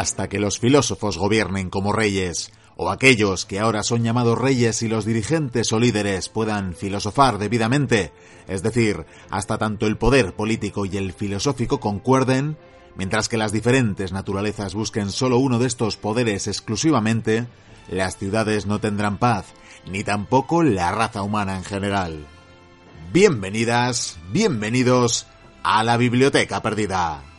Hasta que los filósofos gobiernen como reyes, o aquellos que ahora son llamados reyes y los dirigentes o líderes puedan filosofar debidamente, es decir, hasta tanto el poder político y el filosófico concuerden, mientras que las diferentes naturalezas busquen solo uno de estos poderes exclusivamente, las ciudades no tendrán paz, ni tampoco la raza humana en general. Bienvenidas, bienvenidos a la Biblioteca Perdida.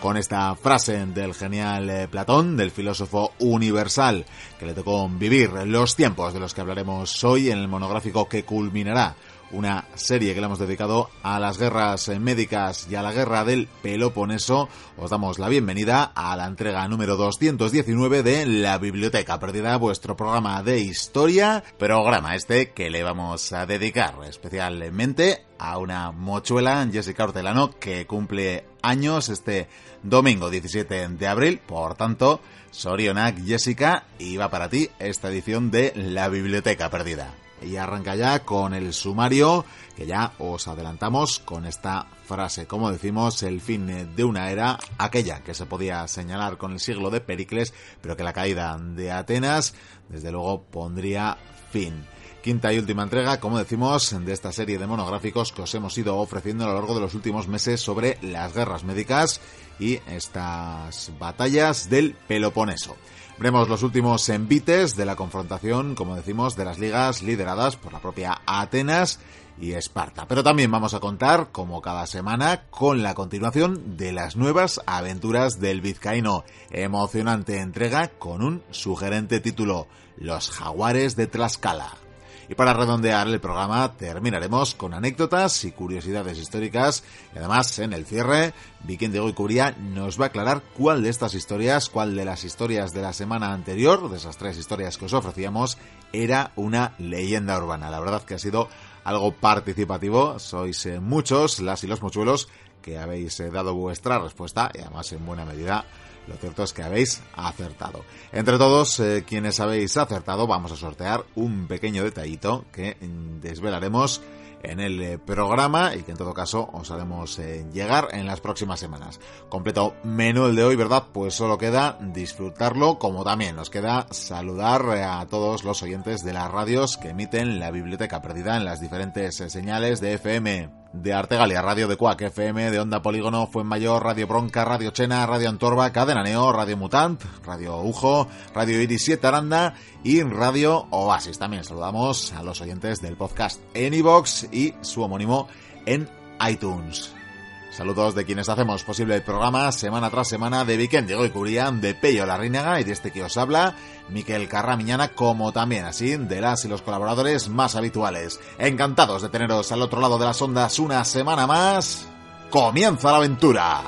Con esta frase del genial eh, Platón, del filósofo universal, que le tocó vivir los tiempos de los que hablaremos hoy en el monográfico que culminará una serie que le hemos dedicado a las guerras médicas y a la guerra del Peloponeso. Os damos la bienvenida a la entrega número 219 de La Biblioteca Perdida, vuestro programa de historia, programa este que le vamos a dedicar especialmente a una mochuela, Jessica Hortelano, que cumple años este domingo 17 de abril. Por tanto, Sorionak, Jessica, y va para ti esta edición de La Biblioteca Perdida. Y arranca ya con el sumario que ya os adelantamos con esta frase. Como decimos, el fin de una era, aquella que se podía señalar con el siglo de Pericles, pero que la caída de Atenas, desde luego, pondría fin quinta y última entrega, como decimos, de esta serie de monográficos que os hemos ido ofreciendo a lo largo de los últimos meses sobre las guerras médicas y estas batallas del Peloponeso. Veremos los últimos envites de la confrontación, como decimos, de las ligas lideradas por la propia Atenas y Esparta. Pero también vamos a contar, como cada semana, con la continuación de las nuevas aventuras del vizcaíno. Emocionante entrega con un sugerente título, Los jaguares de Tlaxcala. Y para redondear el programa terminaremos con anécdotas y curiosidades históricas y además en el cierre Viking de Curia nos va a aclarar cuál de estas historias, cuál de las historias de la semana anterior, de esas tres historias que os ofrecíamos, era una leyenda urbana. La verdad que ha sido algo participativo, sois eh, muchos las y los mochuelos que habéis eh, dado vuestra respuesta y además en buena medida lo cierto es que habéis acertado. Entre todos eh, quienes habéis acertado vamos a sortear un pequeño detallito que mm, desvelaremos en el eh, programa y que en todo caso os haremos eh, llegar en las próximas semanas. Completo menú el de hoy, ¿verdad? Pues solo queda disfrutarlo, como también nos queda saludar a todos los oyentes de las radios que emiten la biblioteca perdida en las diferentes señales de FM de Artegalia, Radio de Cuac, FM, de Onda Polígono, Fuenmayor, Radio Bronca, Radio Chena, Radio Antorba, Cadena Neo, Radio Mutant, Radio Ujo, Radio Iris 7 Aranda y Radio Oasis. También saludamos a los oyentes del podcast en iVox y su homónimo en iTunes. Saludos de quienes hacemos posible el programa semana tras semana de Weekend Diego y de Pello Larrínaga y de este que os habla, Miquel Carramiñana, como también así de las y los colaboradores más habituales. Encantados de teneros al otro lado de las ondas una semana más. ¡Comienza la aventura!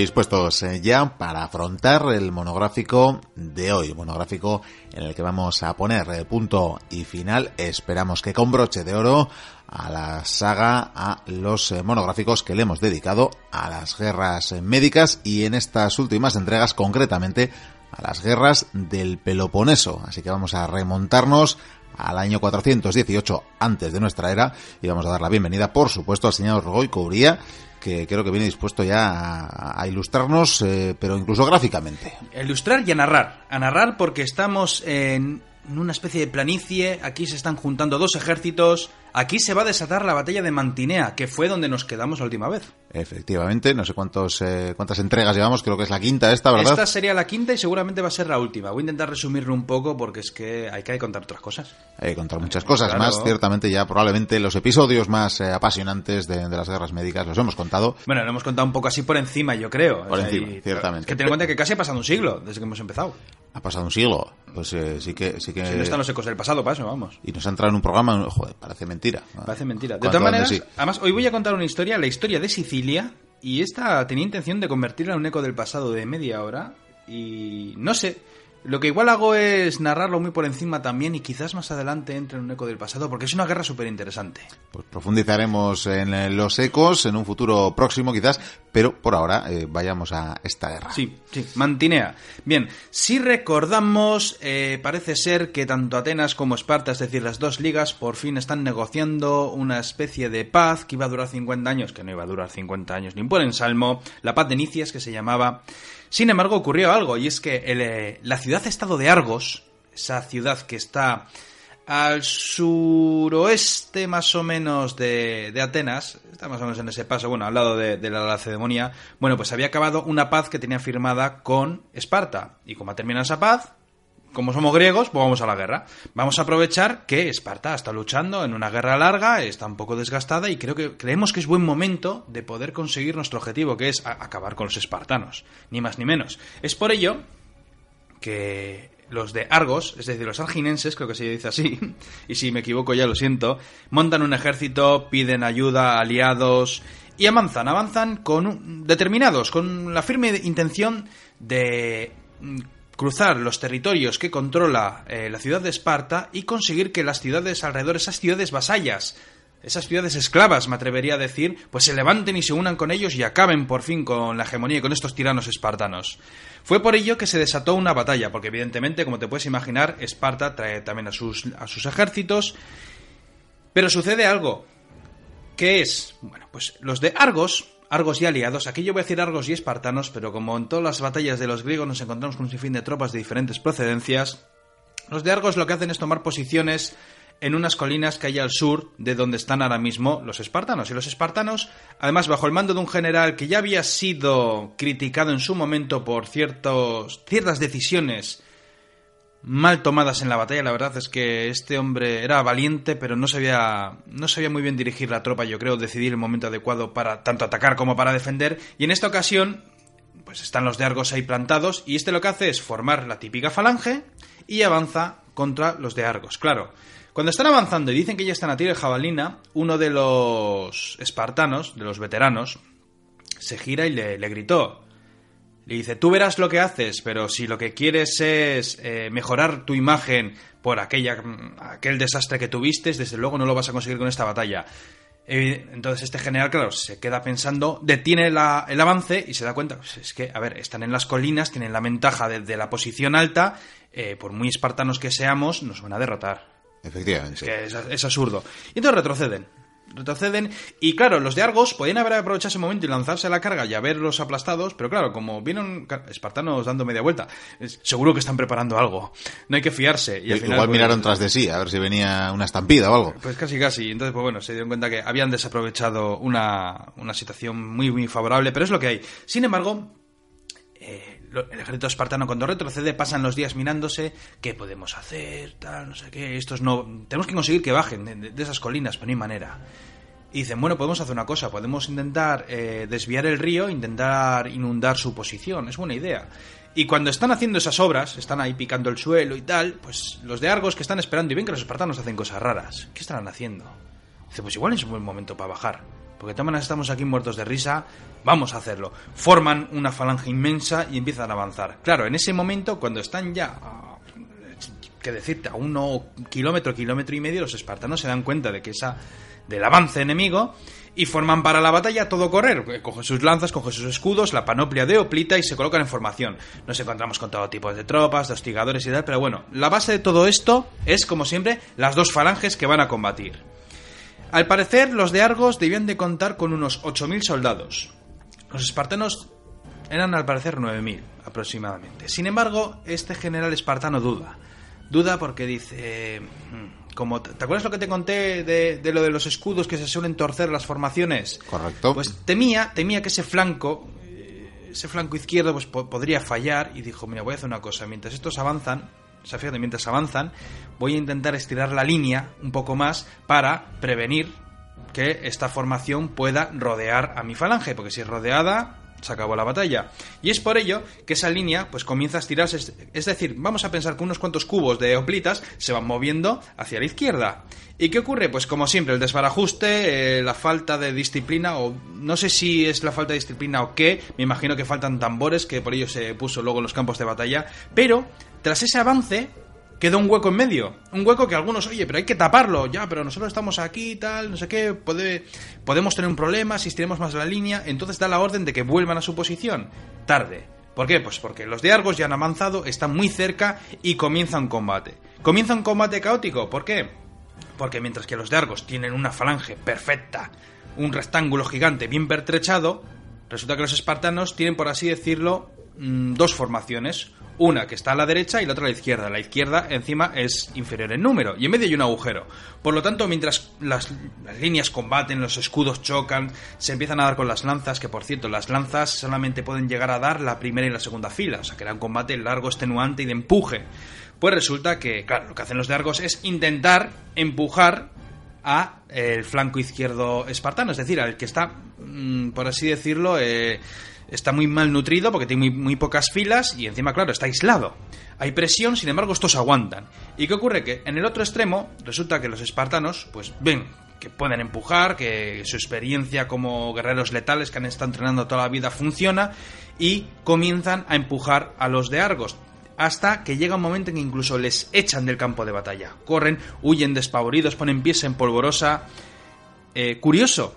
Dispuestos eh, ya para afrontar el monográfico de hoy, monográfico en el que vamos a poner eh, punto y final, esperamos que con broche de oro, a la saga, a los eh, monográficos que le hemos dedicado a las guerras médicas y en estas últimas entregas concretamente a las guerras del Peloponeso. Así que vamos a remontarnos al año 418 antes de nuestra era y vamos a dar la bienvenida, por supuesto, al señor Roy Couría, que creo que viene dispuesto ya a, ilustrarnos, eh, pero incluso gráficamente. Ilustrar y a narrar. A narrar porque estamos en una especie de planicie, aquí se están juntando dos ejércitos, aquí se va a desatar la batalla de Mantinea, que fue donde nos quedamos la última vez. Efectivamente, no sé cuántos, eh, cuántas entregas llevamos, creo que es la quinta esta, ¿verdad? Esta sería la quinta y seguramente va a ser la última. Voy a intentar resumirlo un poco porque es que hay que contar otras cosas. Hay que contar muchas cosas más, ciertamente ya probablemente los episodios más eh, apasionantes de, las guerras médicas los hemos contado. Bueno, lo hemos contado un poco así por encima, yo creo. Por encima, ciertamente. Que ten en cuenta que casi ha pasado un siglo desde que hemos empezado. Ha pasado un siglo, pues eh, sí que... Sí que... Si no están los ecos del pasado, paso, vamos. Y nos ha entrado en un programa, joder, parece mentira. Parece mentira. De todas maneras, además, hoy voy a contar una historia, la historia de Sicilia, y esta tenía intención de convertirla en un eco del pasado de media hora. Y no sé, lo que igual hago es narrarlo muy por encima también y quizás más adelante entre en un eco del pasado porque es una guerra súper interesante. Pues profundizaremos en los ecos en un futuro próximo quizás, pero por ahora eh, vayamos a esta guerra. Sí, sí, Mantinea. Bien, si recordamos, eh, parece ser que tanto Atenas como Esparta, es decir, las dos ligas, por fin están negociando una especie de paz que iba a durar 50 años, que no iba a durar 50 años ni por ensalmo, la paz de Nicias que se llamaba sin embargo, ocurrió algo, y es que eh, la ciudad-estado de Argos, esa ciudad que está al suroeste más o menos de, Atenas, está más o menos en ese paso, bueno, al lado de, de la Lacedemonia, bueno, pues había acabado una paz que tenía firmada con Esparta. Y como ha terminado esa paz, como somos griegos, pues vamos a la guerra. Vamos a aprovechar que Esparta está luchando en una guerra larga, está un poco desgastada y creo que creemos que es buen momento de poder conseguir nuestro objetivo, que es acabar con los espartanos, ni más ni menos. Es por ello que los de Argos, es decir, los arginenses, creo que se dice así, y si me equivoco ya lo siento, montan un ejército, piden ayuda, aliados y avanzan, avanzan con determinados, con la firme intención de cruzar los territorios que controla eh, la ciudad de Esparta y conseguir que las ciudades alrededor, esas ciudades vasallas, esas ciudades esclavas, me atrevería a decir, pues se levanten y se unan con ellos y acaben por fin con la hegemonía y con estos tiranos espartanos. Fue por ello que se desató una batalla, porque evidentemente, como te puedes imaginar, Esparta trae también a sus, a sus ejércitos, pero sucede algo, que es, bueno, pues los de Argos Argos y aliados. Aquí yo voy a decir Argos y espartanos, pero como en todas las batallas de los griegos nos encontramos con un sinfín de tropas de diferentes procedencias, los de Argos lo que hacen es tomar posiciones en unas colinas que hay al sur de donde están ahora mismo los espartanos. Y los espartanos, además bajo el mando de un general que ya había sido criticado en su momento por ciertos, ciertas decisiones mal tomadas en la batalla. La verdad es que este hombre era valiente, pero no sabía, no sabía muy bien dirigir la tropa, yo creo, decidir el momento adecuado para tanto atacar como para defender. Y en esta ocasión, pues están los de Argos ahí plantados, y este lo que hace es formar la típica falange y avanza contra los de Argos. Claro, cuando están avanzando y dicen que ya están a tiro de jabalina, uno de los espartanos, de los veteranos, se gira y le, le gritó le dice, tú verás lo que haces, pero si lo que quieres es eh, mejorar tu imagen por aquella, aquel desastre que tuviste, desde luego no lo vas a conseguir con esta batalla. Entonces este general, claro, se queda pensando, detiene el avance y se da cuenta, pues es que, a ver, están en las colinas, tienen la ventaja de, la posición alta, eh, por muy espartanos que seamos, nos van a derrotar. Efectivamente. Es que es absurdo. Y entonces retroceden retroceden. Y claro, los de Argos podían haber aprovechado ese momento y lanzarse a la carga y haberlos aplastados, pero claro, como vienen espartanos dando media vuelta, seguro que están preparando algo. No hay que fiarse. Y al Igual pues, miraron tras de sí, a ver si venía una estampida o algo. Pues casi, casi. Entonces, pues bueno, se dieron cuenta que habían desaprovechado una, una situación muy, muy favorable, pero es lo que hay. Sin embargo, el ejército espartano cuando retrocede pasan los días mirándose qué podemos hacer, tal, no sé qué, estos no... Tenemos que conseguir que bajen de, esas colinas, pero no hay manera. Y dicen, bueno, podemos hacer una cosa, podemos intentar eh, desviar el río, intentar inundar su posición, es buena idea. Y cuando están haciendo esas obras, están ahí picando el suelo y tal, pues los de Argos que están esperando y ven que los espartanos hacen cosas raras, ¿qué estarán haciendo? Dice, pues igual es un buen momento para bajar. Porque de estamos aquí muertos de risa, vamos a hacerlo. Forman una falange inmensa y empiezan a avanzar. Claro, en ese momento, cuando están ya que decirte, a uno kilómetro, kilómetro y medio, los espartanos se dan cuenta de que esa, del avance enemigo y forman para la batalla todo correr. Cogen sus lanzas, cogen sus escudos, la panoplia de Oplita y se colocan en formación. Nos encontramos con todo tipo de tropas, de hostigadores y tal, pero bueno, la base de todo esto es, como siempre, las dos falanges que van a combatir. Al parecer, los de Argos debían de contar con unos 8.000 soldados. Los espartanos eran al parecer 9.000 aproximadamente. Sin embargo, este general espartano duda. Duda porque dice... "Hmm, Como, ¿Te acuerdas lo que te conté de, de lo de los escudos que se suelen torcer las formaciones? Correcto. Pues temía, temía que ese flanco, eh, ese flanco izquierdo, pues po- podría fallar y dijo, mira, voy a hacer una cosa, mientras estos avanzan, o sea, mientras avanzan, voy a intentar estirar la línea un poco más para prevenir que esta formación pueda rodear a mi falange, porque si es rodeada, se acabó la batalla. Y es por ello que esa línea pues comienza a estirarse, es- decir, vamos a pensar que unos cuantos cubos de oplitas se van moviendo hacia la izquierda. ¿Y qué ocurre? Pues como siempre, el desbarajuste, eh, la falta de disciplina, o no sé si es la falta de disciplina o qué, me imagino que faltan tambores, que por ello se puso luego en los campos de batalla, pero tras ese avance, queda un hueco en medio. Un hueco que algunos, oye, pero hay que taparlo, ya, pero nosotros estamos aquí, tal, no sé qué, puede, podemos tener un problema si estiremos más la línea. Entonces da la orden de que vuelvan a su posición. Tarde. ¿Por qué? Pues porque los de Argos ya han avanzado, están muy cerca y comienza un combate. Comienza un combate caótico. ¿Por qué? Porque mientras que los de Argos tienen una falange perfecta, un rectángulo gigante bien pertrechado, resulta que los espartanos tienen, por así decirlo, mm, dos formaciones. Una que está a la derecha y la otra a la izquierda. La izquierda encima es inferior en número y en medio hay un agujero. Por lo tanto, mientras las, líneas combaten, los escudos chocan, se empiezan a dar con las lanzas, que por cierto, las lanzas solamente pueden llegar a dar la primera y la segunda fila. O sea, que era un combate largo, extenuante y de empuje. Pues resulta que, claro, lo que hacen los de Argos es intentar empujar a eh, el flanco izquierdo espartano, es decir, al que está, mm, por así decirlo, eh, está muy mal nutrido porque tiene muy, pocas filas y encima, claro, está aislado. Hay presión, sin embargo, estos aguantan. ¿Y qué ocurre? Que en el otro extremo resulta que los espartanos, pues ven que pueden empujar, que su experiencia como guerreros letales que han estado entrenando toda la vida funciona y comienzan a empujar a los de Argos hasta que llega un momento en que incluso les echan del campo de batalla. Corren, huyen despavoridos, ponen pies en polvorosa. Eh, curioso,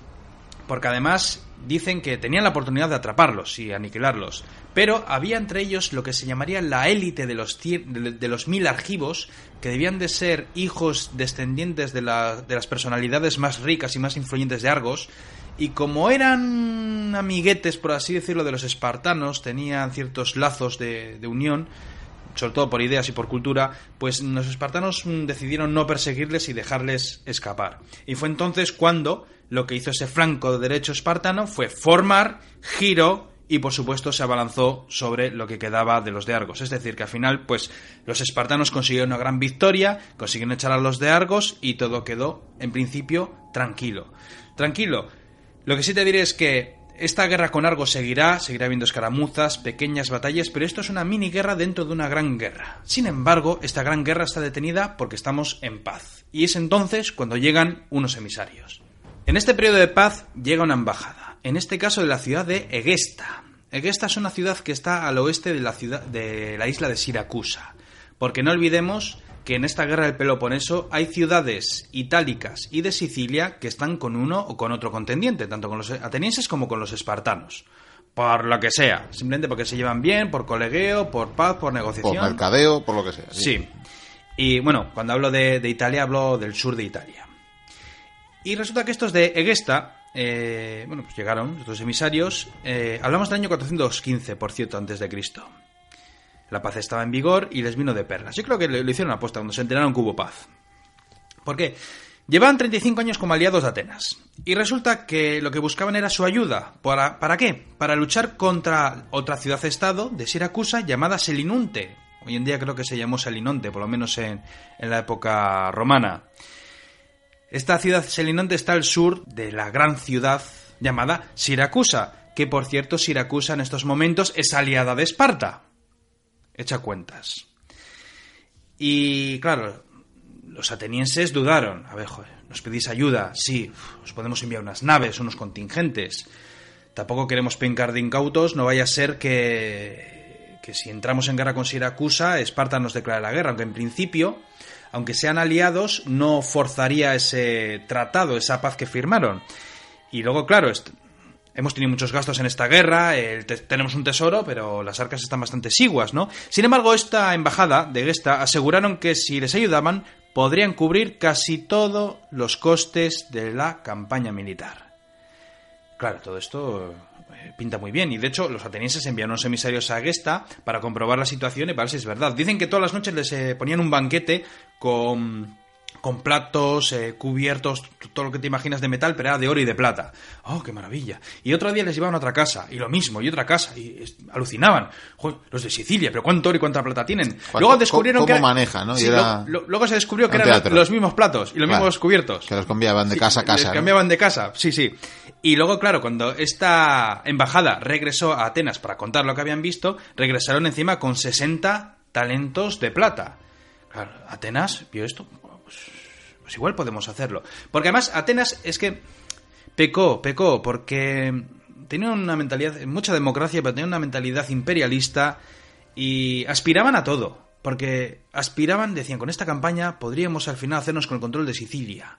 porque además dicen que tenían la oportunidad de atraparlos y aniquilarlos, pero había entre ellos lo que se llamaría la élite de los, de, los mil argivos, que debían de ser hijos descendientes de, de las personalidades más ricas y más influyentes de Argos, y como eran amiguetes, por así decirlo, de los espartanos, tenían ciertos lazos de, de unión, sobre todo por ideas y por cultura, pues los espartanos decidieron no perseguirles y dejarles escapar. Y fue entonces cuando lo que hizo ese flanco derecho espartano fue formar, giro y por supuesto se abalanzó sobre lo que quedaba de los de Argos. Es decir, que al final, pues los espartanos consiguieron una gran victoria, consiguieron echar a los de Argos y todo quedó, en principio, tranquilo. Tranquilo. Lo que sí te diré es que esta guerra con Argos seguirá, seguirá habiendo escaramuzas, pequeñas batallas, pero esto es una mini guerra dentro de una gran guerra. Sin embargo, esta gran guerra está detenida porque estamos en paz. Y es entonces cuando llegan unos emisarios. En este periodo de paz llega una embajada, en este caso de la ciudad de Egesta. Egesta es una ciudad que está al oeste de la, ciudad, de la isla de Siracusa. Porque no olvidemos que en esta guerra del Peloponeso hay ciudades itálicas y de Sicilia que están con uno o con otro contendiente, tanto con los atenienses como con los espartanos. Por lo que sea, simplemente porque se llevan bien, por colegueo, por paz, por negociación. Por mercadeo, por lo que sea. Sí. Y bueno, cuando hablo de, de Italia, hablo del sur de Italia. Y resulta que estos de Egesta, eh, bueno, pues llegaron, estos emisarios, eh, hablamos del año 415, por cierto, antes de Cristo. La paz estaba en vigor y les vino de perlas. Yo creo que lo, hicieron aposta cuando se enteraron que hubo paz. ¿Por qué? Llevaban 35 años como aliados de Atenas. Y resulta que lo que buscaban era su ayuda. ¿Para, ¿Para qué? Para luchar contra otra ciudad-estado de Siracusa llamada Selinunte. Hoy en día creo que se llamó Selinonte, por lo menos en, en la época romana. Esta ciudad Selinonte está al sur de la gran ciudad llamada Siracusa, que por cierto Siracusa en estos momentos es aliada de Esparta. Echa cuentas. Y claro, los atenienses dudaron. A ver, joder, ¿nos pedís ayuda? Sí, os podemos enviar unas naves, unos contingentes. Tampoco queremos pencar de incautos, no vaya a ser que, que si entramos en guerra con Siracusa, Esparta nos declare la guerra, aunque en principio aunque sean aliados, no forzaría ese tratado, esa paz que firmaron. Y luego, claro, hemos tenido muchos gastos en esta guerra, tenemos un tesoro, pero las arcas están bastante siguas, ¿no? Sin embargo, esta embajada de Gesta aseguraron que si les ayudaban, podrían cubrir casi todos los costes de la campaña militar. Claro, todo esto pinta muy bien. Y de hecho, los atenienses enviaron unos emisarios a Gesta para comprobar la situación y para ver si es verdad. Dicen que todas las noches les eh, ponían un banquete con con platos, eh, cubiertos, todo lo que te imaginas de metal, pero era de oro y de plata. ¡Oh, qué maravilla! Y otro día les llevaban a otra casa, y lo mismo, y otra casa, y alucinaban. los de Sicilia, pero ¿cuánto oro y cuánta plata tienen? Luego descubrieron que... maneja, ¿no? luego se descubrió que eran los mismos platos y los mismos cubiertos. Que los cambiaban de casa a casa. Les cambiaban de casa, sí, sí. Y luego, claro, cuando esta embajada regresó a Atenas para contar lo que habían visto, regresaron encima con 60 talentos de plata. Claro, Atenas vio esto, pues igual podemos hacerlo. Porque además Atenas es que pecó, pecó, porque tenía una mentalidad, mucha democracia, pero tenía una mentalidad imperialista y aspiraban a todo. Porque aspiraban, decían, con esta campaña podríamos al final hacernos con el control de Sicilia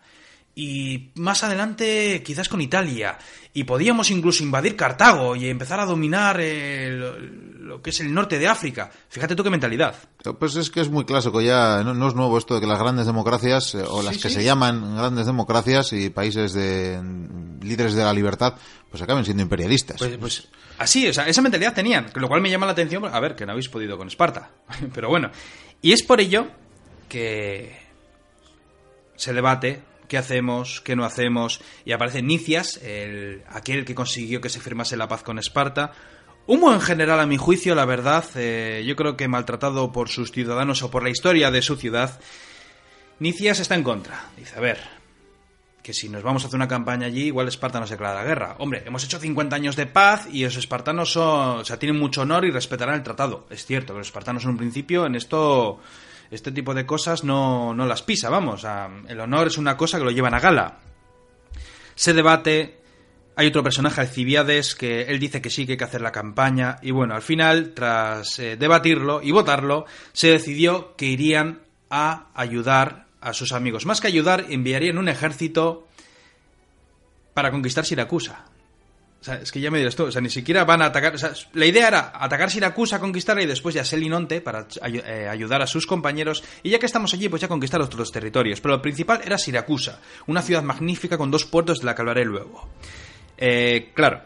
y más adelante quizás con Italia y podíamos incluso invadir Cartago y empezar a dominar eh, lo, que es el norte de África. Fíjate tú qué mentalidad. Pues es que es muy clásico ya, no, es nuevo esto de que las grandes democracias eh, o las que se llaman grandes democracias y países de líderes de la libertad pues acaben siendo imperialistas. Pues, pues así, o sea, esa mentalidad tenían, lo cual me llama la atención, a ver, que no habéis podido con Esparta. Pero bueno, y es por ello que se debate qué hacemos, qué no hacemos, y aparece Nicias, el, aquel que consiguió que se firmase la paz con Esparta. Un buen general a mi juicio, la verdad, eh, yo creo que maltratado por sus ciudadanos o por la historia de su ciudad, Nicias está en contra. Dice, a ver, que si nos vamos a hacer una campaña allí, igual Esparta nos declara la guerra. Hombre, hemos hecho 50 años de paz y los espartanos son, o sea, tienen mucho honor y respetarán el tratado. Es cierto los espartanos en un principio en esto este tipo de cosas no, no las pisa, vamos. el honor es una cosa que lo llevan a gala. Se debate, hay otro personaje, Alcibiades, que él dice que sí que hay que hacer la campaña. Y bueno, al final, tras eh, debatirlo y votarlo, se decidió que irían a ayudar a sus amigos. Más que ayudar, enviarían un ejército para conquistar Siracusa. Es que ya me dirás tú, o sea, ni siquiera van a atacar. La idea era atacar Siracusa, conquistarla y después ya Selinonte para eh, ayudar a sus compañeros. Y ya que estamos allí, pues ya conquistar otros territorios. Pero lo principal era Siracusa, una ciudad magnífica con dos puertos de la que hablaré luego. Eh, claro,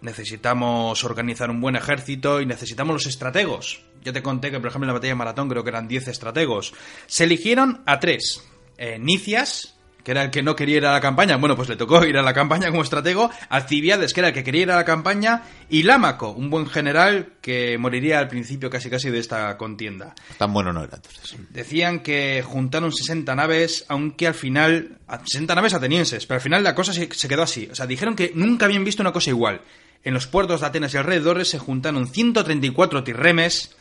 necesitamos organizar un buen ejército y necesitamos los estrategos. Yo te conté que, por ejemplo, en la batalla de Maratón creo que eran 10 estrategos. Se eligieron a tres. Eh, Nicias, que era el que no quería ir a la campaña, bueno, pues le tocó ir a la campaña como estratego, Alcibiades, que era el que quería ir a la campaña, y Lámaco, un buen general que moriría al principio casi casi de esta contienda. Tan bueno no era entonces. Decían que juntaron 60 naves, aunque al final, 60 naves atenienses, pero al final la cosa se quedó así. O sea, dijeron que nunca habían visto una cosa igual. En los puertos de Atenas y alrededores se juntaron 134 tirremes,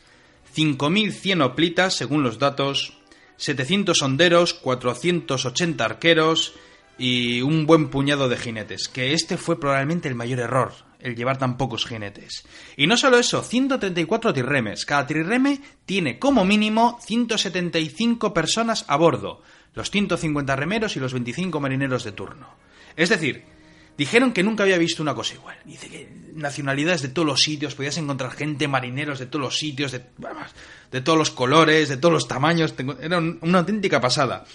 5.100 oplitas, según los datos 700 honderos, 480 arqueros y un buen puñado de jinetes, que este fue probablemente el mayor error, el llevar tan pocos jinetes. Y no solo eso, 134 tirremes. Cada trirreme tiene como mínimo 175 personas a bordo, los 150 remeros y los 25 marineros de turno. Es decir, Dijeron que nunca había visto una cosa igual. Dice que nacionalidades de todos los sitios, podías encontrar gente, marineros de todos los sitios, de, de todos los colores, de todos los tamaños. Era una auténtica pasada.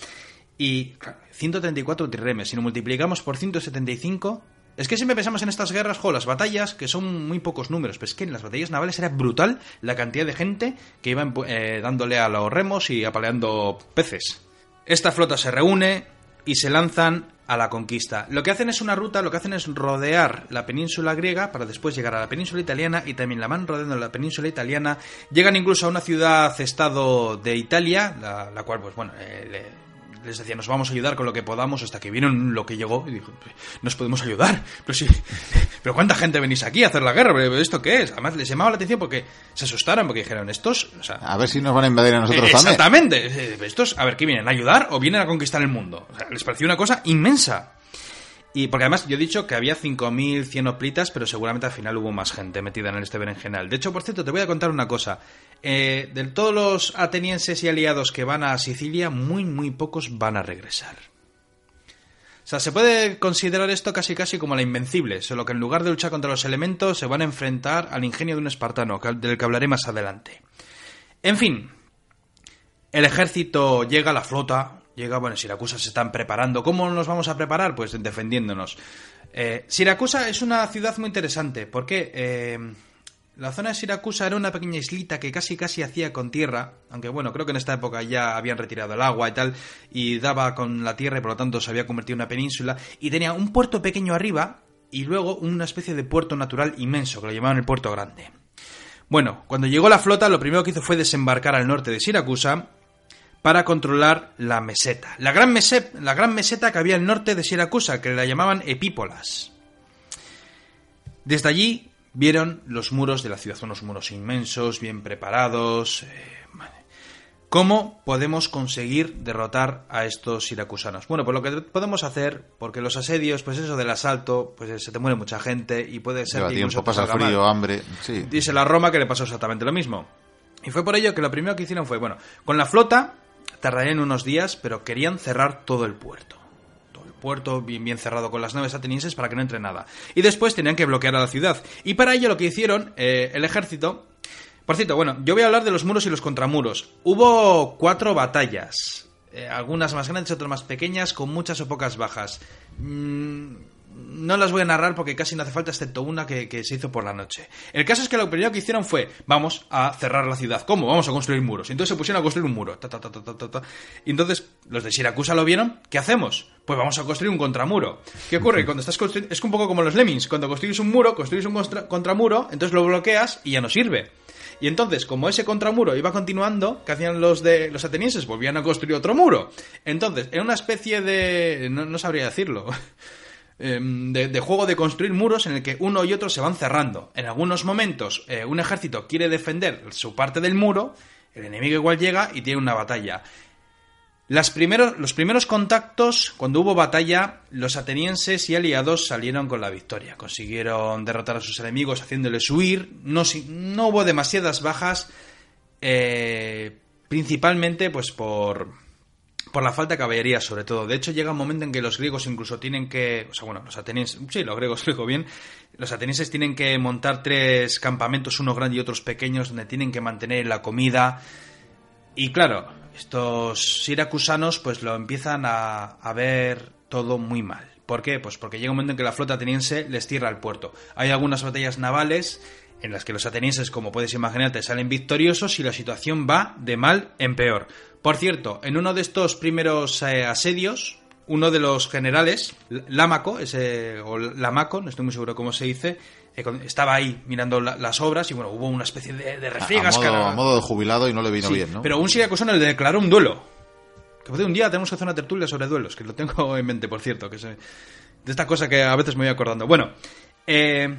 Y 134 triremes, si lo multiplicamos por 175, es que siempre pensamos en estas guerras, jo, las batallas, que son muy pocos números, pero es que en las batallas navales era brutal la cantidad de gente que iba eh, dándole a los remos y apaleando peces. Esta flota se reúne y se lanzan a la conquista. Lo que hacen es una ruta, lo que hacen es rodear la península griega para después llegar a la península italiana y también la van rodeando la península italiana. Llegan incluso a una ciudad-estado de Italia, la, cual, pues bueno, eh, les decía, nos vamos a ayudar con lo que podamos, hasta que vieron lo que llegó y dijo, nos podemos ayudar. Pero sí, pero ¿cuánta gente venís aquí a hacer la guerra? ¿Esto qué es? Además, les llamaba la atención porque se asustaron, porque dijeron, estos... a ver si nos van a invadir a nosotros también. Exactamente. Estos, a ver, ¿qué vienen? ¿A ayudar o vienen a conquistar el mundo? les pareció una cosa inmensa. Y porque además yo he dicho que había 5.100 hoplitas, pero seguramente al final hubo más gente metida en este berenjenal. De hecho, por cierto, te voy a contar una cosa. Eh, de todos los atenienses y aliados que van a Sicilia, muy, muy pocos van a regresar. O sea, se puede considerar esto casi casi como la invencible, solo que en lugar de luchar contra los elementos se van a enfrentar al ingenio de un espartano, del que hablaré más adelante. En fin, el ejército llega, la flota llega, bueno, Siracusa se están preparando. ¿Cómo nos vamos a preparar? Pues defendiéndonos. Eh, Siracusa es una ciudad muy interesante, porque eh, la zona de Siracusa era una pequeña islita que casi casi hacía con tierra, aunque bueno, creo que en esta época ya habían retirado el agua y tal, y daba con la tierra y por lo tanto se había convertido en una península, y tenía un puerto pequeño arriba y luego una especie de puerto natural inmenso, que lo llamaban el puerto grande. Bueno, cuando llegó la flota, lo primero que hizo fue desembarcar al norte de Siracusa para controlar la meseta. La gran, la gran meseta que había al norte de Siracusa, que la llamaban Epípolas. Desde allí Vieron los muros de la ciudad, unos muros inmensos, bien preparados. Eh, ¿Cómo podemos conseguir derrotar a estos siracusanos? Bueno, pues lo que podemos hacer, porque los asedios, pues eso del asalto, pues se te muere mucha gente y puede ser que tiempo, pasa frío, hambre, sí. Dice la Roma que le pasó exactamente lo mismo. Y fue por ello que lo primero que hicieron fue, bueno, con la flota tardarían unos días, pero querían cerrar todo el puerto puerto bien, bien cerrado con las naves atenienses para que no entre nada. Y después tenían que bloquear a la ciudad. Y para ello lo que hicieron eh, el ejército... Por cierto, bueno, yo voy a hablar de los muros y los contramuros. Hubo cuatro batallas. Eh, algunas más grandes, otras más pequeñas, con muchas o pocas bajas. Mm, no las voy a narrar porque casi no hace falta, excepto una que, se hizo por la noche. El caso es que lo primero que hicieron fue, vamos a cerrar la ciudad. ¿Cómo? Vamos a construir muros. Entonces se pusieron a construir un muro. y entonces los de Siracusa lo vieron. ¿Qué hacemos? Pues vamos a construir un contramuro. ¿Qué ocurre? Cuando estás construyendo... Es un poco como los lemmings. Cuando construyes un muro, construyes un contramuro, entonces lo bloqueas y ya no sirve. Y entonces, como ese contramuro iba continuando, ¿qué hacían los de los atenienses? Volvían a construir otro muro. Entonces, era una especie de... no sabría decirlo. Em, de, juego de construir muros en el que uno y otro se van cerrando. En algunos momentos eh, un ejército quiere defender su parte del muro, el enemigo igual llega y tiene una batalla. Las primeros, los primeros contactos, cuando hubo batalla, los atenienses y aliados salieron con la victoria. Consiguieron derrotar a sus enemigos haciéndoles huir. No, no hubo demasiadas bajas, eh, principalmente pues por, por la falta de caballería, sobre todo. De hecho, llega un momento en que los griegos incluso tienen que. O sea, bueno, los atenienses. Sí, los griegos, lo digo bien. Los atenienses tienen que montar tres campamentos, uno grande y otros pequeños, donde tienen que mantener la comida. Y claro, estos siracusanos, pues lo empiezan a, a ver todo muy mal. ¿Por qué? Pues porque llega un momento en que la flota ateniense les cierra el puerto. Hay algunas batallas navales en las que los atenienses, como puedes imaginarte, salen victoriosos y la situación va de mal en peor. Por cierto, en uno de estos primeros eh, asedios, uno de los generales, Lámaco, ese, o Lamaco, no estoy muy seguro cómo se dice, eh, estaba ahí mirando las obras y bueno, hubo una especie de, de refriegas. A, modo, de jubilado y no le vino bien, ¿no? Pero un siracusano le declaró un duelo. Que un día tenemos que hacer una tertulia sobre duelos, que lo tengo en mente, por cierto, que de esta cosa que a veces me voy acordando. Bueno, eh,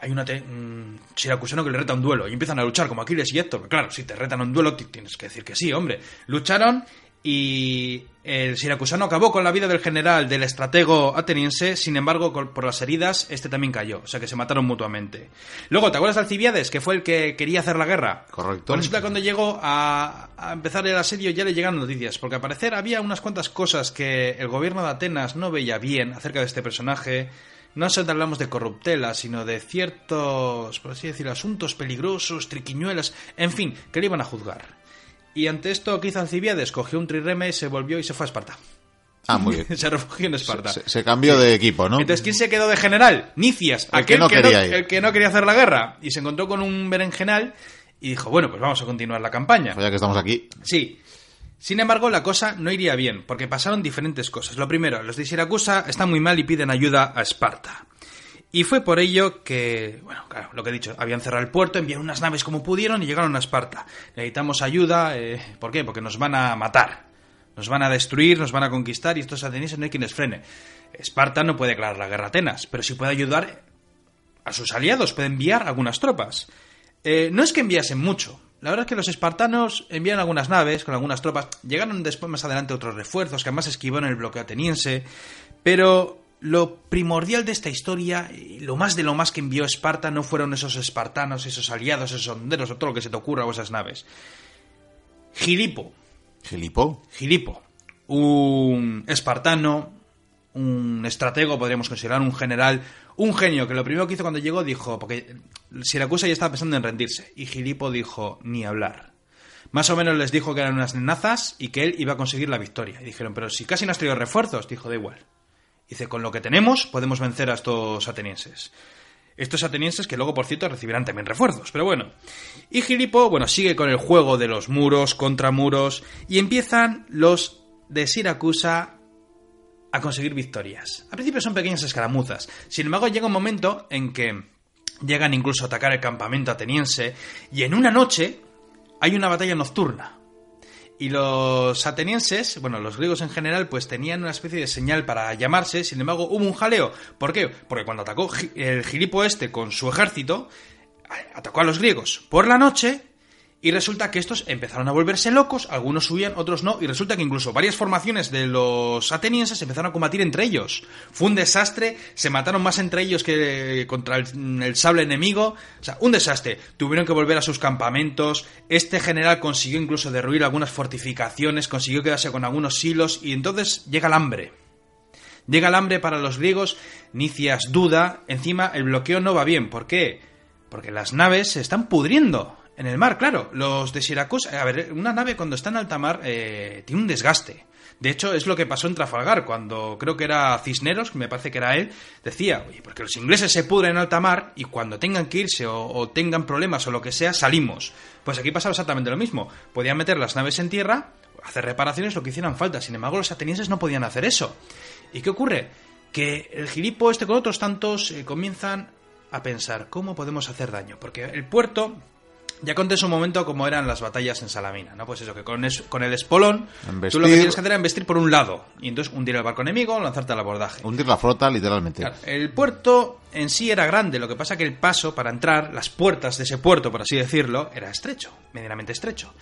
hay una un siracusano que le reta un duelo y empiezan a luchar como Aquiles y Héctor. Claro, si te retan un duelo tienes que decir que sí, hombre. Lucharon y el siracusano acabó con la vida del general, del estratego ateniense, sin embargo, por las heridas, este también cayó, o sea que se mataron mutuamente. Luego, ¿te acuerdas de Alcibiades, que fue el que quería hacer la guerra? Correcto. Pues resulta cuando llegó a, a, empezar el asedio ya le llegaron noticias, porque al parecer había unas cuantas cosas que el gobierno de Atenas no veía bien acerca de este personaje, no solo hablamos de corruptela, sino de ciertos, por así decirlo, asuntos peligrosos, triquiñuelas, en fin, que le iban a juzgar. Y ante esto, hizo Alcibiades cogió un trireme, se volvió y se fue a Esparta. Ah, muy bien. se refugió en Esparta. Se, cambió de equipo, ¿no? Entonces, ¿quién se quedó de general? Nicias, el aquel que no, quería el que no quería hacer la guerra. Y se encontró con un berenjenal y dijo, bueno, pues vamos a continuar la campaña. Pues ya que estamos aquí. Sí. Sin embargo, la cosa no iría bien, porque pasaron diferentes cosas. Lo primero, los de Siracusa están muy mal y piden ayuda a Esparta. Y fue por ello que, bueno, claro, lo que he dicho, habían cerrado el puerto, enviaron unas naves como pudieron y llegaron a Esparta. Necesitamos ayuda, eh, ¿por qué? Porque nos van a matar, nos van a destruir, nos van a conquistar y estos atenienses no hay quien les frene. Esparta no puede declarar la guerra a Atenas, pero sí puede ayudar a sus aliados, puede enviar algunas tropas. Eh, no es que enviasen mucho, la verdad es que los espartanos envían algunas naves con algunas tropas. Llegaron después más adelante otros refuerzos que además esquivaron el bloqueo ateniense. Pero lo primordial de esta historia, lo más de lo más que envió Esparta, no fueron esos espartanos, esos aliados, esos honderos o todo lo que se te ocurra o esas naves. Gilipo. ¿Gilipo? Gilipo. Un espartano, un estratego, podríamos considerar un general, un genio, que lo primero que hizo cuando llegó dijo, porque Siracusa ya estaba pensando en rendirse, y Gilipo dijo, ni hablar. Más o menos les dijo que eran unas nenazas y que él iba a conseguir la victoria. Y dijeron, pero si casi no has traído refuerzos, dijo, da igual. Dice, con lo que tenemos podemos vencer a estos atenienses. Estos atenienses que luego, por cierto, recibirán también refuerzos, pero bueno. Y Gilipo, bueno, sigue con el juego de los muros contra muros y empiezan los de Siracusa a conseguir victorias. Al principio son pequeñas escaramuzas. Sin embargo, llega un momento en que llegan incluso a atacar el campamento ateniense y en una noche hay una batalla nocturna. Y los atenienses, bueno, los griegos en general, pues tenían una especie de señal para llamarse, sin embargo hubo un jaleo. ¿Por qué? Porque cuando atacó el gilipo este con su ejército, atacó a los griegos por la noche y resulta que estos empezaron a volverse locos, algunos subían, otros no, y resulta que incluso varias formaciones de los atenienses empezaron a combatir entre ellos. Fue un desastre, se mataron más entre ellos que contra el, sable enemigo, o sea, un desastre. Tuvieron que volver a sus campamentos, este general consiguió incluso derruir algunas fortificaciones, consiguió quedarse con algunos hilos, y entonces llega el hambre. Llega el hambre para los griegos, Nicias duda, encima el bloqueo no va bien, ¿por qué? Porque las naves se están pudriendo en el mar, claro. Los de Siracusa. A ver, una nave cuando está en alta mar eh, tiene un desgaste. De hecho, es lo que pasó en Trafalgar, cuando creo que era Cisneros, me parece que era él, decía, oye, porque los ingleses se pudren en alta mar y cuando tengan que irse o, tengan problemas o lo que sea, salimos. Pues aquí pasaba exactamente lo mismo. Podían meter las naves en tierra, hacer reparaciones, lo que hicieran falta. Sin embargo, los atenienses no podían hacer eso. ¿Y qué ocurre? Que el gilipo este con otros tantos eh, comienzan a pensar, ¿cómo podemos hacer daño? Porque el puerto ya conté en su momento cómo eran las batallas en Salamina, ¿no? Pues eso, que con, con el espolón, tú lo que tienes que hacer es investir por un lado, y entonces hundir el barco enemigo, lanzarte al abordaje. Hundir la flota, literalmente. el puerto en sí era grande, lo que pasa que el paso para entrar, las puertas de ese puerto, por así decirlo, era estrecho, medianamente estrecho.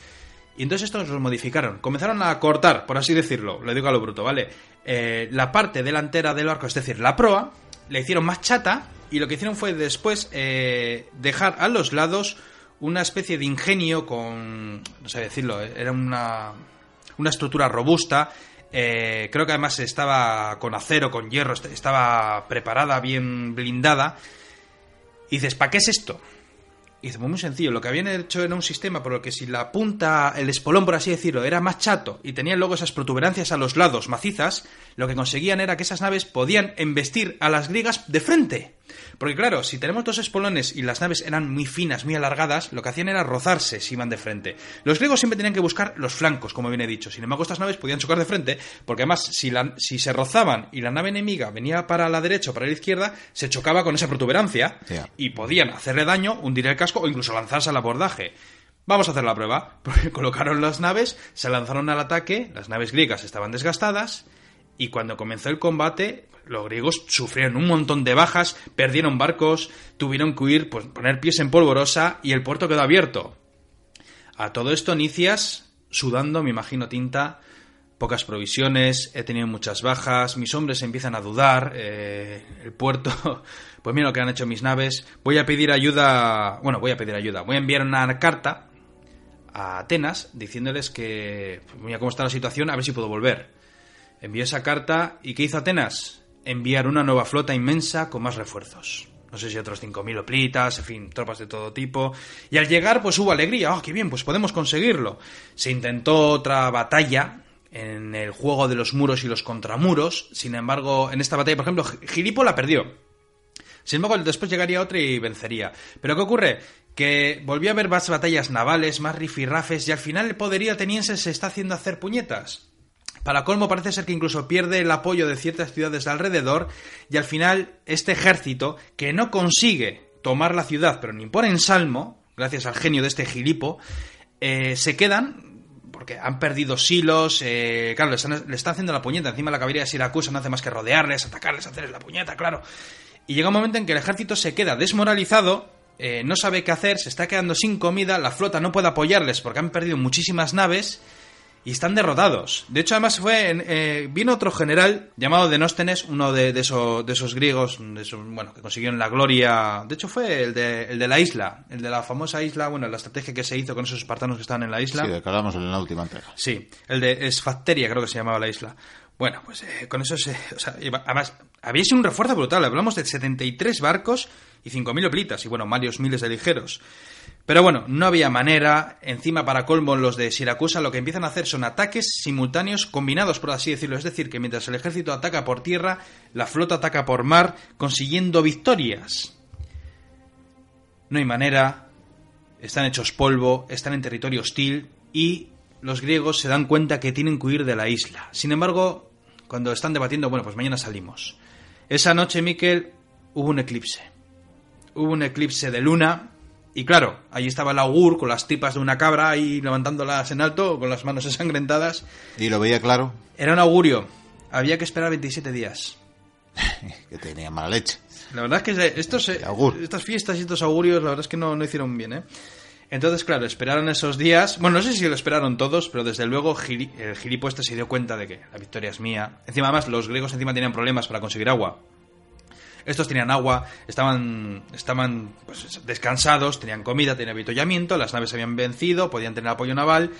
Y entonces estos los modificaron. Comenzaron a cortar, por así decirlo, lo digo a lo bruto, ¿vale? Eh, la parte delantera del barco, es decir, la proa, le hicieron más chata y lo que hicieron fue después eh, dejar a los lados una especie de ingenio con, no sé decirlo, era una, una estructura robusta. Eh, creo que además estaba con acero, con hierro, estaba preparada, bien blindada. Y dices, ¿para qué es esto? Y dice, pues muy sencillo, lo que habían hecho era un sistema por el que si la punta, el espolón por así decirlo, era más chato y tenían luego esas protuberancias a los lados macizas, lo que conseguían era que esas naves podían embestir a las griegas de frente. Porque claro, si tenemos dos espolones y las naves eran muy finas, muy alargadas, lo que hacían era rozarse si iban de frente. Los griegos siempre tenían que buscar los flancos, como bien he dicho. Sin embargo, estas naves podían chocar de frente, porque además, si, si se rozaban y la nave enemiga venía para la derecha o para la izquierda, se chocaba con esa protuberancia y podían hacerle daño, hundir el casco o incluso lanzarse al abordaje. Vamos a hacer la prueba. Colocaron las naves, se lanzaron al ataque, las naves griegas estaban desgastadas, y cuando comenzó el combate, los griegos sufrieron un montón de bajas, perdieron barcos, tuvieron que huir, pues, poner pies en polvorosa y el puerto quedó abierto. A todo esto, Nicias, sudando, me imagino tinta, pocas provisiones, he tenido muchas bajas, mis hombres empiezan a dudar, eh, el puerto, pues mira lo que han hecho mis naves, voy a pedir ayuda, bueno, voy a pedir ayuda, voy a enviar una carta a Atenas diciéndoles que, pues mira cómo está la situación, a ver si puedo volver. Envió esa carta y ¿qué hizo Atenas? enviar una nueva flota inmensa con más refuerzos. No sé si otros 5.000 oplitas, en fin, tropas de todo tipo. Y al llegar, pues hubo alegría. ¡Ah, qué bien! Pues podemos conseguirlo. Se intentó otra batalla en el juego de los muros y los contramuros. Sin embargo, en esta batalla, por ejemplo, Gilipo la perdió. Sin embargo, después llegaría otra y vencería. Pero ¿qué ocurre? Que volvió a haber más batallas navales, más rifirrafes, y al final el poderío ateniense se está haciendo hacer puñetas. Para colmo parece ser que incluso pierde el apoyo de ciertas ciudades de alrededor y al final este ejército que no consigue tomar la ciudad pero ni por ensalmo, gracias al genio de este gilipo, eh, se quedan porque han perdido silos, eh, claro, le están, haciendo la puñeta, encima la caballería de Siracusa no hace más que rodearles, atacarles, hacerles la puñeta, claro. Y llega un momento en que el ejército se queda desmoralizado, eh, no sabe qué hacer, se está quedando sin comida, la flota no puede apoyarles porque han perdido muchísimas naves y están derrotados. De hecho, además fue eh, vino otro general llamado Denóstenes, uno de, de, esos, de esos griegos, de esos, bueno, que consiguieron la gloria. De hecho, fue el de, el de la isla, el de la famosa isla, bueno, la estrategia que se hizo con esos espartanos que estaban en la isla. Sí, de que hablamos en la última entrega. Sí, el de Esfacteria, creo que se llamaba la isla. Bueno, pues eh, con eso se. O sea, además, había sido un refuerzo brutal. Hablamos de 73 barcos y 5.000 oplitas, y bueno, varios miles de ligeros. Pero bueno, no había manera. Encima, para colmo, los de Siracusa lo que empiezan a hacer son ataques simultáneos combinados, por así decirlo. Es decir, que mientras el ejército ataca por tierra, la flota ataca por mar, consiguiendo victorias. No hay manera. Están hechos polvo, están en territorio hostil y los griegos se dan cuenta que tienen que huir de la isla. Sin embargo, cuando están debatiendo, bueno, pues mañana salimos. Esa noche, Miquel, hubo un eclipse. Hubo un eclipse de luna y claro, allí estaba el augur con las tipas de una cabra ahí levantándolas en alto, con las manos ensangrentadas. ¿Y lo veía claro? Era un augurio. Había que esperar 27 días. que tenía mala leche. La verdad es que estos, estas fiestas y estos augurios, la verdad es que no, no hicieron bien, ¿eh? Entonces, claro, esperaron esos días. Bueno, no sé si lo esperaron todos, pero desde luego el gilipo este se dio cuenta de que la victoria es mía. Encima, además, los griegos encima tenían problemas para conseguir agua. Estos tenían agua, estaban, estaban pues, descansados, tenían comida, tenían avituallamiento, las naves habían vencido, podían tener apoyo naval.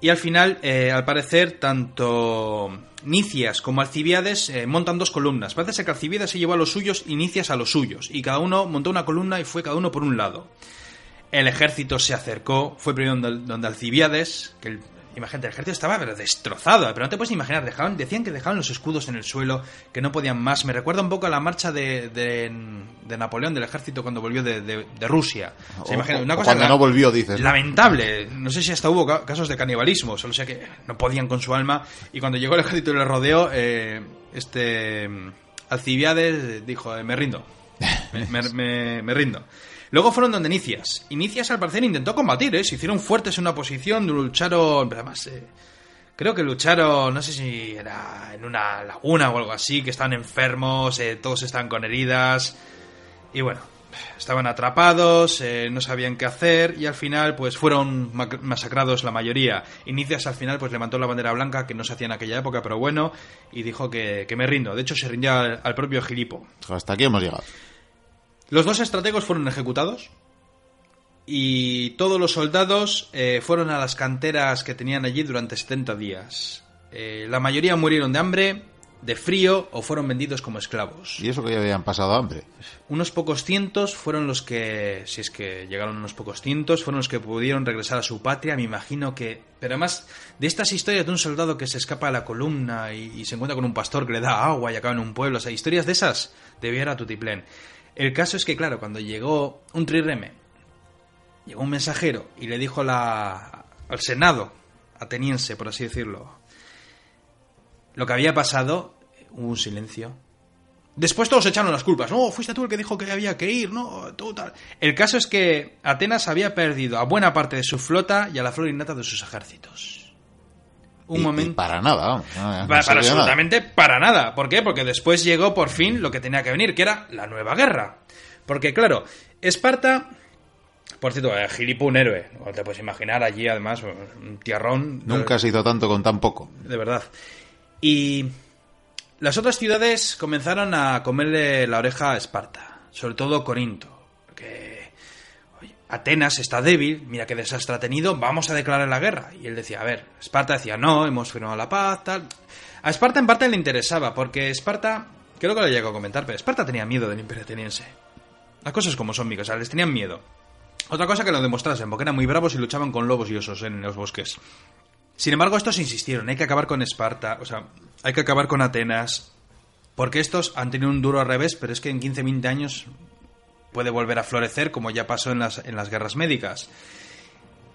Y al final, eh, al parecer, tanto Nicias como Alcibiades eh, montan dos columnas. Parece que Alcibiades se llevó a los suyos y Nicias a los suyos. Y cada uno montó una columna y fue cada uno por un lado. El ejército se acercó, fue primero donde, donde Alcibiades, que el, Imagínate, el ejército estaba destrozado, pero no te puedes imaginar, dejaban, decían que dejaban los escudos en el suelo, que no podían más. Me recuerda un poco a la marcha de, de, Napoleón del ejército cuando volvió de, Rusia. una cosa cuando no volvió, dices. Lamentable. No sé si hasta hubo casos de canibalismo, solo sé que no podían con su alma. Y cuando llegó el ejército y le rodeó, eh, este Alcibiades dijo, eh, me rindo. me, me rindo. Luego fueron donde Nicias. Y Nicias al parecer intentó combatir, ¿eh? Se hicieron fuertes en una posición, lucharon... Además, eh, creo que lucharon, no sé si era en una laguna o algo así, que estaban enfermos, eh, todos estaban con heridas. Y bueno, estaban atrapados, eh, no sabían qué hacer y al final pues fueron masacrados la mayoría. Inicias al final pues levantó la bandera blanca que no se hacía en aquella época, pero bueno, y dijo que, me rindo. De hecho se rindió al, al propio Gilipo. Hasta aquí hemos llegado. Los dos estrategos fueron ejecutados y todos los soldados eh, fueron a las canteras que tenían allí durante 70 días. Eh, la mayoría murieron de hambre, de frío o fueron vendidos como esclavos. ¿Y eso que ya habían pasado hambre? Unos pocos cientos fueron los que, si es que llegaron unos pocos cientos, fueron los que pudieron regresar a su patria. Me imagino que. Pero además, de estas historias de un soldado que se escapa de la columna y, se encuentra con un pastor que le da agua y acaba en un pueblo, o sea, historias de esas, debiera tutiplén. El caso es que, claro, cuando llegó un trireme, llegó un mensajero y le dijo al Senado ateniense, por así decirlo, lo que había pasado, hubo un silencio. Después todos echaron las culpas. No, fuiste tú el que dijo que había que ir, no, tú tal. El caso es que Atenas había perdido a buena parte de su flota y a la flor innata de sus ejércitos un momento. para nada, para, absolutamente para nada. ¿Por qué? Porque después llegó por fin lo que tenía que venir, que era la nueva guerra. Porque, claro, Esparta. Por cierto, eh, Gilipo un héroe. No te puedes imaginar allí, además, un tierrón. Nunca se hizo tanto con tan poco. De verdad. Y las otras ciudades comenzaron a comerle la oreja a Esparta. Sobre todo Corinto. Atenas está débil, mira qué desastre ha tenido, vamos a declarar la guerra. Y él decía, a ver, Esparta decía, no, hemos firmado la paz, tal. A Esparta en parte le interesaba, porque Esparta, creo que lo llego a comentar, pero Esparta tenía miedo del imperio ateniense. Las cosas como son, o sea, les tenían miedo. Otra cosa que lo demostrasen, porque eran muy bravos y luchaban con lobos y osos en los bosques. Sin embargo, estos insistieron, hay que acabar con Esparta, o sea, hay que acabar con Atenas, porque estos han tenido un duro revés, pero es que en 15-20 años puede volver a florecer como ya pasó en las, en las guerras médicas.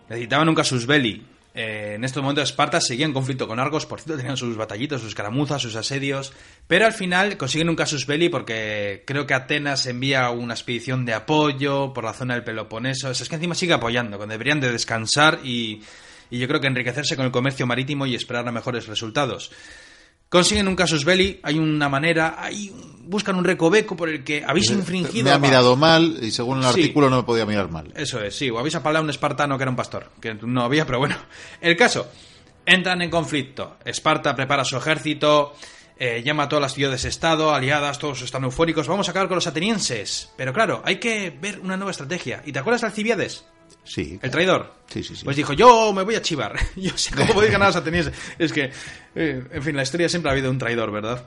Necesitaban un casus belli. Eh, en estos momentos Esparta seguía en conflicto con Argos, por cierto tenían sus batallitos, sus caramuzas, sus asedios, pero al final consiguen un casus belli porque creo que Atenas envía una expedición de apoyo por la zona del Peloponeso, es que encima sigue apoyando, cuando deberían de descansar y, y yo creo que enriquecerse con el comercio marítimo y esperar a mejores resultados. Consiguen un casus belli, hay una manera, hay, buscan un recoveco por el que habéis infringido. Me ha mirado mal y según el artículo no me podía mirar mal. Eso es, sí, o habéis apalado a un espartano que era un pastor, que no había, pero bueno. El caso, Entran en conflicto. Esparta prepara su ejército, eh, llama a todas las ciudades-estado, aliadas, todos están eufóricos. Vamos a acabar con los atenienses. Pero claro, hay que ver una nueva estrategia. ¿Y te acuerdas de Alcibiades? Sí. ¿El traidor? Sí, sí, sí. Pues dijo, yo me voy a chivar. Yo sé cómo podéis ganar a los atenienses. Es que, eh, en fin, la historia siempre ha habido un traidor, ¿verdad?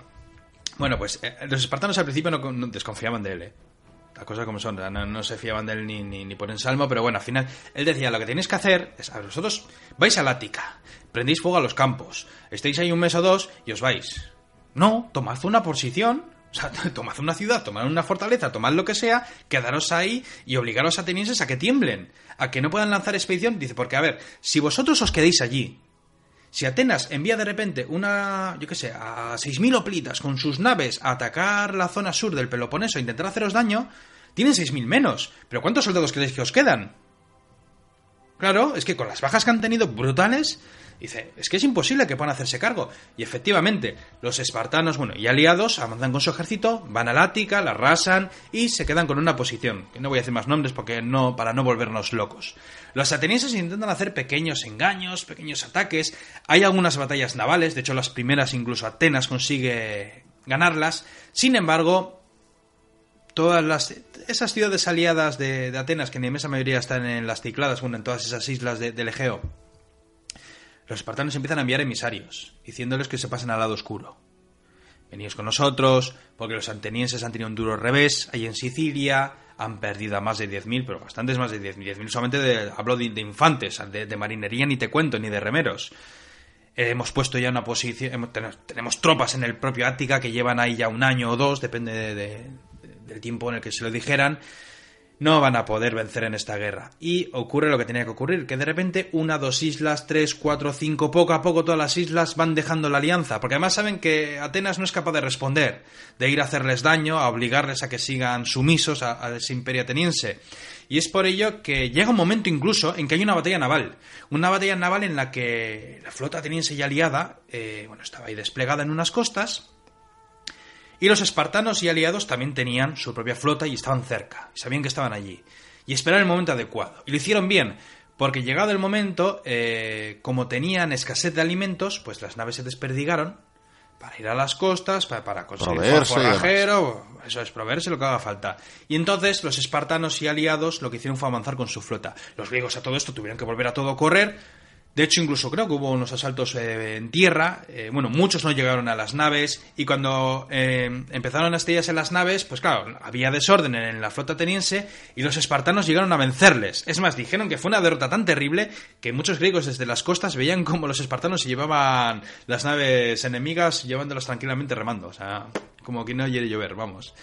Bueno, pues eh, los espartanos al principio no, no desconfiaban de él, ¿eh? Las cosas como son, no, no se fiaban de él ni, ni, ni, por ensalmo, pero bueno, al final él decía, lo que tenéis que hacer es, a vosotros vais a Lática, prendéis fuego a los campos, estáis ahí un mes o dos y os vais. No, tomad una posición, o sea, tomad una ciudad, tomad una fortaleza, tomad lo que sea, quedaros ahí y obligaros a atenienses a que tiemblen, a que no puedan lanzar expedición. Dice, porque a ver, si vosotros os quedéis allí, si Atenas envía de repente una, yo qué sé, a 6.000 hoplitas con sus naves a atacar la zona sur del Peloponeso e intentar haceros daño, tienen 6.000 menos. Pero ¿cuántos soldados creéis que os quedan? Claro, es que con las bajas que han tenido brutales, dice, es que es imposible que puedan hacerse cargo. Y efectivamente, los espartanos, bueno, y aliados avanzan con su ejército, van a la Ática, la arrasan y se quedan con una posición. Que no voy a decir más nombres porque no, para no volvernos locos. Los atenienses intentan hacer pequeños engaños, pequeños ataques. Hay algunas batallas navales, de hecho las primeras incluso Atenas consigue ganarlas. Sin embargo, todas las esas ciudades aliadas de, Atenas, que en inmensa mayoría están en las Cicladas, bueno, en todas esas islas de, del Egeo, los espartanos empiezan a enviar emisarios, diciéndoles que se pasen al lado oscuro. Veníos con nosotros, porque los atenienses han tenido un duro revés, ahí en Sicilia, han perdido a más de 10.000, pero bastantes más de 10.000. 10.000 solamente de, hablo de, de infantes, de, marinería ni te cuento, ni de remeros. Eh, hemos puesto ya una posición, tenemos, tenemos, tropas en el propio Ática que llevan ahí ya un año o dos, depende de, del tiempo en el que se lo dijeran, no van a poder vencer en esta guerra. Y ocurre lo que tenía que ocurrir, que de repente una, dos islas, tres, cuatro, cinco, poco a poco todas las islas van dejando la alianza, porque además saben que Atenas no es capaz de responder, de ir a hacerles daño, a obligarles a que sigan sumisos a, ese imperio ateniense. Y es por ello que llega un momento incluso en que hay una batalla naval. Una batalla naval en la que la flota ateniense y aliada, eh, bueno, estaba ahí desplegada en unas costas, y los espartanos y aliados también tenían su propia flota y estaban cerca, sabían que estaban allí. Y esperaron el momento adecuado. Y lo hicieron bien, porque llegado el momento, eh, como tenían escasez de alimentos, pues las naves se desperdigaron para ir a las costas, para, para conseguir forrajero, eso es, proveerse lo que haga falta. Y entonces los espartanos y aliados lo que hicieron fue avanzar con su flota. Los griegos a todo esto tuvieron que volver a todo correr, de hecho, incluso creo que hubo unos asaltos eh, en tierra. Eh, bueno, muchos no llegaron a las naves. Y cuando eh, empezaron a estrellarse las naves, pues claro, había desorden en la flota ateniense y los espartanos llegaron a vencerles. Es más, dijeron que fue una derrota tan terrible que muchos griegos desde las costas veían como los espartanos se llevaban las naves enemigas llevándolas tranquilamente remando. O sea, como que no quiere llover, vamos.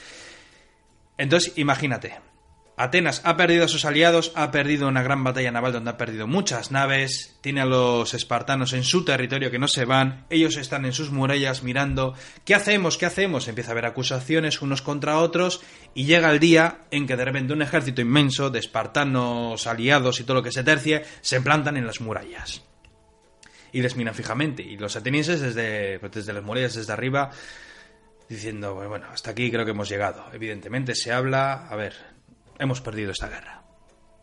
Entonces, imagínate. Atenas ha perdido a sus aliados, ha perdido una gran batalla naval donde ha perdido muchas naves, tiene a los espartanos en su territorio que no se van, ellos están en sus murallas mirando, ¿qué hacemos? ¿qué hacemos? Empieza a haber acusaciones unos contra otros y llega el día en que de repente un ejército inmenso de espartanos aliados y todo lo que se tercie se plantan en las murallas. Y les miran fijamente, y los atenienses desde, pues desde las murallas, desde arriba, diciendo, bueno, hasta aquí creo que hemos llegado. Evidentemente se habla, a ver, hemos perdido esta guerra.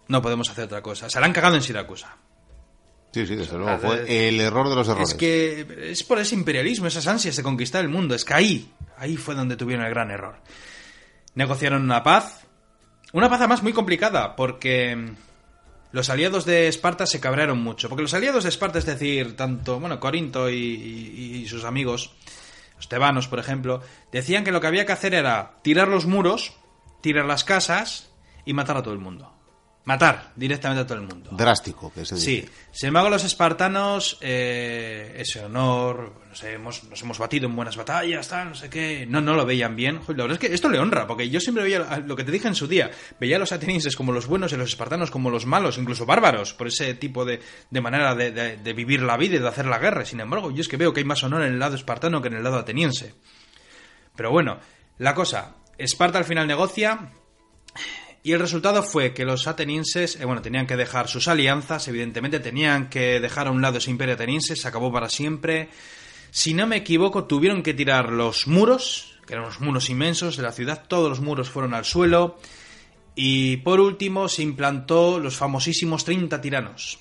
No podemos hacer otra cosa. Se la han cagado en Siracusa. Sí, sí, desde luego. Fue el error de los errores. Es que es por ese imperialismo, esas ansias de conquistar el mundo. Es que ahí, ahí fue donde tuvieron el gran error. Negociaron una paz. Una paz además muy complicada, porque los aliados de Esparta se cabrearon mucho. Porque los aliados de Esparta, es decir, tanto, bueno, Corinto y, y, y sus amigos, los tebanos, por ejemplo, decían que lo que había que hacer era tirar los muros, tirar las casas y matar a todo el mundo. Matar directamente a todo el mundo. Drástico, que se dice. Sí. Sin embargo, los espartanos, eh, ese honor, no sé, hemos, nos hemos batido en buenas batallas, tal, no sé qué. No, no lo veían bien. Joder, la verdad es que esto le honra, porque yo siempre veía lo que te dije en su día. Veía a los atenienses como los buenos y a los espartanos como los malos, incluso bárbaros, por ese tipo de, de manera de, de, de vivir la vida y de hacer la guerra. Sin embargo, yo es que veo que hay más honor en el lado espartano que en el lado ateniense. Pero bueno, la cosa, Esparta al final negocia, y el resultado fue que los atenienses, eh, bueno, tenían que dejar sus alianzas, evidentemente, tenían que dejar a un lado ese imperio ateniense, se acabó para siempre. Si no me equivoco, tuvieron que tirar los muros, que eran unos muros inmensos de la ciudad, todos los muros fueron al suelo. Y por último se implantó los famosísimos 30 tiranos.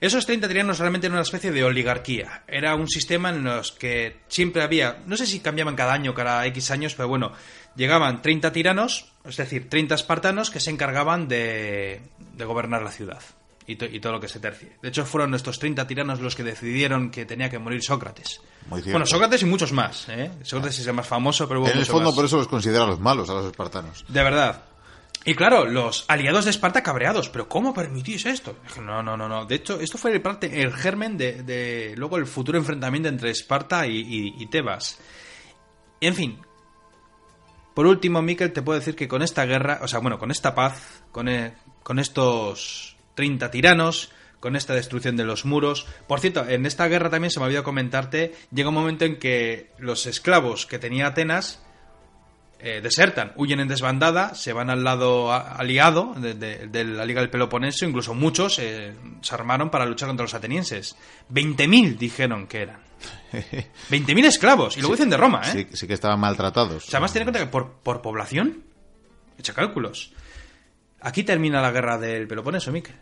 Esos 30 tiranos realmente eran una especie de oligarquía. Era un sistema en los que siempre había, no sé si cambiaban cada año, cada X años, pero bueno, llegaban 30 tiranos, es decir, 30 espartanos que se encargaban de, de gobernar la ciudad y, to- y todo lo que se tercie. De hecho, fueron estos 30 tiranos los que decidieron que tenía que morir Sócrates. Muy. Bueno, Sócrates y muchos más. ¿eh? Sócrates es el más famoso, pero hubo En el fondo, más. por eso los considera los malos a los espartanos. De verdad. Y claro, los aliados de Esparta cabreados, pero ¿cómo permitís esto? No, no, no, no. De hecho, esto fue el, parte, el germen de, de luego el futuro enfrentamiento entre Esparta y, Tebas. En fin. Por último, Miquel, te puedo decir que con esta guerra, o sea, bueno, con esta paz, con, eh, con estos 30 tiranos, con esta destrucción de los muros. Por cierto, en esta guerra también se me olvidó comentarte, llega un momento en que los esclavos que tenía Atenas eh, desertan, huyen en desbandada, se van al lado aliado de, de- de la Liga del Peloponeso, incluso muchos eh, se armaron para luchar contra los atenienses. 20.000 dijeron que eran. 20.000 esclavos, y luego dicen de Roma, ¿eh? Sí, sí que estaban maltratados. O sea, además ten en cuenta que por, por población, echa cálculos. Aquí termina la guerra del Peloponeso, Mikel.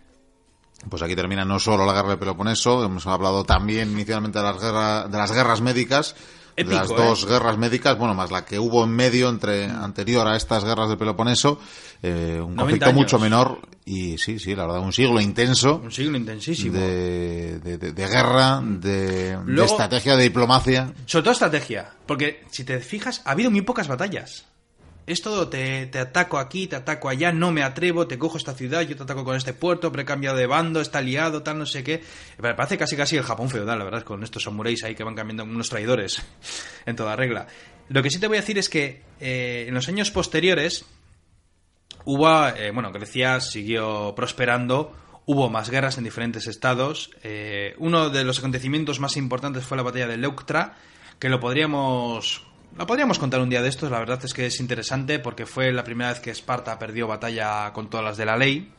Pues aquí termina no solo la guerra del Peloponeso, hemos hablado también inicialmente de las, guerra- de las guerras médicas, Épico, las ¿eh? dos guerras médicas, bueno, más la que hubo en medio entre anterior a estas guerras del Peloponeso, eh, un 90 conflicto años. mucho menor y sí, sí, la verdad, un siglo intenso Un siglo intensísimo. de, de- de- de guerra, de, estrategia, de diplomacia. Sobre todo estrategia, porque si te fijas, ha habido muy pocas batallas. Es todo, te, te ataco aquí, te ataco allá, no me atrevo, te cojo esta ciudad, yo te ataco con este puerto, pero he cambiado de bando, está liado, tal, no sé qué. Parece casi casi el Japón feudal, la verdad, con estos samuráis ahí que van cambiando unos traidores, en toda regla. Lo que sí te voy a decir es que eh, en los años posteriores hubo, eh, bueno, Grecia siguió prosperando, hubo más guerras en diferentes estados. eh, uno de los acontecimientos más importantes fue la batalla de Leuctra, que lo podríamos... La podríamos contar un día de estos, la verdad es que es interesante porque fue la primera vez que Esparta perdió batalla con todas las de la ley.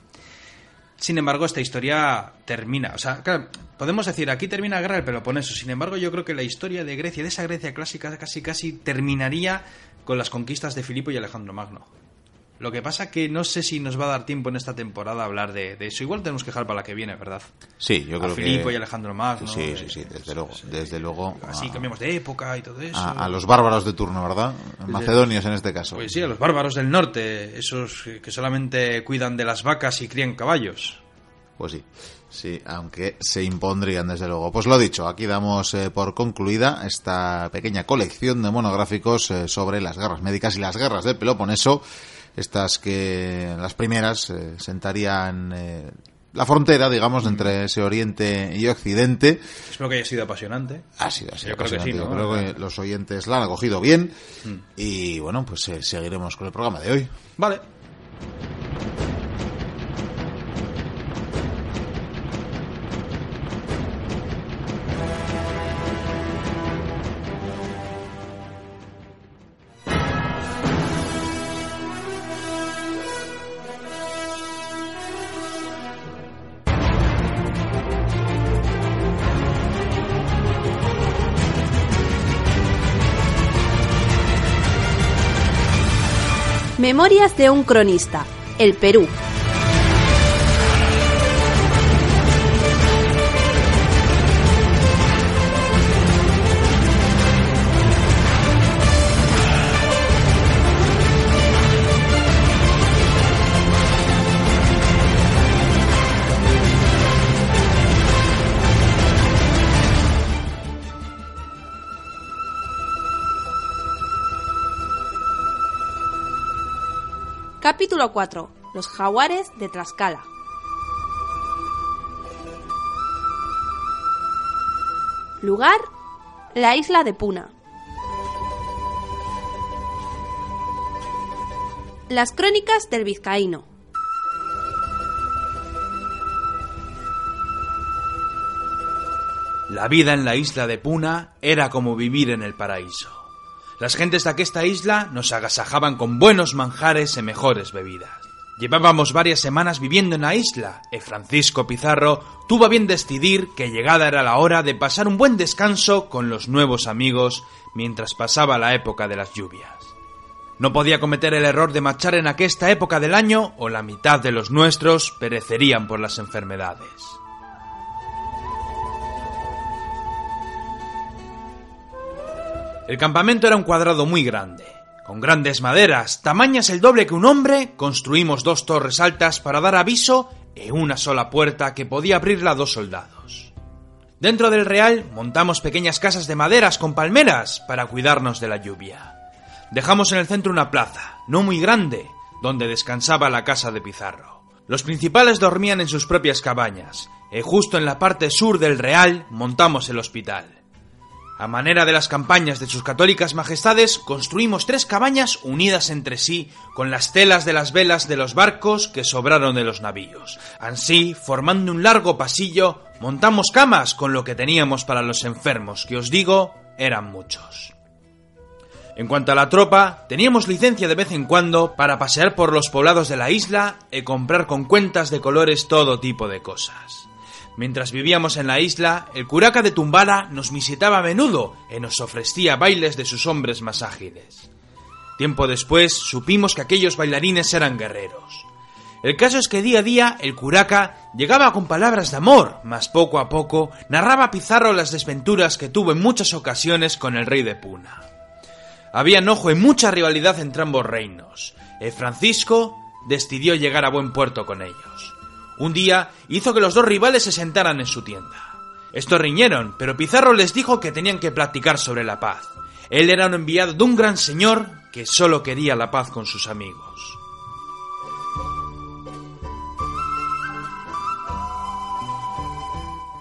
Sin embargo, esta historia termina. O sea, claro, podemos decir, aquí termina la guerra del Peloponeso. Sin embargo, yo creo que la historia de Grecia, de esa Grecia clásica, casi casi terminaría con las conquistas de Filipo y Alejandro Magno. Lo que pasa que no sé si nos va a dar tiempo en esta temporada a hablar de, de eso. Igual tenemos que dejar para la que viene, ¿verdad? Sí, yo a creo Filipo que... y Alejandro Magno. Sí, sí, sí, desde luego, sí. desde luego. Así a- cambiamos de época y todo eso. a, a los bárbaros de turno, ¿verdad? Macedonios en este caso. Pues sí, a los bárbaros del norte, esos que solamente cuidan de las vacas y crían caballos. Pues sí, sí, aunque se impondrían desde luego. Pues lo dicho, aquí damos eh, por concluida esta pequeña colección de monográficos eh, sobre las guerras médicas y las guerras del Peloponeso, estas que las primeras eh, sentarían eh, la frontera, digamos, entre ese Oriente y Occidente. Espero que haya sido apasionante. Ha sido así. Yo creo que apasionante. sí, Yo ¿no? creo que los oyentes la han acogido bien y bueno, pues eh, seguiremos con el programa de hoy. Vale. Memorias de un cronista. El Perú. Capítulo 4. Los jaguares de Tlaxcala. Lugar. La isla de Puna. Las crónicas del vizcaíno. La vida en la isla de Puna era como vivir en el paraíso. Las gentes de aquesta isla nos agasajaban con buenos manjares y mejores bebidas. Llevábamos varias semanas viviendo en la isla, y Francisco Pizarro tuvo a bien decidir que llegada era la hora de pasar un buen descanso con los nuevos amigos mientras pasaba la época de las lluvias. No podía cometer el error de marchar en aquesta época del año o la mitad de los nuestros perecerían por las enfermedades. El campamento era un cuadrado muy grande. Con grandes maderas, tamañas el doble que un hombre, construimos dos torres altas para dar aviso e una sola puerta que podía abrirla dos soldados. Dentro del real montamos pequeñas casas de maderas con palmeras para cuidarnos de la lluvia. Dejamos en el centro una plaza, no muy grande, donde descansaba la casa de Pizarro. Los principales dormían en sus propias cabañas, y justo en la parte sur del real montamos el hospital. A manera de las campañas de sus católicas majestades, construimos tres cabañas unidas entre sí con las telas de las velas de los barcos que sobraron de los navíos. Así, formando un largo pasillo, montamos camas con lo que teníamos para los enfermos, que os digo, eran muchos. En cuanto a la tropa, teníamos licencia de vez en cuando para pasear por los poblados de la isla y comprar con cuentas de colores todo tipo de cosas. Mientras vivíamos en la isla, el curaca de Tumbala nos visitaba a menudo y nos ofrecía bailes de sus hombres más ágiles. Tiempo después supimos que aquellos bailarines eran guerreros. El caso es que día a día el curaca llegaba con palabras de amor, mas poco a poco narraba Pizarro las desventuras que tuvo en muchas ocasiones con el rey de Puna. Había enojo y mucha rivalidad entre ambos reinos. El Francisco decidió llegar a buen puerto con ellos. Un día hizo que los dos rivales se sentaran en su tienda. Estos riñeron, pero Pizarro les dijo que tenían que platicar sobre la paz. Él era un enviado de un gran señor que solo quería la paz con sus amigos.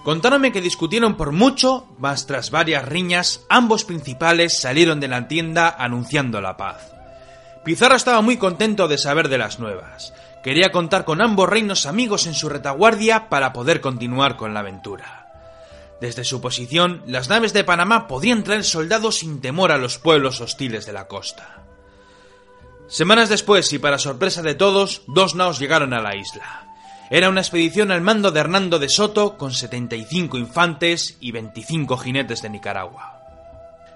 Contáronme que discutieron por mucho, mas tras varias riñas, ambos principales salieron de la tienda anunciando la paz. Pizarro estaba muy contento de saber de las nuevas. Quería contar con ambos reinos amigos en su retaguardia para poder continuar con la aventura. Desde su posición, las naves de Panamá podían traer soldados sin temor a los pueblos hostiles de la costa. Semanas después, y para sorpresa de todos, dos naos llegaron a la isla. Era una expedición al mando de Hernando de Soto con 75 infantes y 25 jinetes de Nicaragua.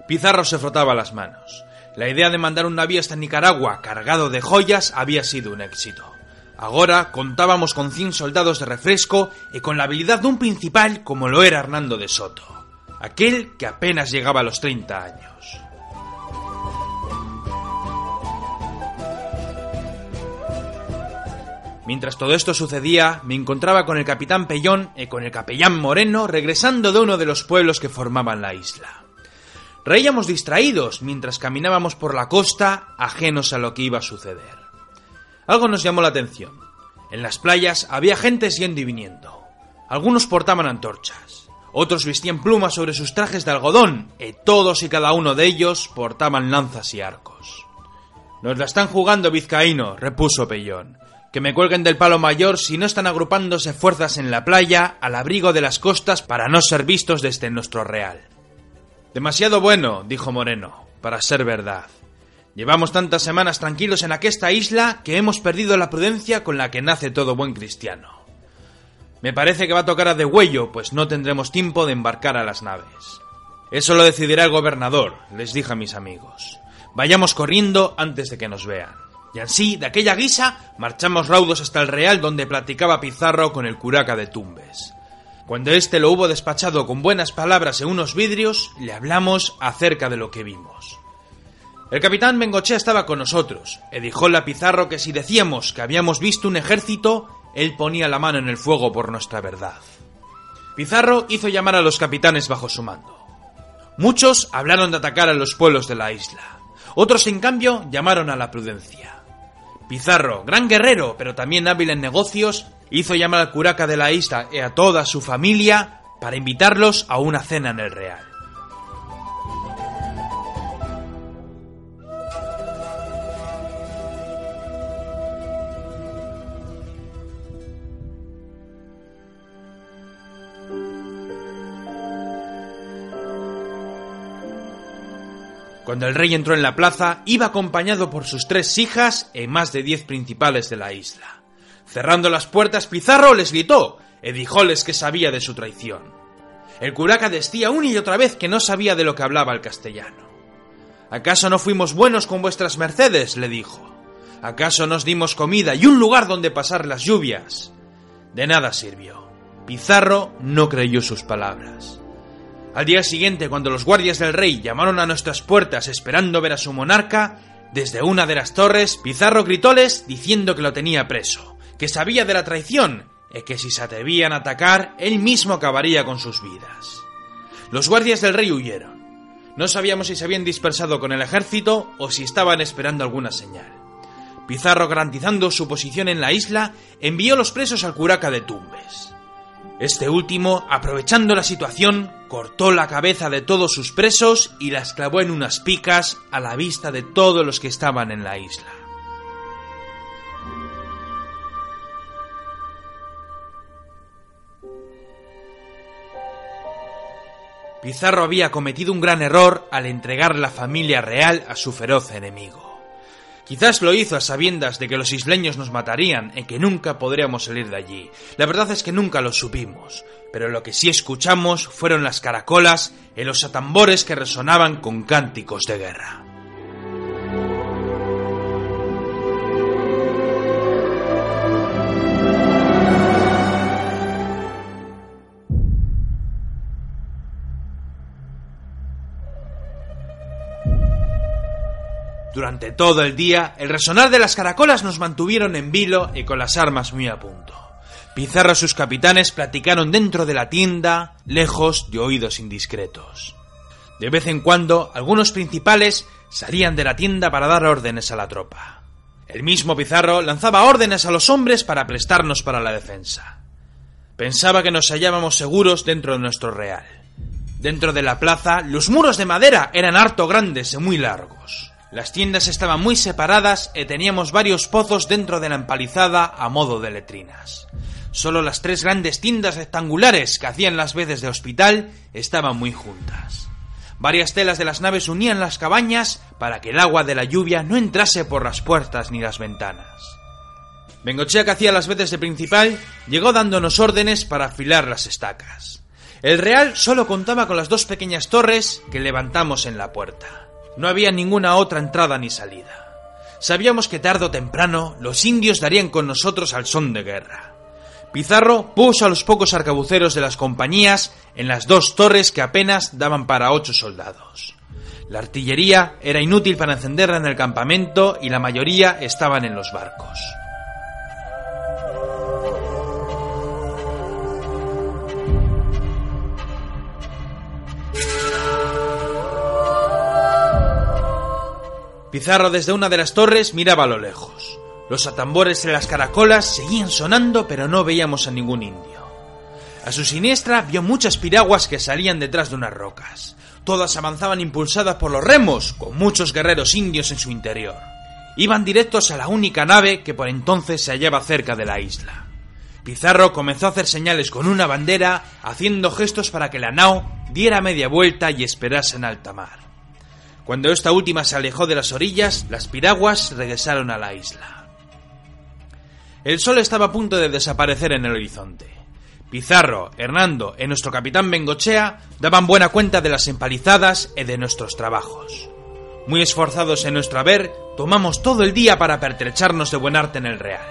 Pizarro se frotaba las manos. La idea de mandar un navío hasta Nicaragua cargado de joyas había sido un éxito. Ahora contábamos con 100 soldados de refresco y con la habilidad de un principal como lo era Hernando de Soto, aquel que apenas llegaba a los 30 años. Mientras todo esto sucedía, me encontraba con el capitán Pellón y con el capellán Moreno regresando de uno de los pueblos que formaban la isla. Reíamos distraídos mientras caminábamos por la costa, ajenos a lo que iba a suceder. Algo nos llamó la atención. En las playas había gente yendo y viniendo. Algunos portaban antorchas, otros vestían plumas sobre sus trajes de algodón, y todos y cada uno de ellos portaban lanzas y arcos. Nos la están jugando, vizcaíno, repuso Pellón. Que me cuelguen del palo mayor si no están agrupándose fuerzas en la playa al abrigo de las costas para no ser vistos desde nuestro real. Demasiado bueno, dijo Moreno, para ser verdad. Llevamos tantas semanas tranquilos en aquesta isla que hemos perdido la prudencia con la que nace todo buen cristiano. Me parece que va a tocar a degüello, pues no tendremos tiempo de embarcar a las naves. Eso lo decidirá el gobernador, les dije a mis amigos. Vayamos corriendo antes de que nos vean. Y así, de aquella guisa, marchamos raudos hasta el real donde platicaba Pizarro con el curaca de Tumbes. Cuando éste lo hubo despachado con buenas palabras en unos vidrios, le hablamos acerca de lo que vimos. El capitán Bengochea estaba con nosotros, y dijóle a Pizarro que si decíamos que habíamos visto un ejército, él ponía la mano en el fuego por nuestra verdad. Pizarro hizo llamar a los capitanes bajo su mando. Muchos hablaron de atacar a los pueblos de la isla. Otros, en cambio, llamaron a la prudencia. Pizarro, gran guerrero, pero también hábil en negocios, hizo llamar al curaca de la isla y a toda su familia para invitarlos a una cena en el Real. Cuando el rey entró en la plaza, iba acompañado por sus tres hijas y más de diez principales de la isla. Cerrando las puertas, Pizarro les gritó y dijóles que sabía de su traición. El curaca decía una y otra vez que no sabía de lo que hablaba el castellano. ¿Acaso no fuimos buenos con vuestras mercedes? le dijo. ¿Acaso nos dimos comida y un lugar donde pasar las lluvias? De nada sirvió. Pizarro no creyó sus palabras. Al día siguiente, cuando los guardias del rey llamaron a nuestras puertas esperando ver a su monarca, desde una de las torres, Pizarro gritóles diciendo que lo tenía preso, que sabía de la traición y que si se atrevían a atacar, él mismo acabaría con sus vidas. Los guardias del rey huyeron. No sabíamos si se habían dispersado con el ejército o si estaban esperando alguna señal. Pizarro, garantizando su posición en la isla, envió los presos al curaca de Tumbes. Este último, aprovechando la situación, cortó la cabeza de todos sus presos y las clavó en unas picas a la vista de todos los que estaban en la isla. Pizarro había cometido un gran error al entregar la familia real a su feroz enemigo. Quizás lo hizo a sabiendas de que los isleños nos matarían y que nunca podríamos salir de allí. La verdad es que nunca lo supimos, pero lo que sí escuchamos fueron las caracolas y los atambores que resonaban con cánticos de guerra. Durante todo el día, el resonar de las caracolas nos mantuvieron en vilo y con las armas muy a punto. Pizarro y sus capitanes platicaron dentro de la tienda, lejos de oídos indiscretos. De vez en cuando, algunos principales salían de la tienda para dar órdenes a la tropa. El mismo Pizarro lanzaba órdenes a los hombres para prestarnos para la defensa. Pensaba que nos hallábamos seguros dentro de nuestro real. Dentro de la plaza, los muros de madera eran harto grandes y muy largos. Las tiendas estaban muy separadas y teníamos varios pozos dentro de la empalizada a modo de letrinas. Solo las tres grandes tiendas rectangulares que hacían las veces de hospital estaban muy juntas. Varias telas de las naves unían las cabañas para que el agua de la lluvia no entrase por las puertas ni las ventanas. Bengochea, que hacía las veces de principal, llegó dándonos órdenes para afilar las estacas. El Real solo contaba con las dos pequeñas torres que levantamos en la puerta. No había ninguna otra entrada ni salida. Sabíamos que tarde o temprano los indios darían con nosotros al son de guerra. Pizarro puso a los pocos arcabuceros de las compañías en las dos torres que apenas daban para ocho soldados. La artillería era inútil para encenderla en el campamento y la mayoría estaban en los barcos. Pizarro desde una de las torres miraba a lo lejos. Los atambores en las caracolas seguían sonando pero no veíamos a ningún indio. A su siniestra vio muchas piraguas que salían detrás de unas rocas. Todas avanzaban impulsadas por los remos, con muchos guerreros indios en su interior. Iban directos a la única nave que por entonces se hallaba cerca de la isla. Pizarro comenzó a hacer señales con una bandera, haciendo gestos para que la nao diera media vuelta y esperase en alta mar. Cuando esta última se alejó de las orillas, las piraguas regresaron a la isla. El sol estaba a punto de desaparecer en el horizonte. Pizarro, Hernando y nuestro capitán Bengochea daban buena cuenta de las empalizadas y de nuestros trabajos. Muy esforzados en nuestro haber, tomamos todo el día para pertrecharnos de buen arte en el real.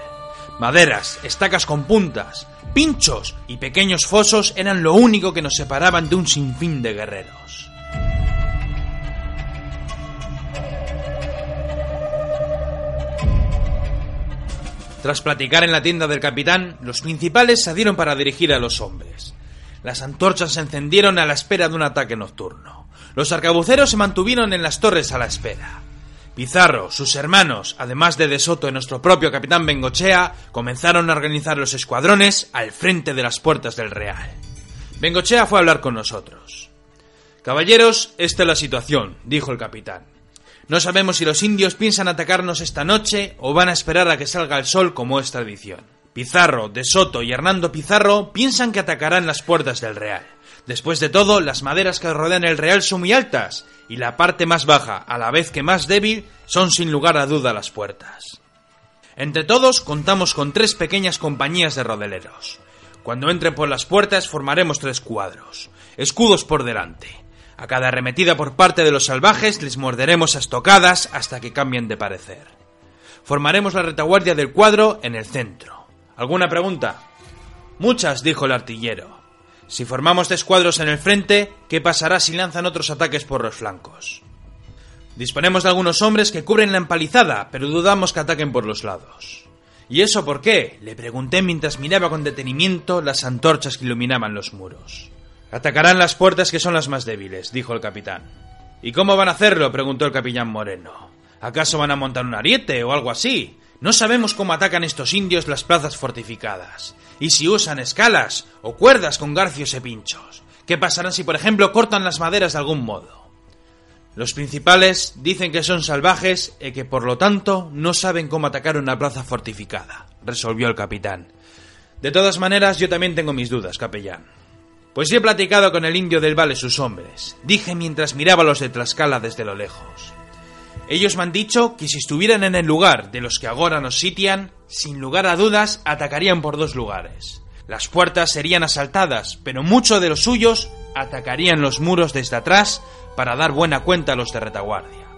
Maderas, estacas con puntas, pinchos y pequeños fosos eran lo único que nos separaban de un sinfín de guerreros. Tras platicar en la tienda del capitán, los principales se dieron para dirigir a los hombres. Las antorchas se encendieron a la espera de un ataque nocturno. Los arcabuceros se mantuvieron en las torres a la espera. Pizarro, sus hermanos, además de De Soto y nuestro propio capitán Bengochea, comenzaron a organizar los escuadrones al frente de las puertas del Real. Bengochea fue a hablar con nosotros. Caballeros, esta es la situación, dijo el capitán. No sabemos si los indios piensan atacarnos esta noche o van a esperar a que salga el sol como es tradición. Pizarro, De Soto y Hernando Pizarro piensan que atacarán las puertas del Real. Después de todo, las maderas que rodean el Real son muy altas, y la parte más baja, a la vez que más débil, son sin lugar a duda las puertas. Entre todos contamos con tres pequeñas compañías de rodeleros. Cuando entren por las puertas formaremos tres cuadros, escudos por delante. A cada arremetida por parte de los salvajes les morderemos a estocadas hasta que cambien de parecer. Formaremos la retaguardia del cuadro en el centro. ¿Alguna pregunta? Muchas, dijo el artillero. Si formamos tres cuadros en el frente, ¿qué pasará si lanzan otros ataques por los flancos? Disponemos de algunos hombres que cubren la empalizada, pero dudamos que ataquen por los lados. ¿Y eso por qué? Le pregunté mientras miraba con detenimiento las antorchas que iluminaban los muros. Atacarán las puertas que son las más débiles, dijo el capitán. ¿Y cómo van a hacerlo? preguntó el capitán Moreno. ¿Acaso van a montar un ariete o algo así? No sabemos cómo atacan estos indios las plazas fortificadas y si usan escalas o cuerdas con garfios y pinchos. ¿Qué pasará si, por ejemplo, cortan las maderas de algún modo? Los principales dicen que son salvajes y que por lo tanto no saben cómo atacar una plaza fortificada, resolvió el capitán. De todas maneras, yo también tengo mis dudas, capellán. Pues he platicado con el indio del Vale sus hombres, dije mientras miraba los de Tlaxcala desde lo lejos. Ellos me han dicho que si estuvieran en el lugar de los que ahora nos sitian, sin lugar a dudas atacarían por dos lugares. Las puertas serían asaltadas, pero muchos de los suyos atacarían los muros desde atrás para dar buena cuenta a los de retaguardia.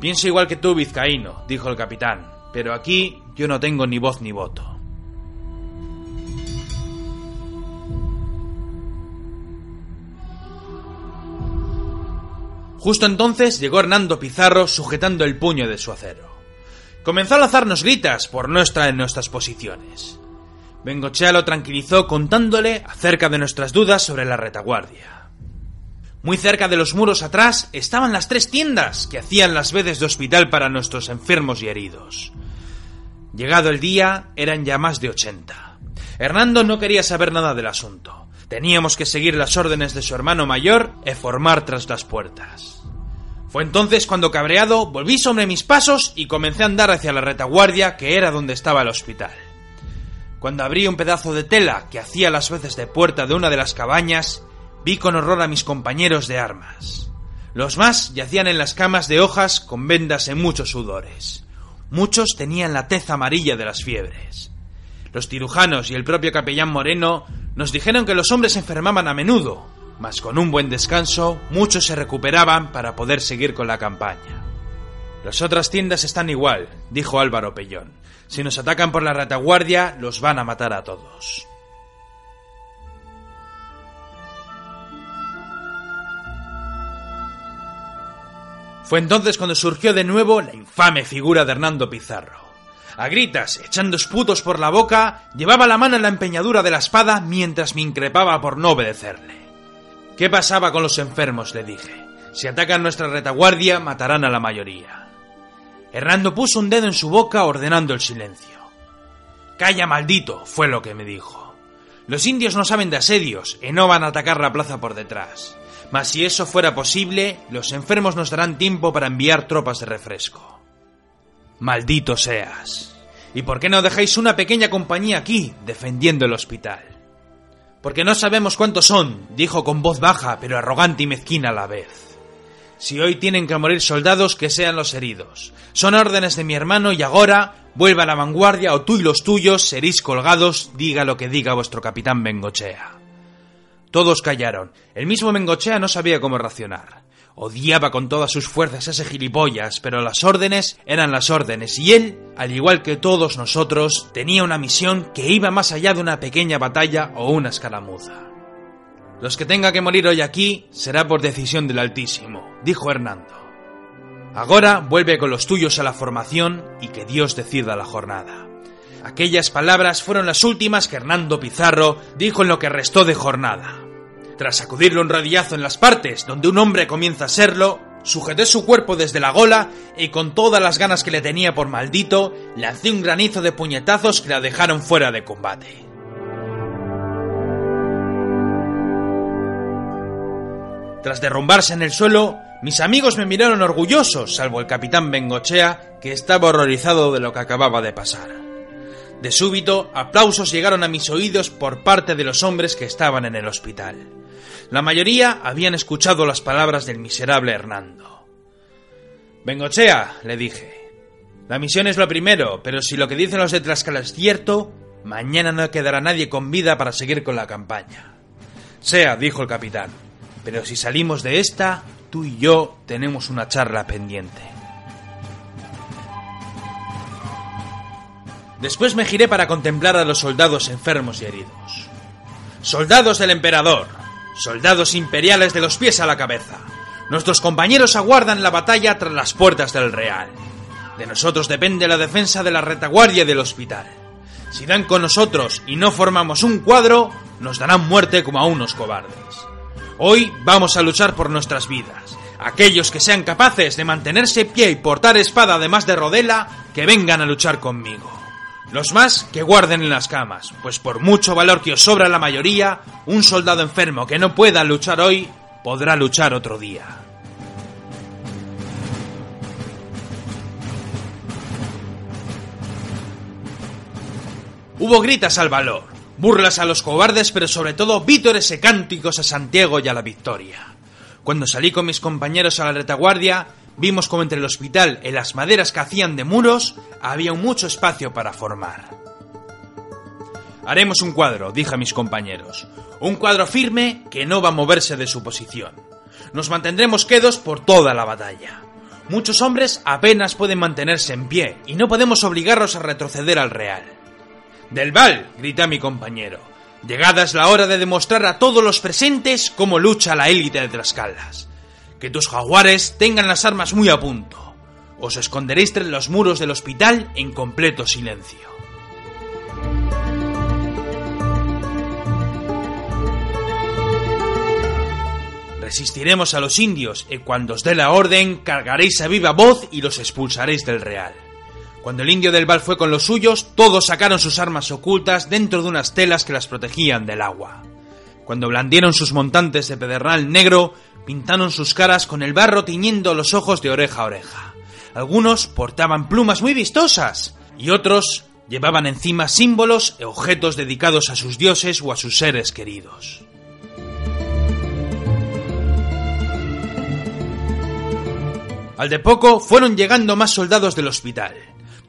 Pienso igual que tú, vizcaíno, dijo el capitán, pero aquí yo no tengo ni voz ni voto. Justo entonces llegó Hernando Pizarro sujetando el puño de su acero. Comenzó a lanzarnos gritas por no estar en nuestras posiciones. Bengochea lo tranquilizó contándole acerca de nuestras dudas sobre la retaguardia. Muy cerca de los muros atrás estaban las tres tiendas que hacían las veces de hospital para nuestros enfermos y heridos. Llegado el día, eran ya más de ochenta. Hernando no quería saber nada del asunto. Teníamos que seguir las órdenes de su hermano mayor e formar tras las puertas. Fue entonces cuando cabreado volví sobre mis pasos y comencé a andar hacia la retaguardia que era donde estaba el hospital. Cuando abrí un pedazo de tela que hacía las veces de puerta de una de las cabañas, vi con horror a mis compañeros de armas. Los más yacían en las camas de hojas con vendas en muchos sudores. Muchos tenían la tez amarilla de las fiebres. Los cirujanos y el propio capellán Moreno nos dijeron que los hombres enfermaban a menudo, mas con un buen descanso muchos se recuperaban para poder seguir con la campaña. Las otras tiendas están igual, dijo Álvaro Pellón. Si nos atacan por la retaguardia, los van a matar a todos. Fue entonces cuando surgió de nuevo la infame figura de Hernando Pizarro. A gritas, echando esputos por la boca, llevaba la mano en la empeñadura de la espada mientras me increpaba por no obedecerle. ¿Qué pasaba con los enfermos? le dije. Si atacan nuestra retaguardia, matarán a la mayoría. Hernando puso un dedo en su boca ordenando el silencio. Calla, maldito, fue lo que me dijo. Los indios no saben de asedios y no van a atacar la plaza por detrás. Mas si eso fuera posible, los enfermos nos darán tiempo para enviar tropas de refresco. Maldito seas. ¿Y por qué no dejáis una pequeña compañía aquí, defendiendo el hospital? Porque no sabemos cuántos son, dijo con voz baja, pero arrogante y mezquina a la vez. Si hoy tienen que morir soldados, que sean los heridos. Son órdenes de mi hermano y ahora vuelva a la vanguardia o tú y los tuyos seréis colgados, diga lo que diga vuestro capitán Bengochea. Todos callaron. El mismo Bengochea no sabía cómo racionar. Odiaba con todas sus fuerzas a ese gilipollas, pero las órdenes eran las órdenes y él, al igual que todos nosotros, tenía una misión que iba más allá de una pequeña batalla o una escaramuza. Los que tenga que morir hoy aquí será por decisión del Altísimo, dijo Hernando. Ahora vuelve con los tuyos a la formación y que Dios decida la jornada. Aquellas palabras fueron las últimas que Hernando Pizarro dijo en lo que restó de jornada. Tras sacudirle un rodillazo en las partes donde un hombre comienza a serlo, sujeté su cuerpo desde la gola y con todas las ganas que le tenía por maldito, lancé un granizo de puñetazos que la dejaron fuera de combate. Tras derrumbarse en el suelo, mis amigos me miraron orgullosos, salvo el capitán Bengochea, que estaba horrorizado de lo que acababa de pasar. De súbito, aplausos llegaron a mis oídos por parte de los hombres que estaban en el hospital. La mayoría habían escuchado las palabras del miserable Hernando. Bengochea, le dije. La misión es lo primero, pero si lo que dicen los de Tlaxcala es cierto, mañana no quedará nadie con vida para seguir con la campaña. Sea, dijo el capitán, pero si salimos de esta, tú y yo tenemos una charla pendiente. Después me giré para contemplar a los soldados enfermos y heridos. Soldados del emperador, soldados imperiales de los pies a la cabeza. Nuestros compañeros aguardan la batalla tras las puertas del Real. De nosotros depende la defensa de la retaguardia del hospital. Si dan con nosotros y no formamos un cuadro, nos darán muerte como a unos cobardes. Hoy vamos a luchar por nuestras vidas. Aquellos que sean capaces de mantenerse pie y portar espada además de rodela, que vengan a luchar conmigo. Los más que guarden en las camas, pues por mucho valor que os sobra la mayoría, un soldado enfermo que no pueda luchar hoy, podrá luchar otro día. Hubo gritas al valor, burlas a los cobardes, pero sobre todo vítores y cánticos a Santiago y a la victoria. Cuando salí con mis compañeros a la retaguardia, vimos como entre el hospital y las maderas que hacían de muros había mucho espacio para formar. Haremos un cuadro, dije a mis compañeros. Un cuadro firme que no va a moverse de su posición. Nos mantendremos quedos por toda la batalla. Muchos hombres apenas pueden mantenerse en pie y no podemos obligarlos a retroceder al real. Del Val, grité a mi compañero. Llegada es la hora de demostrar a todos los presentes cómo lucha la élite de Tlaxcalas. Que tus jaguares tengan las armas muy a punto. Os esconderéis tras los muros del hospital en completo silencio. Resistiremos a los indios y cuando os dé la orden cargaréis a viva voz y los expulsaréis del real. Cuando el indio del Val fue con los suyos, todos sacaron sus armas ocultas dentro de unas telas que las protegían del agua. Cuando blandieron sus montantes de pedernal negro, pintaron sus caras con el barro tiñendo los ojos de oreja a oreja. Algunos portaban plumas muy vistosas y otros llevaban encima símbolos e objetos dedicados a sus dioses o a sus seres queridos. Al de poco fueron llegando más soldados del hospital.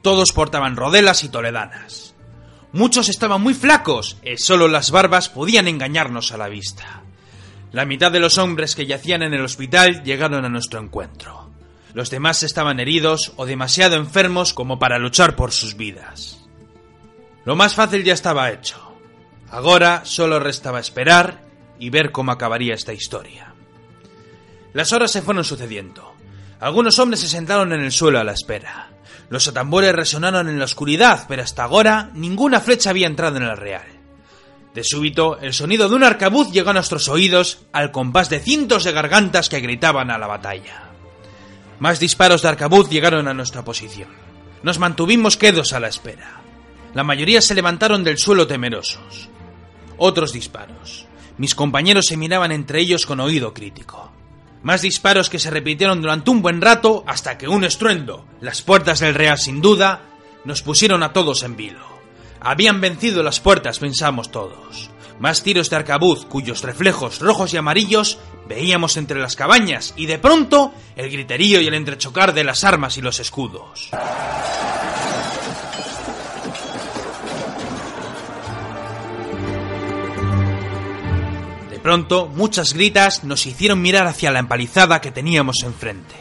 Todos portaban rodelas y toledanas. Muchos estaban muy flacos, y solo las barbas podían engañarnos a la vista. La mitad de los hombres que yacían en el hospital llegaron a nuestro encuentro. Los demás estaban heridos o demasiado enfermos como para luchar por sus vidas. Lo más fácil ya estaba hecho. Ahora solo restaba esperar y ver cómo acabaría esta historia. Las horas se fueron sucediendo. Algunos hombres se sentaron en el suelo a la espera. Los atambores resonaron en la oscuridad, pero hasta ahora ninguna flecha había entrado en el real. De súbito, el sonido de un arcabuz llegó a nuestros oídos al compás de cientos de gargantas que gritaban a la batalla. Más disparos de arcabuz llegaron a nuestra posición. Nos mantuvimos quedos a la espera. La mayoría se levantaron del suelo temerosos. Otros disparos. Mis compañeros se miraban entre ellos con oído crítico. Más disparos que se repitieron durante un buen rato hasta que un estruendo, las puertas del Real sin duda, nos pusieron a todos en vilo. Habían vencido las puertas, pensamos todos. Más tiros de arcabuz cuyos reflejos rojos y amarillos veíamos entre las cabañas y de pronto el griterío y el entrechocar de las armas y los escudos. De pronto, muchas gritas nos hicieron mirar hacia la empalizada que teníamos enfrente.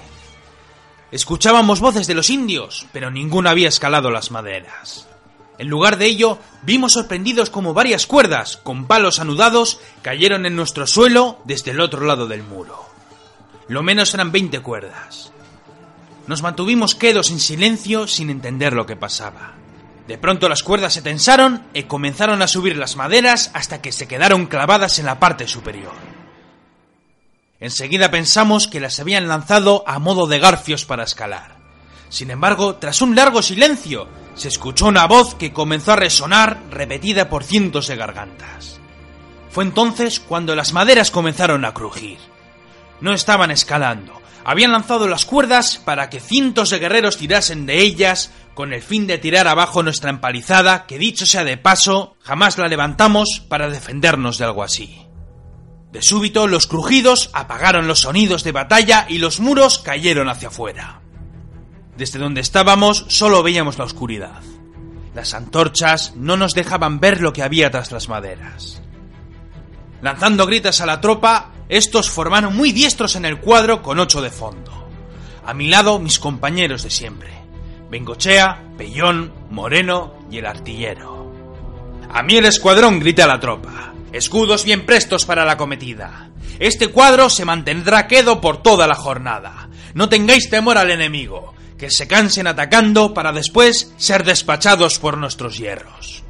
Escuchábamos voces de los indios, pero ninguno había escalado las maderas. En lugar de ello, vimos sorprendidos como varias cuerdas, con palos anudados, cayeron en nuestro suelo desde el otro lado del muro. Lo menos eran 20 cuerdas. Nos mantuvimos quedos en silencio sin entender lo que pasaba. De pronto las cuerdas se tensaron y comenzaron a subir las maderas hasta que se quedaron clavadas en la parte superior. Enseguida pensamos que las habían lanzado a modo de garfios para escalar. Sin embargo, tras un largo silencio, se escuchó una voz que comenzó a resonar, repetida por cientos de gargantas. Fue entonces cuando las maderas comenzaron a crujir. No estaban escalando, habían lanzado las cuerdas para que cientos de guerreros tirasen de ellas con el fin de tirar abajo nuestra empalizada, que dicho sea de paso, jamás la levantamos para defendernos de algo así. De súbito los crujidos apagaron los sonidos de batalla y los muros cayeron hacia afuera. Desde donde estábamos solo veíamos la oscuridad. Las antorchas no nos dejaban ver lo que había tras las maderas. Lanzando gritas a la tropa, estos formaron muy diestros en el cuadro con ocho de fondo. A mi lado mis compañeros de siempre. Bengochea, Pellón, Moreno y el artillero. A mí el escuadrón grita a la tropa. Escudos bien prestos para la cometida. Este cuadro se mantendrá quedo por toda la jornada. No tengáis temor al enemigo, que se cansen atacando para después ser despachados por nuestros hierros.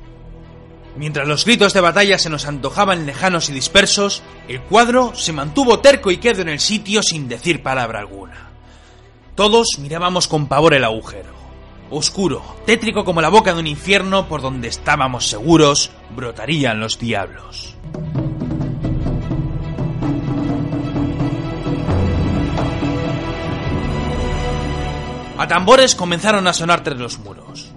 Mientras los gritos de batalla se nos antojaban lejanos y dispersos, el cuadro se mantuvo terco y quedo en el sitio sin decir palabra alguna. Todos mirábamos con pavor el agujero. Oscuro, tétrico como la boca de un infierno por donde estábamos seguros brotarían los diablos. A tambores comenzaron a sonar tras los muros.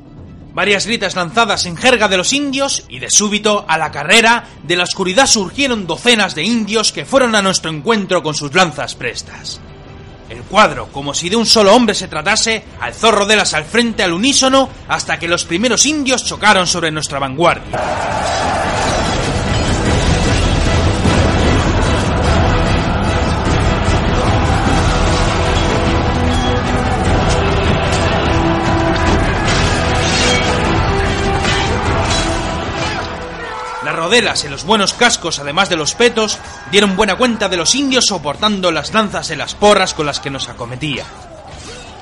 Varias gritas lanzadas en jerga de los indios y de súbito, a la carrera, de la oscuridad surgieron docenas de indios que fueron a nuestro encuentro con sus lanzas prestas. El cuadro, como si de un solo hombre se tratase, alzó rodelas al frente al unísono hasta que los primeros indios chocaron sobre nuestra vanguardia. Rodelas y los buenos cascos, además de los petos, dieron buena cuenta de los indios soportando las lanzas en las porras con las que nos acometía.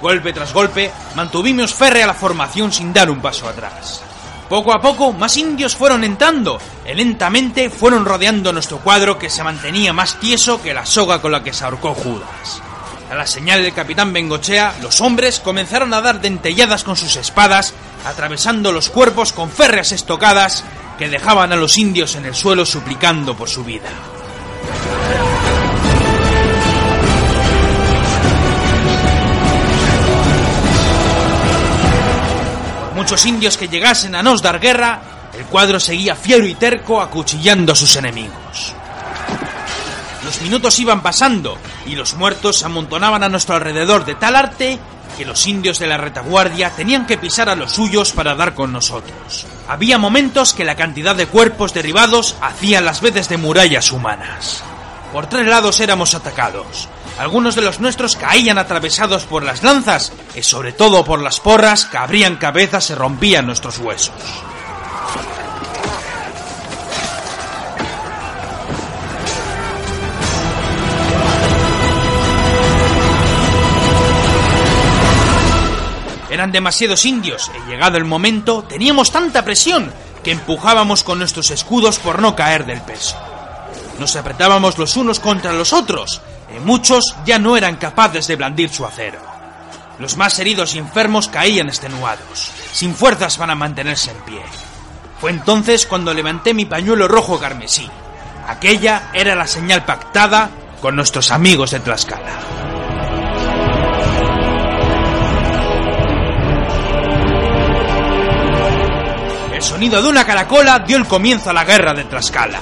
Golpe tras golpe, mantuvimos férrea la formación sin dar un paso atrás. Poco a poco, más indios fueron entrando, y lentamente fueron rodeando nuestro cuadro que se mantenía más tieso que la soga con la que se ahorcó Judas. A la señal del capitán Bengochea, los hombres comenzaron a dar dentelladas con sus espadas, atravesando los cuerpos con férreas estocadas que dejaban a los indios en el suelo suplicando por su vida. Por muchos indios que llegasen a nos dar guerra, el cuadro seguía fiero y terco acuchillando a sus enemigos. Minutos iban pasando y los muertos se amontonaban a nuestro alrededor de tal arte que los indios de la retaguardia tenían que pisar a los suyos para dar con nosotros. Había momentos que la cantidad de cuerpos derribados hacía las veces de murallas humanas. Por tres lados éramos atacados. Algunos de los nuestros caían atravesados por las lanzas y sobre todo por las porras que abrían cabezas y rompían nuestros huesos. Eran demasiados indios y llegado el momento teníamos tanta presión que empujábamos con nuestros escudos por no caer del peso. Nos apretábamos los unos contra los otros y muchos ya no eran capaces de blandir su acero. Los más heridos y enfermos caían extenuados, sin fuerzas para mantenerse en pie. Fue entonces cuando levanté mi pañuelo rojo carmesí. Aquella era la señal pactada con nuestros amigos de Tlaxcala. Sonido de una caracola dio el comienzo a la guerra de Tlaxcala.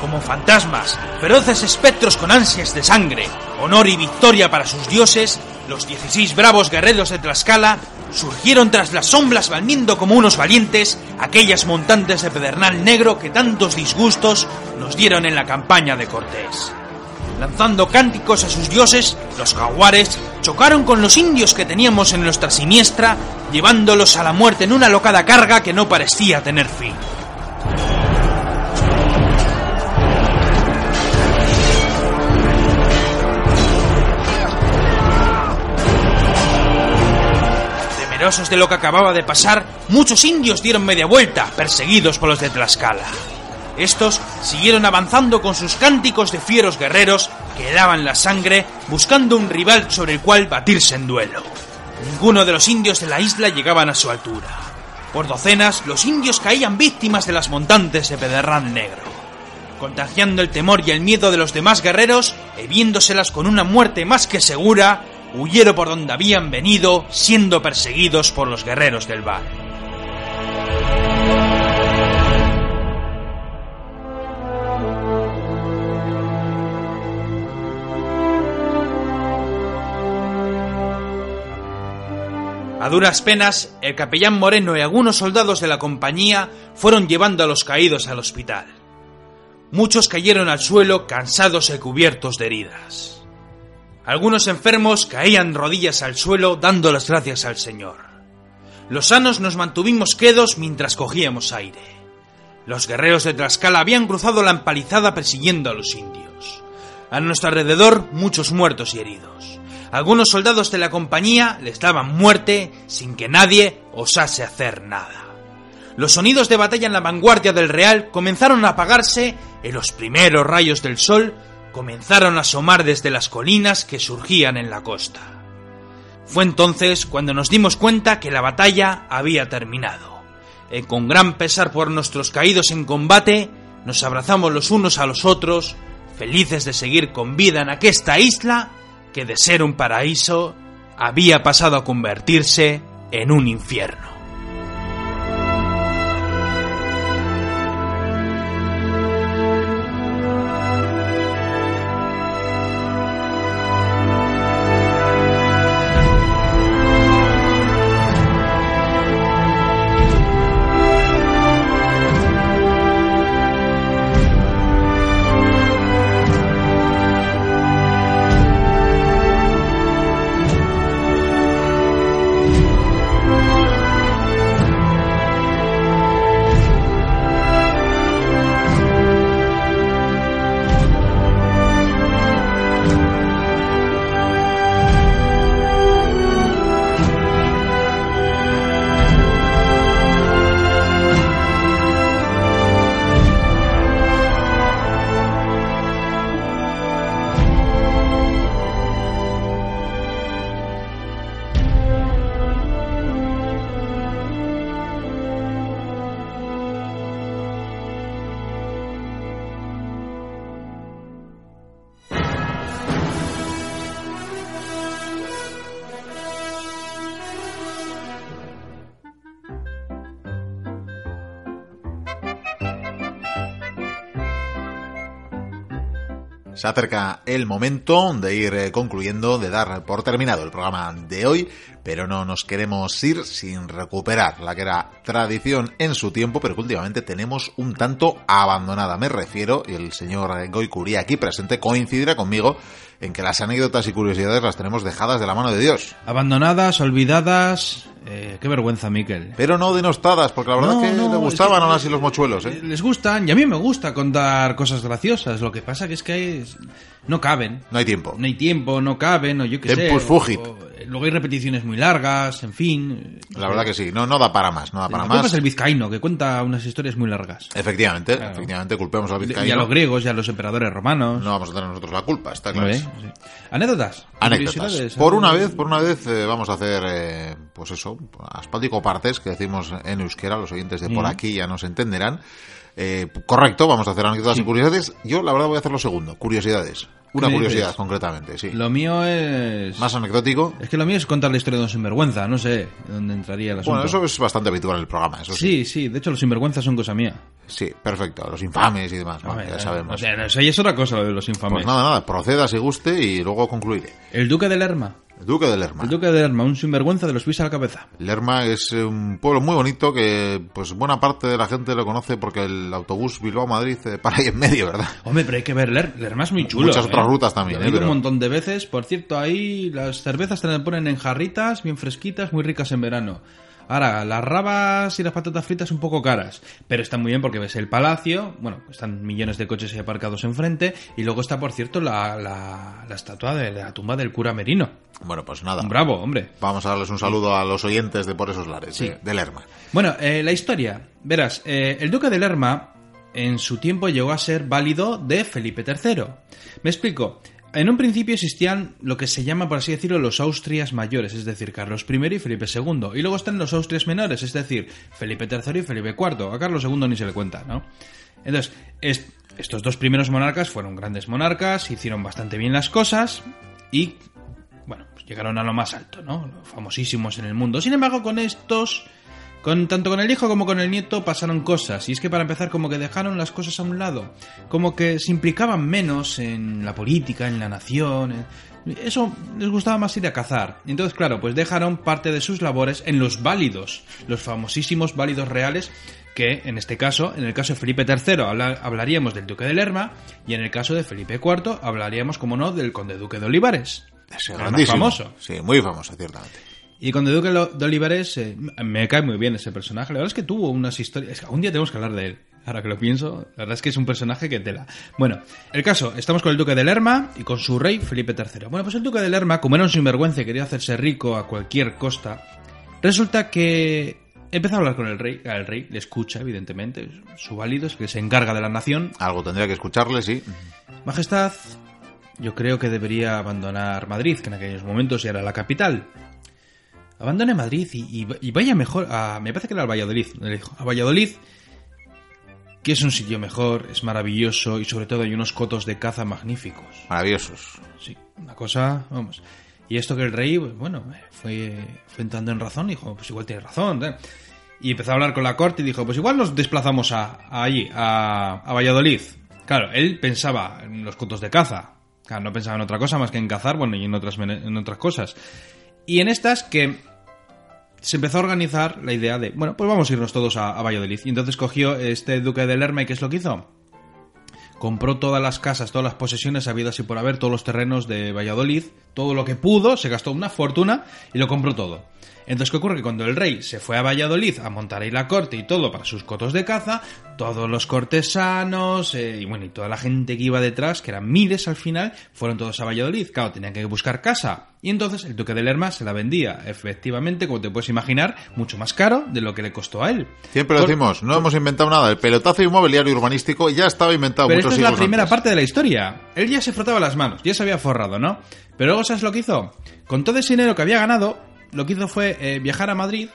Como fantasmas, feroces espectros con ansias de sangre, honor y victoria para sus dioses, los 16 bravos guerreros de Tlaxcala surgieron tras las sombras blandiendo como unos valientes aquellas montantes de pedernal negro que tantos disgustos nos dieron en la campaña de Cortés. Lanzando cánticos a sus dioses, los jaguares chocaron con los indios que teníamos en nuestra siniestra, llevándolos a la muerte en una locada carga que no parecía tener fin. Temerosos de lo que acababa de pasar, muchos indios dieron media vuelta, perseguidos por los de Tlaxcala. Estos siguieron avanzando con sus cánticos de fieros guerreros que daban la sangre buscando un rival sobre el cual batirse en duelo. Ninguno de los indios de la isla llegaban a su altura. Por docenas, los indios caían víctimas de las montantes de Pedernal Negro. Contagiando el temor y el miedo de los demás guerreros, y viéndoselas con una muerte más que segura, huyeron por donde habían venido, siendo perseguidos por los guerreros del Val. A duras penas, el capellán Moreno y algunos soldados de la compañía fueron llevando a los caídos al hospital. Muchos cayeron al suelo cansados y cubiertos de heridas. Algunos enfermos caían rodillas al suelo dando las gracias al Señor. Los sanos nos mantuvimos quedos mientras cogíamos aire. Los guerreros de Tlaxcala habían cruzado la empalizada persiguiendo a los indios. A nuestro alrededor muchos muertos y heridos. Algunos soldados de la compañía les daban muerte sin que nadie osase hacer nada. Los sonidos de batalla en la vanguardia del Real comenzaron a apagarse y los primeros rayos del sol comenzaron a asomar desde las colinas que surgían en la costa. Fue entonces cuando nos dimos cuenta que la batalla había terminado. Y con gran pesar por nuestros caídos en combate, nos abrazamos los unos a los otros, felices de seguir con vida en aquesta isla que de ser un paraíso había pasado a convertirse en un infierno. Se acerca el momento de ir eh, concluyendo, de dar por terminado el programa de hoy, pero no nos queremos ir sin recuperar la que era tradición en su tiempo, pero que últimamente tenemos un tanto abandonada. Me refiero, y el señor Goycuría aquí presente coincidirá conmigo, en que las anécdotas y curiosidades las tenemos dejadas de la mano de Dios. Abandonadas, olvidadas, eh, qué vergüenza, Miquel. Pero no denostadas, porque la verdad No, es que no, le es gustaban que- aún así los mochuelos, ¿eh? Les gustan, y a mí me gusta contar cosas graciosas. Lo que pasa que es que hay- no caben. No hay tiempo. No hay tiempo, no caben, o yo qué sé. Tempus fugit. o- luego hay repeticiones muy largas, en fin. La verdad que sí, no, no da para más, no da para más. es el vizcaíno, que cuenta unas historias muy largas. Efectivamente, Claro. efectivamente, culpemos al Y a vizcaíno. los griegos y a los emperadores romanos. No vamos a tener nosotros la culpa, está ¿No claro. Sí. Anécdotas. Anécdotas. Por una vez, por una vez eh, vamos a hacer, eh, pues eso, aspáltico partes, que decimos en euskera, los oyentes de por aquí ya nos entenderán. Eh, correcto, vamos a hacer anécdotas y curiosidades. Yo, la verdad, voy a hacer lo segundo, curiosidades. Una curiosidad, dices? concretamente, sí. Lo mío es... Más anecdótico. Es que lo mío es contar la historia de un sinvergüenza, no sé dónde entraría asunto. Bueno, eso es bastante habitual en el programa, eso sí. Sí, sí, de hecho los sinvergüenzas son cosa mía. Sí, perfecto. Los infames y demás, bueno, ya sabemos. O sea, no es otra cosa lo de los infames. Pues nada, nada, proceda si guste y luego concluiré. El duque de Lerma. El Duque de Lerma. El duque de Lerma, un sinvergüenza de los pies a la cabeza. Lerma es eh, un pueblo muy bonito que pues buena parte de la gente lo conoce porque el autobús Bilbao-Madrid eh, para ahí en medio, ¿verdad? Hombre, pero hay que ver, Ler- Lerma es muy chulo. Muchas ¿eh? otras rutas también, Yo ¿eh? he ido Pero- un montón de veces. Por cierto, ahí las cervezas te las ponen en jarritas, bien fresquitas, muy ricas en verano. Ahora, las rabas y las patatas fritas un poco caras, pero están muy bien porque ves el palacio, bueno, están millones de coches aparcados enfrente, y luego está, por cierto, la, la, la estatua de la tumba del cura Merino. Bueno, pues nada. Un bravo, hombre. Vamos a darles un saludo a los oyentes de Por esos lares, Sí. de Lerma. Bueno, eh, la historia. Verás, eh, el duque de Lerma en su tiempo llegó a ser válido de Felipe III. Me explico. En un principio existían lo que se llama, por así decirlo, los Austrias mayores, es decir, Carlos I y Felipe II. Y luego están los Austrias menores, es decir, Felipe III y Felipe IV. A Carlos II ni se le cuenta, ¿no? Entonces, es- estos dos primeros monarcas fueron grandes monarcas, hicieron bastante bien las cosas y bueno, pues llegaron a lo más alto, ¿no? Famosísimos en el mundo. Sin embargo, con estos, con tanto con el hijo como con el nieto pasaron cosas. Y es que para empezar, como que dejaron las cosas a un lado. Como que se implicaban menos en la política, en la nación. en- Eso les gustaba más ir a cazar. Entonces, claro, pues dejaron parte de sus labores en los válidos, los famosísimos válidos reales, que en este caso, en el caso de Felipe III habla- hablaríamos del duque de Lerma, y en el caso de Felipe IV hablaríamos, como no, del conde duque de Olivares. Grandísimo. famoso. Sí, muy famoso, ciertamente. Y Conde Duque de Olivares eh, me cae muy bien ese personaje. La verdad es que tuvo unas historias. es que algún día tenemos que hablar de él. Ahora que lo pienso, la verdad es que es un personaje que tela. Bueno, el caso, estamos con el duque de Lerma y con su rey Felipe III. Bueno, pues el duque de Lerma, como era un sinvergüenza y quería hacerse rico a cualquier costa, resulta que empieza a hablar con el rey. El rey le escucha, evidentemente, su válido es que se encarga de la nación. Algo tendría que escucharle, sí. Majestad, yo creo que debería abandonar Madrid, que en aquellos momentos ya era la capital. Abandone Madrid y, y- y vaya mejor a... Me parece que era al Valladolid. le dijo, A Valladolid, que es un sitio mejor, es maravilloso y sobre todo hay unos cotos de caza magníficos. Maravillosos. Sí, una cosa, vamos. Y esto que el rey, pues, bueno, fue, fue entrando en razón, dijo, pues igual tiene razón. ¿eh? Y empezó a hablar con la corte y dijo, pues igual nos desplazamos a, a allí, a, a Valladolid. Claro, él pensaba en los cotos de caza. Claro, no pensaba en otra cosa más que en cazar, bueno, y en otras, en otras cosas. Y en estas que se empezó a organizar la idea de, bueno, pues vamos a irnos todos a, Valladolid. Y entonces cogió este duque de Lerma y ¿qué es lo que hizo? compró todas las casas, todas las posesiones habidas y por haber, todos los terrenos de Valladolid, todo lo que pudo, se gastó una fortuna y lo compró todo. Entonces, ¿qué ocurre? Que cuando el rey se fue a Valladolid a montar ahí la corte y todo para sus cotos de caza, todos los cortesanos eh, y bueno, y toda la gente que iba detrás, que eran miles al final, fueron todos a Valladolid. Claro, tenían que buscar casa. Y entonces el duque de Lerma se la vendía, efectivamente, como te puedes imaginar, mucho más caro de lo que le costó a él. Siempre lo decimos, no hemos inventado nada. El pelotazo inmobiliario urbanístico ya estaba inventado Pero muchos esta es la primera antes. parte de la historia. Él ya se frotaba las manos, ya se había forrado, ¿no? Pero luego, ¿sabes lo que hizo? Con todo ese dinero que había ganado, lo que hizo fue eh, viajar a Madrid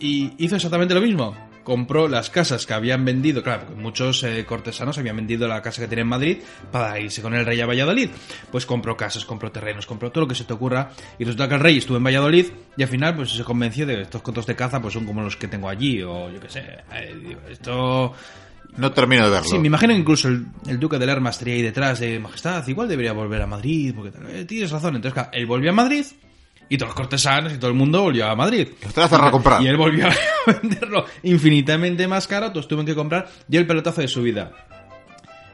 y hizo exactamente lo mismo. Compró las casas que habían vendido, claro, porque muchos eh, cortesanos habían vendido la casa que tienen en Madrid para irse con el rey a Valladolid. Pues compró casas, compró terrenos, compró todo lo que se te ocurra. Y resulta que el rey estuvo en Valladolid y al final pues se convenció de que estos cotos de caza pues son como los que tengo allí o yo qué sé. eh, esto No termino de verlo. Sí, me imagino que incluso el, el duque de Lerma estaría ahí detrás de Majestad, igual debería volver a Madrid, porque eh, tienes razón. Entonces, claro, él volvió a Madrid y todos los cortesanos y todo el mundo volvió a Madrid. Y usted la cerró a comprar. Y él volvió a venderlo infinitamente más caro, todos tuvieron que comprar, dio el pelotazo de su vida.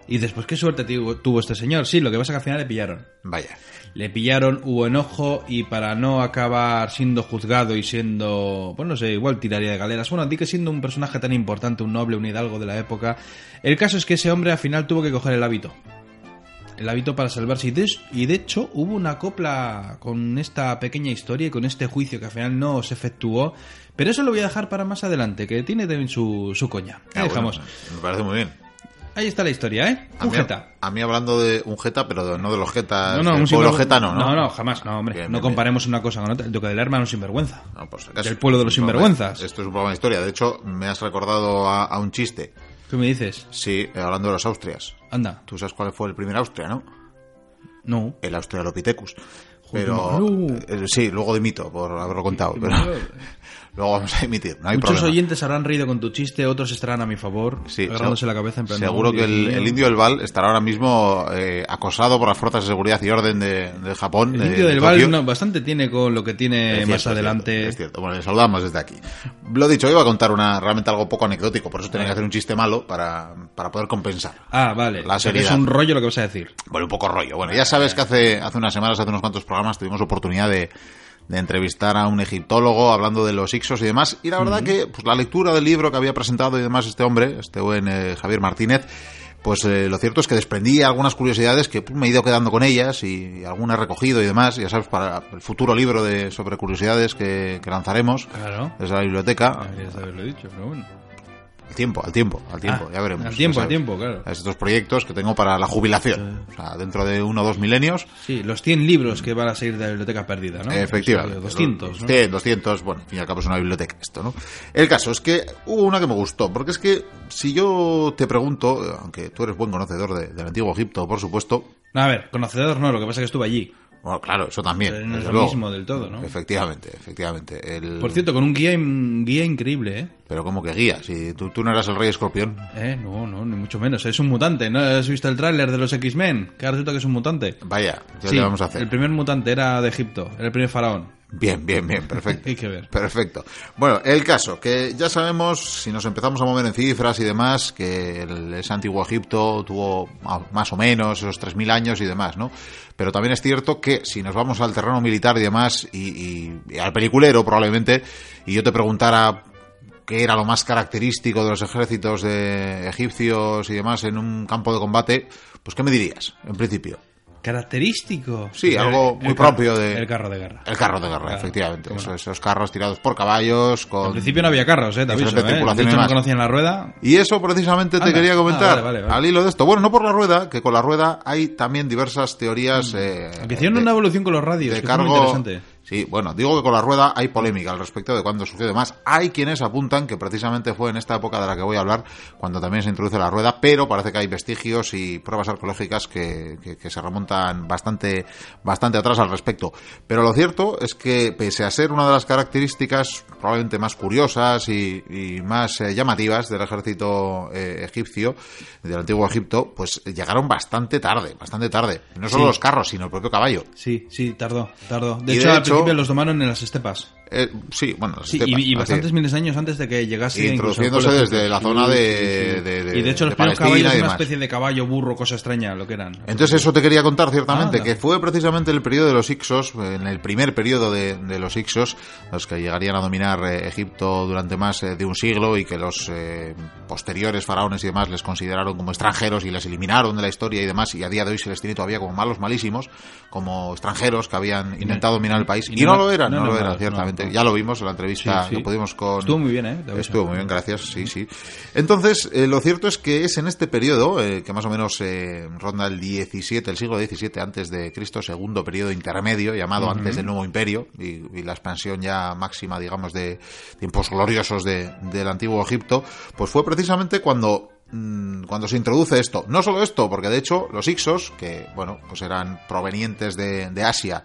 Y después, qué suerte tuvo, tuvo este señor. Sí, lo que pasa es que al final le pillaron. Vaya. Le pillaron, hubo enojo y para no acabar siendo juzgado y siendo, pues no sé, igual tiraría de galeras. Bueno, di que siendo un personaje tan importante, un noble, un hidalgo de la época, el caso es que ese hombre al final tuvo que coger el hábito. El hábito para salvarse. Y de, y de hecho hubo una copla con esta pequeña historia y con este juicio que al final no se efectuó. Pero eso lo voy a dejar para más adelante, que tiene también su, su coña. Ahí Ah, bueno, dejamos. me parece muy bien. Ahí está la historia, ¿eh? A Un mí, jeta. a mí hablando de un jeta, pero no de los jetas. No, no, del un pueblo sinvergüenza- getano, ¿no? No, no, jamás, no, hombre. Bien, no bien, comparemos una cosa con otra. El duque de Lerma no es sinvergüenza. No, por si acaso. Del pueblo de los sinvergüenzas. Esto es un programa de historia. De hecho, me has recordado a, a un chiste. ¿Qué me dices? Sí, eh, hablando de los Austrias. Anda. Tú sabes cuál fue el primer Austria, ¿no? No. El Australopithecus. Pero no. eh, sí, luego dimito por haberlo contado. Pero luego vamos a emitir, no hay Muchos problema. oyentes habrán reído con tu chiste, otros estarán a mi favor, Sí, agarrándose la cabeza en plan. Seguro "No, que el, Dios mío". el indio del Val estará ahora mismo eh, acosado por las fuerzas de seguridad y orden de, de Japón. El de- indio de del Tokio. Val no, bastante tiene con lo que tiene Es más cierto, es adelante. cierto, Es cierto. Bueno, le saludamos desde aquí. Lo dicho, iba a contar una realmente algo poco anecdótico, por eso tenía que hacer un chiste malo para, para poder compensar. Ah, vale. La O sea, que es un rollo lo que vas a decir. Bueno, un poco rollo. Bueno, ya sabes que hace, hace unas semanas, hace unos cuantos programas, tuvimos oportunidad de, de entrevistar a un egiptólogo hablando de los Ixos y demás. Y la verdad que pues, la lectura del libro que había presentado y demás este hombre, este buen eh, Javier Martínez, pues eh, lo cierto es que desprendí algunas curiosidades que pues, me he ido quedando con ellas y, y algunas recogido y demás. Ya sabes, para el futuro libro de sobre curiosidades que, que lanzaremos Claro. desde la biblioteca. Deberías haberlo dicho, pero bueno. Al tiempo, al tiempo, al tiempo, Ah, ya veremos. al tiempo, al tiempo, claro. Estos proyectos que tengo para la jubilación. O sea, dentro de uno o dos milenios. Sí, los 100 libros que van a salir de la biblioteca perdida, ¿no? Efectivamente. O sea, 200, ¿no? 100, 200, bueno, al fin y al cabo es una biblioteca esto, ¿no? El caso es que hubo una que me gustó, porque es que si yo te pregunto, aunque tú eres buen conocedor de- del antiguo Egipto, por supuesto, a ver, conocedor no, lo que pasa es que estuve allí. bueno, claro, eso también. Pero no es lo mismo del todo, ¿no? Efectivamente, efectivamente. El... Por cierto, con un guía, guía increíble, ¿eh? Pero como que guía, si tú, tú no eras el rey escorpión. Eh, no, no, ni mucho menos. Es un mutante. ¿No has visto el tráiler de los X-Men? Que resulta que es un mutante. Vaya, ¿qué Sí, le vamos a hacer? El primer mutante era de Egipto. Era el primer faraón. Bien, bien, bien, perfecto. Hay que ver. Perfecto. Bueno, el caso, que ya sabemos, si nos empezamos a mover en cifras y demás, que el, ese antiguo Egipto tuvo más o menos esos 3.000 años y demás, ¿no? Pero también es cierto que si nos vamos al terreno militar y demás, y, y- y al peliculero probablemente, y yo te preguntara qué era lo más característico de los ejércitos de egipcios y demás en un campo de combate, pues ¿qué me dirías, en principio? Característico. Sí, El- algo muy carro- propio de... El carro de guerra. El carro de guerra, Claro, efectivamente. Esos, carros tirados por caballos, con... Al principio no había carros, eh, te aviso, diferente eh. De hecho, no conocían la rueda. Y eso precisamente te quería comentar, Ah, vale, vale, vale. al hilo de esto. Bueno, no por la rueda, que con la rueda hay también diversas teorías... eh, Aunque hicieron de- una evolución con los radios, de que muy interesante. Sí, bueno, digo que con la rueda hay polémica al respecto de cuándo sucede más. Hay quienes apuntan que precisamente fue en esta época de la que voy a hablar cuando también se introduce la rueda, pero parece que hay vestigios y pruebas arqueológicas que, que- que se remontan bastante, bastante atrás al respecto. Pero lo cierto es que pese a ser una de las características probablemente más curiosas y, y más eh, llamativas del ejército eh, egipcio, del antiguo Egipto, pues llegaron bastante tarde, bastante tarde. No solo Sí. los carros, sino el propio caballo. Sí, sí, tardó, tardó. De Y hecho, de al los domaron en las estepas. Eh, sí, bueno, Sí, y, y así. bastantes miles de años antes de que llegase Introduciéndose desde la zona de- sí, sí. de- de- Y de hecho, los primeros caballos y una especie de caballo, burro, cosa extraña, lo que eran. Entonces eso te quería contar ciertamente, Anda. que fue precisamente el periodo de los Ixos, en el primer periodo de, de los Ixos, los que llegarían a dominar eh, Egipto durante más eh, de un siglo y que los eh, posteriores faraones y demás les consideraron como extranjeros y les eliminaron de la historia y demás, y a día de hoy se les tiene todavía como malos malísimos, como extranjeros que habían intentado dominar el país. y Y, no- no, lo eran, no no, eran lo eran, ciertamente. Ya lo vimos en la entrevista Sí, sí. que pudimos con... Estuvo muy bien, ¿eh? Estuvo muy bien, gracias, sí, sí. Entonces, eh, lo cierto es que es en este periodo, eh, que más o menos eh, ronda el 17, el siglo XVII antes de Cristo, segundo periodo intermedio, llamado antes del Nuevo Imperio, y, y la expansión ya máxima, digamos, de tiempos gloriosos de- del antiguo Egipto, pues fue precisamente cuando mm, cuando se introduce esto. No solo esto, porque de hecho los Ixos, que bueno, pues eran provenientes de, de Asia,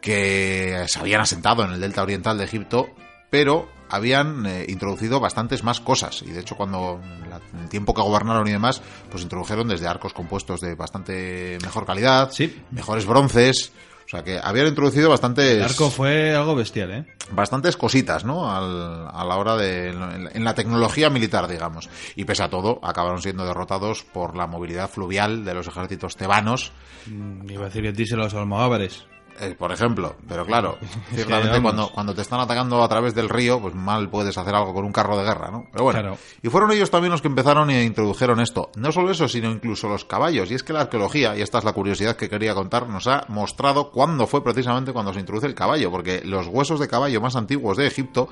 que se habían asentado en el delta oriental de Egipto, pero habían eh, introducido bastantes más cosas. Y de hecho, cuando la- en el tiempo que gobernaron y demás, pues introdujeron desde arcos compuestos de bastante mejor calidad, Sí. mejores bronces. O sea que habían introducido bastantes, El arco fue algo bestial, ¿eh? bastantes cositas, ¿no? Al- a la hora de. en la- en la tecnología militar, digamos. Y pese a todo, acabaron siendo derrotados por la movilidad fluvial de los ejércitos tebanos, Mm, Iba a decir que díselo a los almogávares. Eh, por ejemplo. Pero claro, ciertamente cuando, cuando te están atacando a través del río, pues mal puedes hacer algo con un carro de guerra, ¿no? Pero bueno. Claro. Y fueron ellos también los que empezaron e introdujeron esto. No solo eso, sino incluso los caballos. Y es que la arqueología, y esta es la curiosidad que quería contar, nos ha mostrado cuándo fue precisamente cuando se introduce el caballo, porque los huesos de caballo más antiguos de Egipto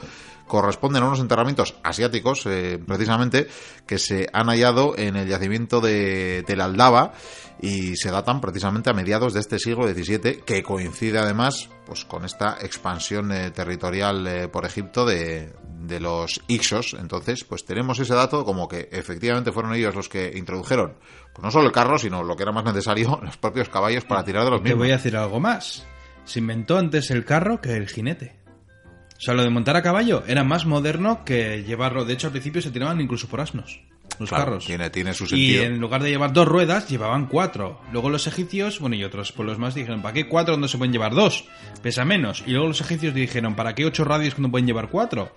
corresponden a unos enterramientos asiáticos, eh, precisamente, que se han hallado en el yacimiento de Tel Aldaba y se datan precisamente a mediados de este siglo XVII, que coincide además pues con esta expansión eh, territorial eh, por Egipto de, de los Ixos. Entonces, pues tenemos ese dato como que efectivamente fueron ellos los que introdujeron, pues no solo el carro, sino lo que era más necesario, los propios caballos para tirar de los Te mismos. voy a decir algo más. Se inventó antes el carro que el jinete. O sea, lo de montar a caballo era más moderno que llevarlo. De hecho, al principio se tiraban incluso por asnos. Los Claro, carros. Tiene, tiene su Y en lugar de llevar dos ruedas, llevaban cuatro. Luego los egipcios, bueno, y otros pueblos más dijeron, ¿para qué cuatro no se pueden llevar dos? Pesa menos. Y luego los egipcios dijeron, ¿para qué ocho radios que no pueden llevar cuatro?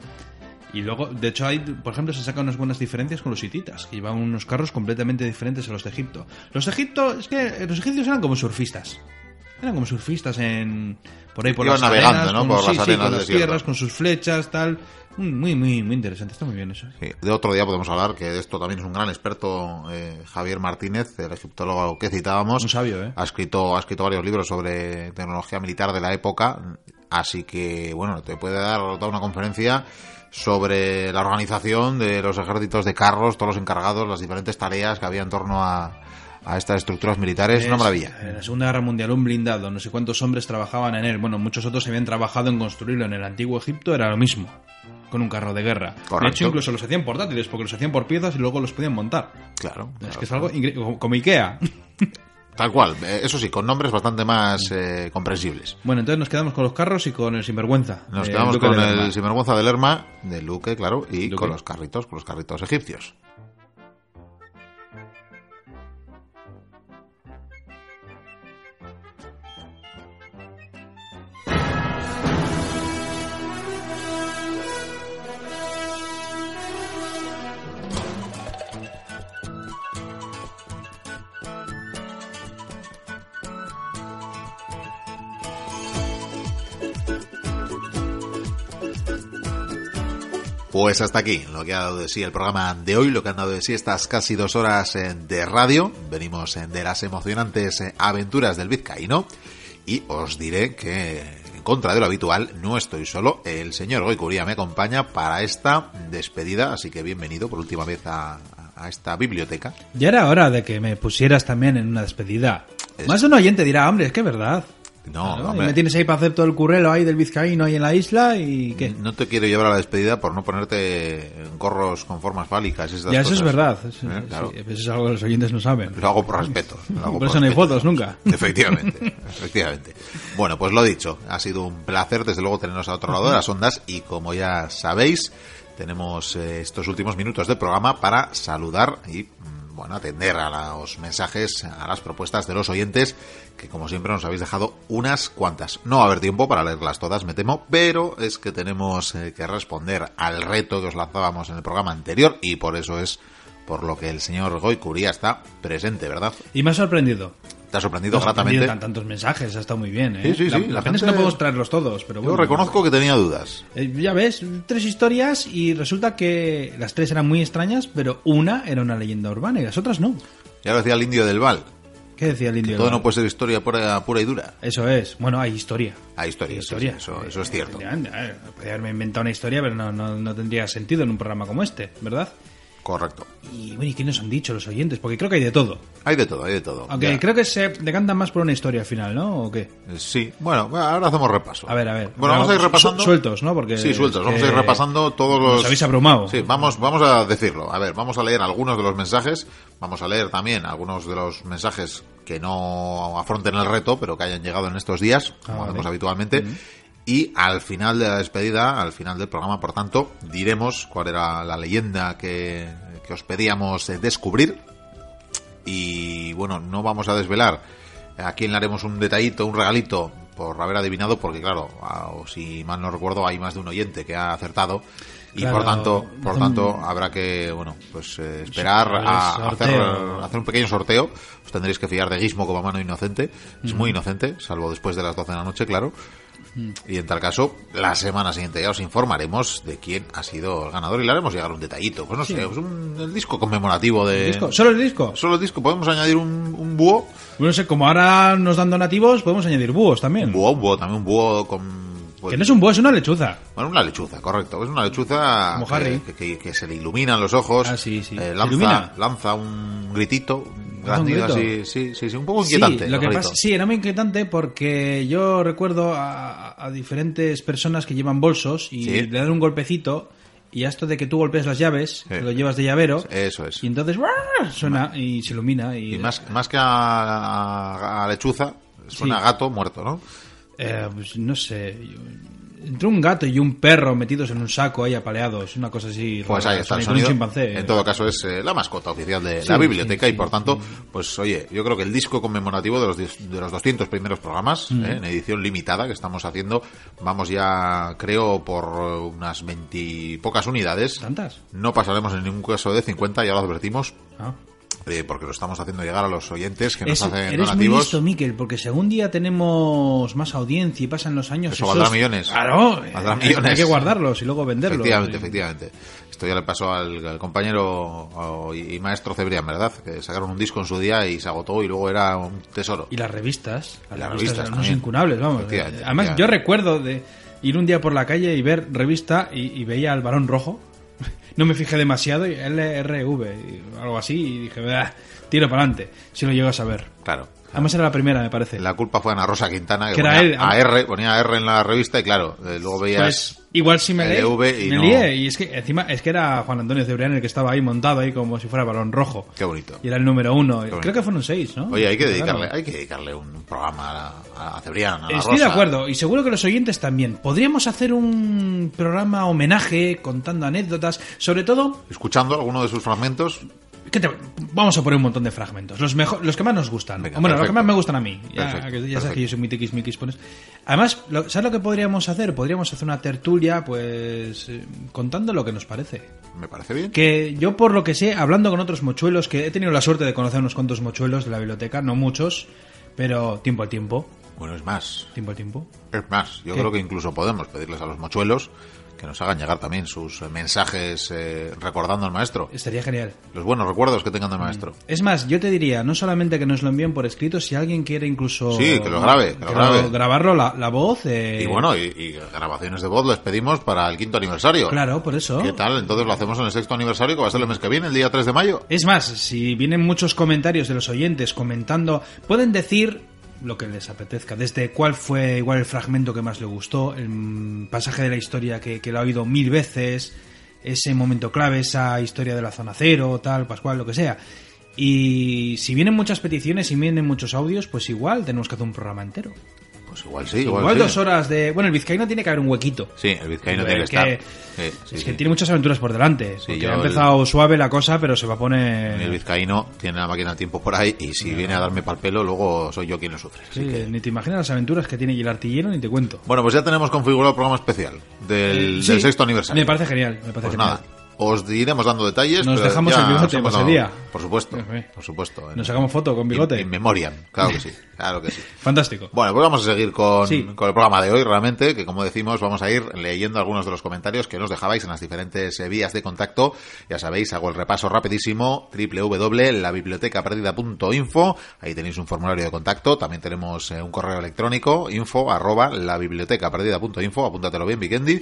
Y luego, de hecho, hay, por ejemplo, se sacan unas buenas diferencias con los hititas, que llevaban unos carros completamente diferentes a los de Egipto. Los de Egipto, es que los egipcios eran como surfistas. Eran como surfistas en por ahí por Iban las navegando, arenas, ¿no? con, Por sí, las sí, arenas con las tierras, con sus flechas, tal. Muy, muy, muy interesante. Está muy bien eso. Sí, De otro día podemos hablar, que de esto también es un gran experto, eh, Javier Martínez, el egiptólogo que citábamos. Un sabio, ¿eh? Ha escrito, ha escrito varios libros sobre tecnología militar de la época, así que, bueno, te puede dar toda una conferencia sobre la organización de los ejércitos de carros, todos los encargados, las diferentes tareas que había en torno a, a estas estructuras militares. Es una maravilla. En la Segunda Guerra Mundial, un blindado, no sé cuántos hombres trabajaban en él. Bueno, muchos otros habían trabajado en construirlo. En el antiguo Egipto era lo mismo, con un carro de guerra. De Correcto. hecho, incluso los hacían portátiles, porque los hacían por piezas y luego los podían montar. Claro. Es que es algo como Ikea. Tal cual. Eh, Eso sí, con nombres bastante más eh, comprensibles. bueno, entonces nos quedamos con los carros y con el sinvergüenza. Nos quedamos con de el sinvergüenza de Lerma, de Luque, claro, y Luque. con los carritos, con los carritos egipcios. Pues hasta aquí lo que ha dado de sí el programa de hoy, lo que han dado de sí estas casi dos horas eh, de radio. Venimos eh, de las emocionantes eh, aventuras del Vizcaíno y os diré que en contra de lo habitual no estoy solo. El señor Goicuría me acompaña para esta despedida, así que bienvenido por última vez a, a esta biblioteca. Ya era hora de que me pusieras también en una despedida. Es- Más de un oyente dirá, hombre, es que es verdad. No, Claro, y hombre, me tienes ahí para hacer todo el currelo ahí del vizcaíno ahí en la isla y qué. no te quiero llevar a la despedida por no ponerte gorros con formas fálicas. y esas ya, eso es verdad. Eso, Eh, claro. sí, eso es algo que los oyentes no saben. Lo hago por respeto. lo hago Por eso no hay respeto. fotos nunca. Efectivamente, efectivamente. Bueno, pues lo dicho, ha sido un placer desde luego tenernos a otro lado de las ondas y como ya sabéis, tenemos eh, estos últimos minutos de programa para saludar y mm, bueno, atender a los mensajes, a las propuestas de los oyentes, que como siempre nos habéis dejado unas cuantas. No va a haber tiempo para leerlas todas, me temo, pero es que tenemos eh, que responder al reto que os lanzábamos en el programa anterior y por eso es por lo que el señor Goicuría está presente, ¿verdad? Y me ha sorprendido. ¿Te ha sorprendido sorprendido gratamente? tan- tantos mensajes, ha estado muy bien. ¿eh? Sí, sí, la, sí, la la pena es que gente- no podemos traerlos todos, pero Yo bueno. reconozco que tenía dudas. Eh, ya ves, tres historias y resulta que las tres eran muy extrañas, pero una era una leyenda urbana y las otras no. Ya lo decía el indio del Val. ¿Qué decía el indio? Todo del no Val? puede ser historia pura, pura y dura. Eso es. Bueno, hay historia. Hay historia, Hay sí, historia. sí, eso, eso es cierto. Podría haberme inventado una historia, pero no, no, no tendría sentido en un programa como este, ¿verdad? Correcto. Y bueno, ¿y qué nos han dicho los oyentes? Porque creo que hay de todo. Hay de todo, hay de todo. Aunque Ya. creo que se decantan más por una historia al final, ¿no? ¿O qué? Eh, Sí, bueno, ahora hacemos repaso. A ver, a ver. Bueno, vamos a ir repasando. sueltos, ¿no? Porque sí, sueltos. Vamos a ir repasando todos los. nos habéis abrumado. Sí, vamos, vamos a decirlo. A ver, vamos a leer algunos de los mensajes. Vamos a leer también algunos de los mensajes que no afronten el reto, pero que hayan llegado en estos días, como Ah, vale. hacemos habitualmente. Y al final de la despedida, al final del programa, por tanto, diremos cuál era la leyenda que, que os pedíamos descubrir. Y bueno, no vamos a desvelar a quién le haremos un detallito, un regalito por haber adivinado, porque claro, o si mal no recuerdo, hay más de un oyente que ha acertado. Y Claro, por tanto, por tanto, habrá que, bueno, pues eh, esperar el a hacer, sorteo. hacer un pequeño sorteo. Os tendréis que fiar de Gizmo como mano inocente. Es Mm. muy inocente, salvo después de las 12 de la noche, claro. Y en tal caso, la semana siguiente ya os informaremos de quién ha sido el ganador y le haremos llegar un detallito. Pues no sé, pues un, el disco conmemorativo de... ¿Disco? ¿Solo el disco? Solo el disco, podemos añadir un, un búho. No sé, como ahora nos dan donativos, podemos añadir búhos también. Un búho, un búho, también un búho con... pues, Que no es un búho, es una lechuza. Bueno, una lechuza, correcto. Es una lechuza Como que, Harry. que- que- que se le iluminan los ojos. Ah, sí, sí. eh, ¿Se lanza, lanza un gritito, grito? así, sí, sí, sí, un poco Sí, inquietante. lo el que pasa, sí, era muy inquietante porque yo recuerdo a, a diferentes personas que llevan bolsos y Sí. le dan un golpecito y a esto de que tú golpeas las llaves, Sí. lo llevas de llavero, Eso es. y entonces ¡buah! suena y se ilumina. Y, Y más, más que a, a- a lechuza, suena Sí. a gato muerto, ¿no? eh, pues no sé, yo- entre un gato y un perro metidos en un saco ahí apaleados, una cosa así. Pues rara, ahí está el un sonido. chimpancé. En todo caso es eh, la mascota oficial de Sí, la biblioteca sí, y por tanto, pues oye, yo creo que el disco conmemorativo de los, de los 200 primeros programas, Mm. eh, en edición limitada que estamos haciendo, vamos ya, creo, por unas 20 y pocas unidades. ¿Tantas? No pasaremos en ningún caso de 50, ya lo advertimos, Ah. Eh, porque lo estamos haciendo llegar a los oyentes que nos Es- hacen eres muy donativos. listo, Miquel, porque según día tenemos más audiencia y pasan los años... Eso esos- valdrá millones. Claro, Valdrá eh, millones. hay que guardarlos y luego venderlos. Efectivamente, efectivamente. Esto ya le pasó al, al compañero o- y, y maestro Cebrián, ¿verdad? Que sacaron un disco en su día y se agotó y luego era un tesoro. Y las revistas, las, Las revistas, revistas unos incunables, vamos. Efectivamente, Además, yo recuerdo de ir un día por la calle y ver revista y, y veía al varón rojo. No me fijé demasiado, y LRV, y algo así, y dije, "Bah, tiro para adelante, si lo llegas a ver. Claro. Además era la primera, me parece. La culpa fue Ana Rosa Quintana, que, Que era ponía él. a R, ponía R en la revista y claro, eh, luego veías... Pues igual sí me, leí, LV y me no- lié, y es que encima es que era Juan Antonio Cebrián el que estaba ahí montado ahí como si fuera balón rojo. Qué bonito. Y era el número uno. Creo que fueron seis, ¿no? Oye, hay que dedicarle, hay que dedicarle un programa a, a Cebrián, a Estoy de acuerdo, y seguro que los oyentes también. Podríamos hacer un programa homenaje contando anécdotas, sobre todo, Escuchando alguno de sus fragmentos, ¿qué te- vamos a poner un montón de fragmentos, los mejor, los que más nos gustan. Venga, bueno, los que más me gustan a mí. Ya, Perfecto, que ya sabes que yo soy muy tiquis miquis pones. Además, lo- ¿sabes lo que podríamos hacer? Podríamos hacer una tertulia, pues, eh, contando lo que nos parece. me parece bien. Que yo, por lo que sé, hablando con otros mochuelos, que he tenido la suerte de conocer unos cuantos mochuelos de la biblioteca, no muchos, pero tiempo al tiempo. Bueno, es más. Tiempo al tiempo. Es más. Yo ¿Qué? creo que incluso podemos pedirles a los mochuelos que nos hagan llegar también sus eh, mensajes eh, recordando al maestro. Estaría genial. Los buenos recuerdos que tengan del maestro. Es más, yo te diría, no solamente que nos lo envíen por escrito, si alguien quiere incluso... Sí, que lo grabe, que lo grabe. grabarlo, la, la voz... eh, Y bueno, y, y grabaciones de voz les pedimos para el quinto aniversario. Claro, por eso. ¿Qué tal? Entonces lo hacemos en el sexto aniversario, que va a ser el mes que viene, el día 3 de mayo. Es más, si vienen muchos comentarios de los oyentes comentando, pueden decir lo que les apetezca, desde cuál fue igual el fragmento que más le gustó, el pasaje de la historia que, que lo ha oído mil veces, ese momento clave, esa historia de la zona cero, tal, pascual, lo que sea. Y si vienen muchas peticiones y vienen muchos audios, pues igual tenemos que hacer un programa entero. Pues igual sí, igual, Igual sí. dos horas de... Bueno, el vizcaíno tiene que haber un huequito. Sí, el vizcaíno tiene que que- estar. Sí, sí, es que tiene muchas aventuras por delante. porque ha el- empezado suave la cosa, pero se va a poner... El vizcaíno tiene la máquina de tiempo por ahí y si viene a darme pal pelo, luego soy yo quien lo sufre. Así Sí, que- Ni te imaginas las aventuras que tiene y el artillero, ni te cuento. Bueno, pues ya tenemos configurado el programa especial del sexto aniversario. Me parece genial, me parece Pues genial. nada, os iremos dando detalles. Nos pero dejamos ya el bigote hemos ese día. Por supuesto, por supuesto. Nos sacamos foto con bigote. In, in memoriam, claro que sí, claro que sí. Fantástico. Bueno, pues vamos a seguir con, Sí. con el programa de hoy, realmente, que como decimos, vamos a ir leyendo algunos de los comentarios que nos dejabais en las diferentes eh, vías de contacto. Ya sabéis, hago el repaso rapidísimo, www.labibliotecaperdida.info, ahí tenéis un formulario de contacto, también tenemos eh, un correo electrónico, info arroba labibliotecaperdida.info, apúntatelo bien, Vikendi,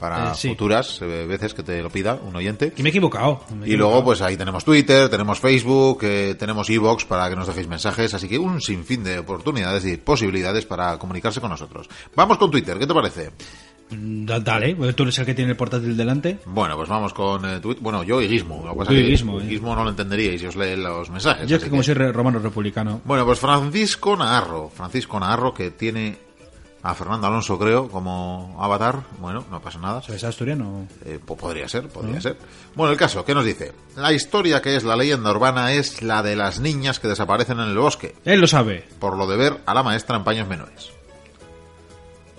para Eh, sí. futuras eh, veces que te lo pida un oyente. Y me he equivocado. me he Y luego, equivocado. pues ahí tenemos Twitter, tenemos Facebook, eh, tenemos Evox para que nos dejéis mensajes, así que un sinfín de oportunidades y posibilidades para comunicarse con nosotros. Vamos con Twitter, ¿qué te parece? Mm, da- Dale, porque tú eres el que tiene el portátil delante. Bueno, pues vamos con eh, Twitter. Bueno, yo y Gizmo. Lo que pasa Tú y que Gizmo, eh. Gizmo no lo entenderíais si os lee los mensajes. Yo es que como que- soy romano republicano. Bueno, pues Francisco Naharro. Francisco Naharro que tiene a Fernando Alonso, creo, como avatar. Bueno, no pasa nada. ¿Sabes asturiano? Eh, po- podría ser, podría ser. Bueno, el caso, ¿qué nos dice? La historia que es la leyenda urbana es la de las niñas que desaparecen en el bosque, Él lo sabe. por lo de ver a la maestra en paños menores.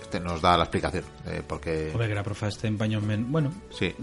Este nos da la explicación, eh, porque... Hombre, que la profa esté en paños men... Bueno, Sí.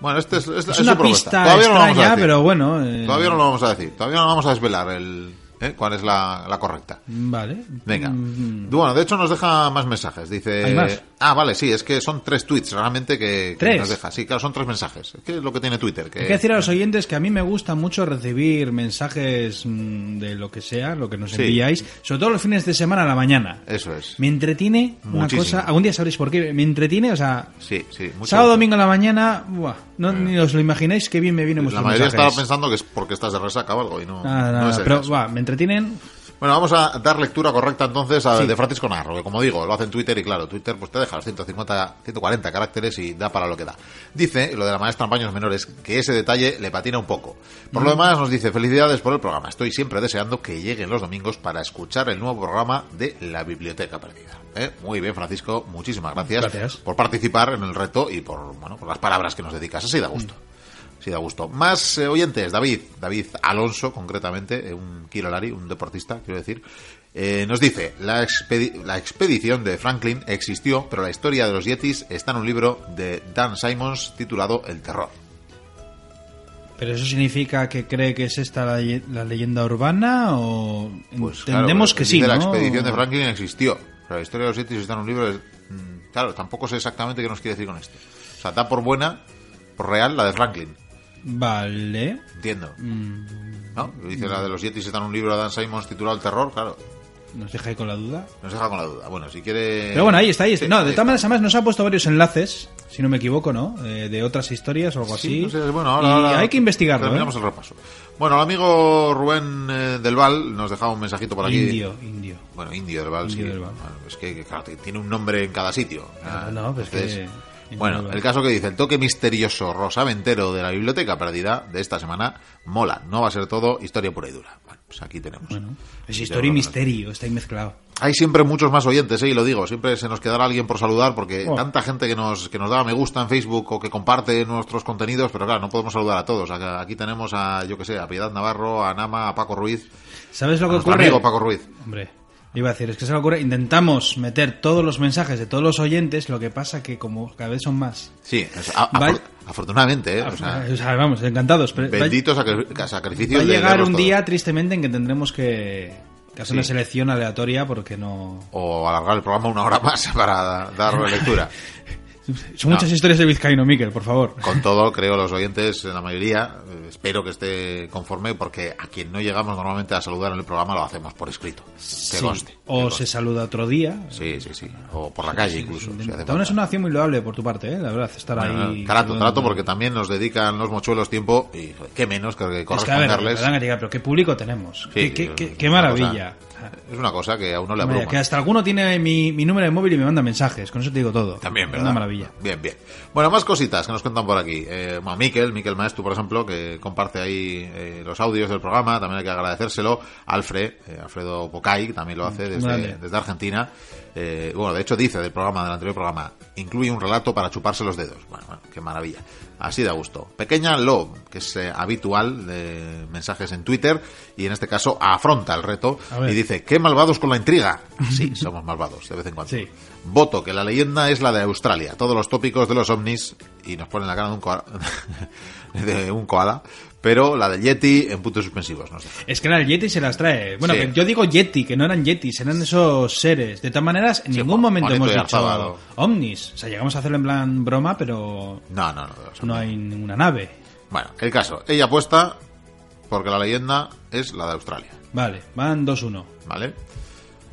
Bueno, este es, es- es es una su propuesta. pista Todavía no lo vamos a extraña, decir. pero bueno. eh, Todavía no lo vamos a decir. Todavía no vamos a desvelar el, ¿eh? cuál es la, la correcta. Vale. Venga. Mm, Bueno, de hecho nos deja más mensajes. Dice. ¿Hay más? Ah, vale, sí, es que son tres tweets realmente que, que ¿Tres? nos deja. Sí, claro, son tres mensajes. Es que es lo que tiene Twitter. Que, Hay que decir a los oyentes que a mí me gusta mucho recibir mensajes mm, de lo que sea, lo que nos Sí. enviáis, sobre todo los fines de semana a la mañana. Eso es. Me entretiene una Muchísimo. cosa. Algún día sabréis por qué. Me entretiene, o sea. Sí, sí. Sábado, domingo a la mañana, buah, no, ni os lo imagináis qué bien me vienen La vuestros mayoría mensajes. estaba pensando que es porque estás de resaca o algo y no, no es pero me entretienen. Bueno, vamos a dar lectura correcta entonces a, Sí. de Francisco Narro, que como digo, lo hace en Twitter y claro, Twitter pues te deja los 150, 140 caracteres y da para lo que da. Dice, lo de la maestra en paños menores, que ese detalle le patina un poco. Por Mm. lo demás nos dice, felicidades por el programa. Estoy siempre deseando que lleguen los domingos para escuchar el nuevo programa de La Biblioteca Perdida. ¿Eh? Muy bien, Francisco, muchísimas gracias, Gracias. por participar en el reto y por, bueno, por las palabras que nos dedicas. Así da gusto. Sí, da gusto. Más eh, oyentes, David, David Alonso, concretamente, eh, un Kirolari, un deportista, quiero decir, eh, nos dice, la, expedi- la expedición de Franklin existió, pero la historia de los Yetis está en un libro de Dan Simons titulado El Terror. ¿Pero eso significa que cree que es esta la, ye- la leyenda urbana o Pues, entendemos que sí, ¿no? La expedición de Franklin existió, pero la historia de los Yetis está en un libro... de- mm, claro, tampoco sé exactamente qué nos quiere decir con esto. O sea, da por buena, por real, la de Franklin. Vale. Entiendo. Mm, ¿No? Dice la de los Yetis está en un libro de Dan Simons titulado El Terror, claro. Nos deja ahí con la duda. Nos deja con la duda. Bueno, si quiere. Pero bueno, ahí está, ahí está. Sí, no, de todas maneras, además nos ha puesto varios enlaces, si no me equivoco, ¿no? Eh, de otras historias o algo Sí, así. no sé, bueno, ahora, y ahora hay que investigarlo, ¿eh? Terminamos el repaso. Bueno, el amigo Rubén eh, del Val nos dejaba un mensajito por aquí. Indio, indio. Bueno, Indio del Val, Indio sí. del Val. Bueno, es que, claro, tiene un nombre en cada sitio. Ah, no, pues entonces, que- Bueno, el caso que dice, el toque misterioso rosaventero de la biblioteca perdida de esta semana mola. No va a ser todo historia pura y dura. Bueno, pues aquí tenemos. Bueno, es historia y misterio, está ahí mezclado. Hay siempre muchos más oyentes, ¿eh? y lo digo, siempre se nos quedará alguien por saludar porque Oh. tanta gente que nos, que nos da me gusta en Facebook o que comparte nuestros contenidos, pero claro, no podemos saludar a todos. Aquí tenemos a, yo que sé, a Piedad Navarro, a Nama, a Paco Ruiz, ¿Sabes a lo que nuestro ocurre? amigo Paco Ruiz. Hombre, iba a decir, es que se lo ocurre. Intentamos meter todos los mensajes de todos los oyentes, lo que pasa que como cada vez son más. Sí, a- Va- afortunadamente, ¿eh? O sea, O sea, vamos, encantados. Pero va- bendito sacri- sacrificio va a llegar un día, tristemente, en que tendremos que, Que hace Sí. una selección aleatoria porque no... O alargar el programa una hora más para dar lectura. Son No. muchas historias de Vizcaíno, Miquel, por favor. Con todo, creo los oyentes, la mayoría, eh, espero que esté conforme, porque a quien no llegamos normalmente a saludar en el programa lo hacemos por escrito. Que Sí. conste. que O conste. se saluda otro día. Sí, sí, sí. O por la calle incluso. si hace También es una acción muy loable por tu parte, ¿eh? la verdad, estar Bueno, ahí... trato, trato, porque también nos dedican los mochuelos tiempo y qué menos que Es que, a ver, corresponderles. pero qué público tenemos. Sí, qué, qué- qué maravilla. cosa- es una cosa que a uno le abruma. que hasta alguno tiene mi, mi número de móvil y me manda mensajes, con eso te digo todo. También, ¿verdad? Una maravilla. Bien, bien. Bueno, más cositas que nos cuentan por aquí. Eh, bueno, Miquel, Miquel Maestu, por ejemplo, que comparte ahí eh, los audios del programa, también hay que agradecérselo. Alfred, eh, Alfredo Pocay, que también lo hace desde, Grande. desde Argentina. Eh, bueno, de hecho dice del programa, del anterior programa, incluye un relato para chuparse los dedos. Bueno, bueno, qué maravilla. Así da gusto. Pequeña Love, que es eh, habitual de mensajes en Twitter, y en este caso afronta el reto y dice, qué malvados con la intriga. Sí, somos malvados, de vez en cuando. Sí. Voto que la leyenda es la de Australia. Todos los tópicos de los ovnis, y nos ponen la cara de un koala, de un koala pero la del Yeti en puntos suspensivos. No sé. Es que era el Yeti se las trae. Bueno, Sí. que yo digo Yeti, que no eran Yetis, eran esos seres. De todas maneras, en Sí, ningún momento hemos dicho Arzábalo. ovnis. O sea, llegamos a hacerlo en plan broma, pero No, no, no. o sea, no hay ninguna nave. Bueno, el caso. Ella apuesta porque la leyenda es la de Australia. Vale, van 2-1. ¿Vale?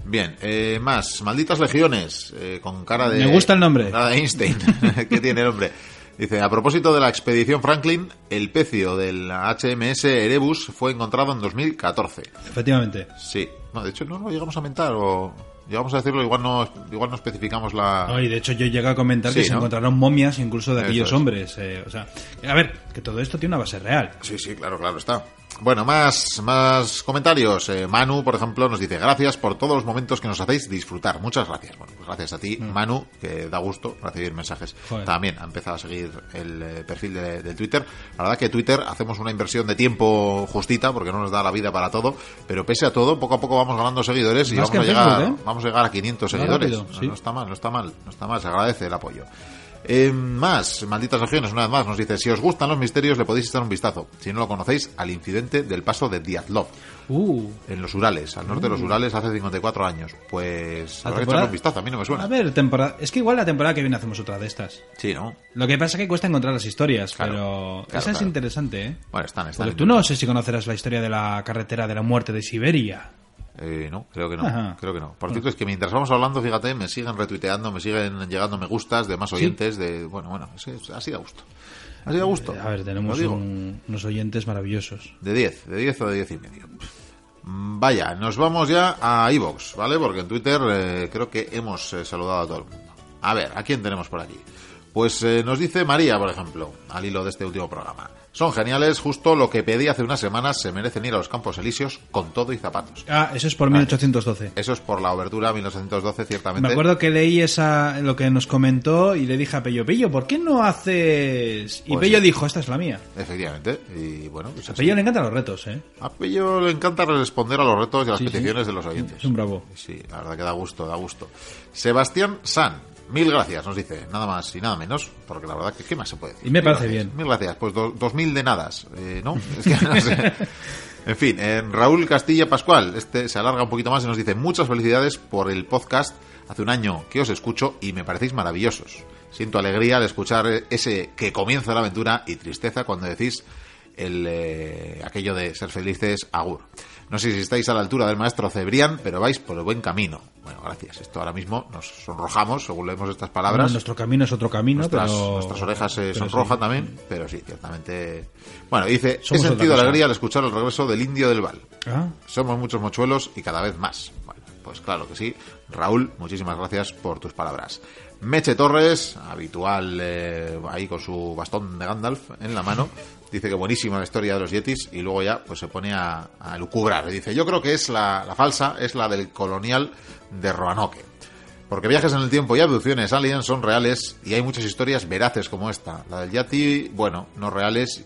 Bien, eh, más. Malditas legiones. eh, con cara de. Me gusta el nombre. Cara de Einstein. que tiene nombre. Dice: A propósito de la expedición Franklin, el pecio del HMS Erebus fue encontrado en 2014. Efectivamente. Sí. No, de hecho, no lo llegamos a mentar o. Llegamos a decirlo, igual no, igual no especificamos la. No, y de hecho yo llegué a comentar Sí, que se encontraron momias incluso de aquellos es. hombres. eh, o sea, a ver, que todo esto tiene una base real. Sí, sí, claro, claro está. Bueno, más, más comentarios. Eh, Manu, por ejemplo, nos dice gracias por todos los momentos que nos hacéis disfrutar. Muchas gracias. Bueno, pues gracias a ti, Manu, que da gusto recibir mensajes. Mm. Joder. También ha empezado a seguir el eh, perfil de, Twitter. La verdad que Twitter hacemos una inversión de tiempo justita porque no nos da la vida para todo, pero pese a todo, poco a poco vamos ganando seguidores y vamos a, llegar, Facebook, ¿eh? vamos a llegar a 500 Va seguidores. rápido, No- sí. no está mal, no está mal, no está mal, se agradece el apoyo. Eh, más, malditas regiones, una vez más, nos dice, si os gustan los misterios le podéis echar un vistazo, si no lo conocéis, al incidente del paso de Diatlov, Uh, en los Urales, al norte de los Urales, hace 54 años. Pues, habrá que echarle un vistazo, a mí no me suena. a ver, temporada. Es que igual la temporada que viene hacemos otra de estas. Sí, ¿no? Lo que pasa es que cuesta encontrar las historias, Claro, pero claro, esa es interesante, ¿eh? Bueno, están, están. Porque tú no sé si conocerás la historia de la carretera de la muerte de Siberia. Eh, no, creo que no, Ajá. creo que no. Por cierto, es que mientras vamos hablando, fíjate, me siguen retuiteando, me siguen llegando me gustas de más oyentes, de, bueno, bueno, así da gusto. Así da gusto. Eh, A ver, tenemos un- unos oyentes maravillosos. De 10, de 10 o de 10 y medio. Mm, Vaya, nos vamos ya a iVox, ¿vale? Porque en Twitter eh, creo que hemos eh, saludado a todo el mundo. A ver, ¿a quién tenemos por aquí? Pues eh, nos dice María, por ejemplo, al hilo de este último programa. Son geniales, justo lo que pedí hace unas semanas, se merecen ir a los Campos Elíseos con todo y zapatos. Ah, eso es por 1812. Eso es por la obertura 1912, ciertamente. Me acuerdo que leí esa lo que nos comentó y le dije a Pello, Pello, ¿por qué no haces...? Y Pues Pello sí. dijo, esta es la mía. Efectivamente, y bueno, pues A así. Pello le encantan los retos, ¿eh? A Pello le encanta responder a los retos y a las Sí, sí. peticiones de los oyentes. Es un bravo. Sí, la verdad que da gusto, da gusto. Sebastián San, mil gracias, nos dice, nada más y nada menos, porque la verdad que qué más se puede decir. Y me Mil parece gracias. bien. Mil gracias, pues do- dos mil de nadas, eh, ¿no? Es que no sé. En fin, en Raúl Castilla Pascual, este se alarga un poquito más y nos dice, muchas felicidades por el podcast, hace un año que os escucho y me parecéis maravillosos. Siento alegría al escuchar ese que comienza la aventura y tristeza cuando decís el, eh, aquello de ser felices, agur. No sé si estáis a la altura del maestro Cebrián, pero vais por el buen camino. Bueno, gracias. Esto ahora mismo nos sonrojamos según leemos estas palabras. Bueno, nuestro camino es otro camino, Nuestras, pero... nuestras orejas se sonrojan sí. también, pero sí, ciertamente. Bueno, dice: He sentido alegría al escuchar el regreso del indio del Val. Ah, Somos muchos mochuelos y cada vez más. Bueno, pues claro que sí. Raúl, muchísimas gracias por tus palabras. Meche Torres, habitual eh, ahí con su bastón de Gandalf en la mano, dice que buenísima la historia de los Yetis y luego ya pues se pone a, lucubrar. Dice, yo creo que es la, falsa, es la del colonial de Roanoke. Porque viajes en el tiempo y abducciones aliens son reales y hay muchas historias veraces como esta. La del Yati, bueno, no reales.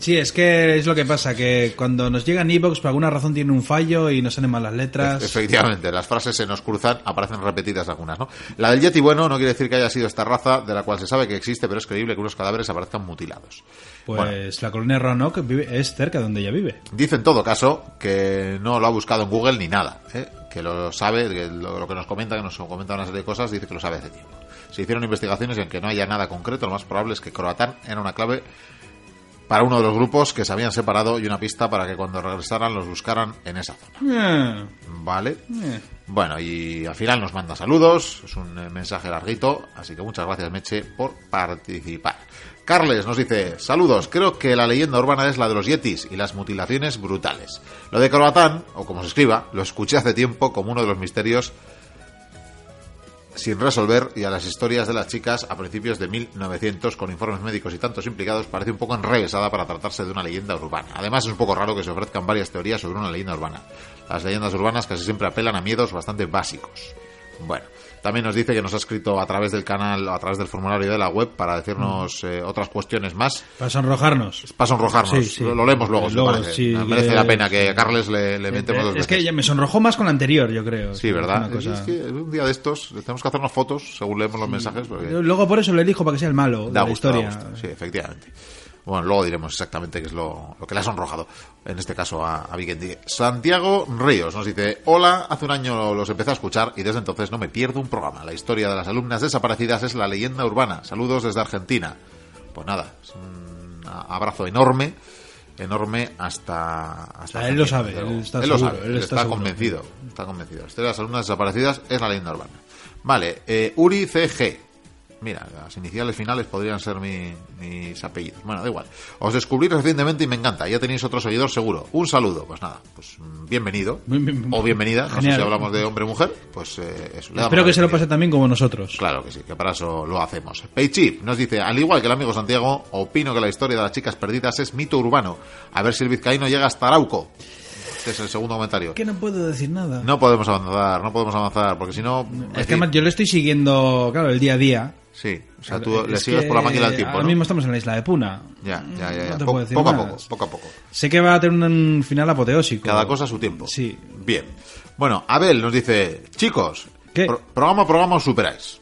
Sí, es que es lo que pasa, que cuando nos llegan Evox por alguna razón tiene un fallo y nos salen mal las letras. Efectivamente, las frases se nos cruzan, aparecen repetidas algunas, ¿no? La del Yeti bueno no quiere decir que haya sido esta raza de la cual se sabe que existe, pero es creíble que unos cadáveres aparezcan mutilados. Pues Bueno. la colonia Roanoke vive, es cerca de donde ella vive. Dice en todo caso que no lo ha buscado en Google ni nada, ¿eh? que lo sabe, que lo, lo que nos comenta, que nos comenta una serie de cosas, dice que lo sabe hace tiempo. Se hicieron investigaciones y aunque no haya nada concreto, lo más probable es que Croatán era una clave para uno de los grupos que se habían separado y una pista para que cuando regresaran los buscaran en esa zona. Eh, Vale. eh. Bueno, y al final nos manda saludos, es un eh, mensaje larguito, así que muchas gracias Meche por participar. Carles nos dice, saludos, creo que la leyenda urbana es la de los yetis y las mutilaciones brutales. Lo de Croatán, o como se escriba, lo escuché hace tiempo como uno de los misterios sin resolver y a las historias de las chicas a principios de 1900 con informes médicos y tantos implicados parece un poco enrevesada para tratarse de una leyenda urbana. Además es un poco raro que se ofrezcan varias teorías sobre una leyenda urbana. Las leyendas urbanas casi siempre apelan a miedos bastante básicos. Bueno, también nos dice que nos ha escrito a través del canal a través del formulario de la web para decirnos eh, otras cuestiones más. Para sonrojarnos. Para sonrojarnos. Sí, sí. Lo, lo leemos luego, parece. sí, merece que- la pena que a Carles le, le metemos dos es que me sonrojó más con la anterior, yo creo. Sí, ¿verdad? Cosa- Es que un día de estos tenemos que hacernos fotos según leemos los mensajes. Porque... Luego por eso le elijo para que sea el malo de la da historia. gusto. Sí, efectivamente. Bueno, luego diremos exactamente qué es lo, lo que le ha sonrojado, en este caso a, a Vikendi. Santiago Ríos nos dice, hola, hace un año los empecé a escuchar y desde entonces no me pierdo un programa. La historia de las alumnas desaparecidas es la leyenda urbana. Saludos desde Argentina. Pues nada, es un abrazo enorme, enorme hasta... hasta él lo sabe, él está Él lo seguro, sabe, él él está convencido, está convencido. La historia de las alumnas desaparecidas es la leyenda urbana. Vale, eh, Uri CG. Mira, las iniciales finales podrían ser mi- mis apellidos. Bueno, da igual. Os descubrí recientemente y me encanta. Ya tenéis otro seguidor seguro. Un saludo. Pues nada, pues mm, bienvenido. Bien, bien, O bienvenida. No sé si hablamos de hombre o mujer. Pues eh, eso. le Espero que se lo pase también como nosotros. Claro que sí, que para eso lo hacemos. Paychip nos dice, al igual que el amigo Santiago, opino que la historia de las chicas perdidas es mito urbano. A ver si el vizcaíno llega hasta Arauco. Este es el segundo comentario. Que no puedo decir nada. No podemos avanzar, no podemos avanzar, porque si no... Es que además yo le estoy siguiendo, claro, el día a día. Sí, o sea, tú le Es sigues por la máquina del tiempo, Ahora ¿no? mismo estamos en la isla de Puna. Ya, ya, ya. ya. No Po- poco a poco, poco a poco. Sé que va a tener un final apoteósico. Cada cosa a su tiempo. Sí. Bien. Bueno, Abel nos dice, chicos, ¿Qué? pro- programa programa os superáis.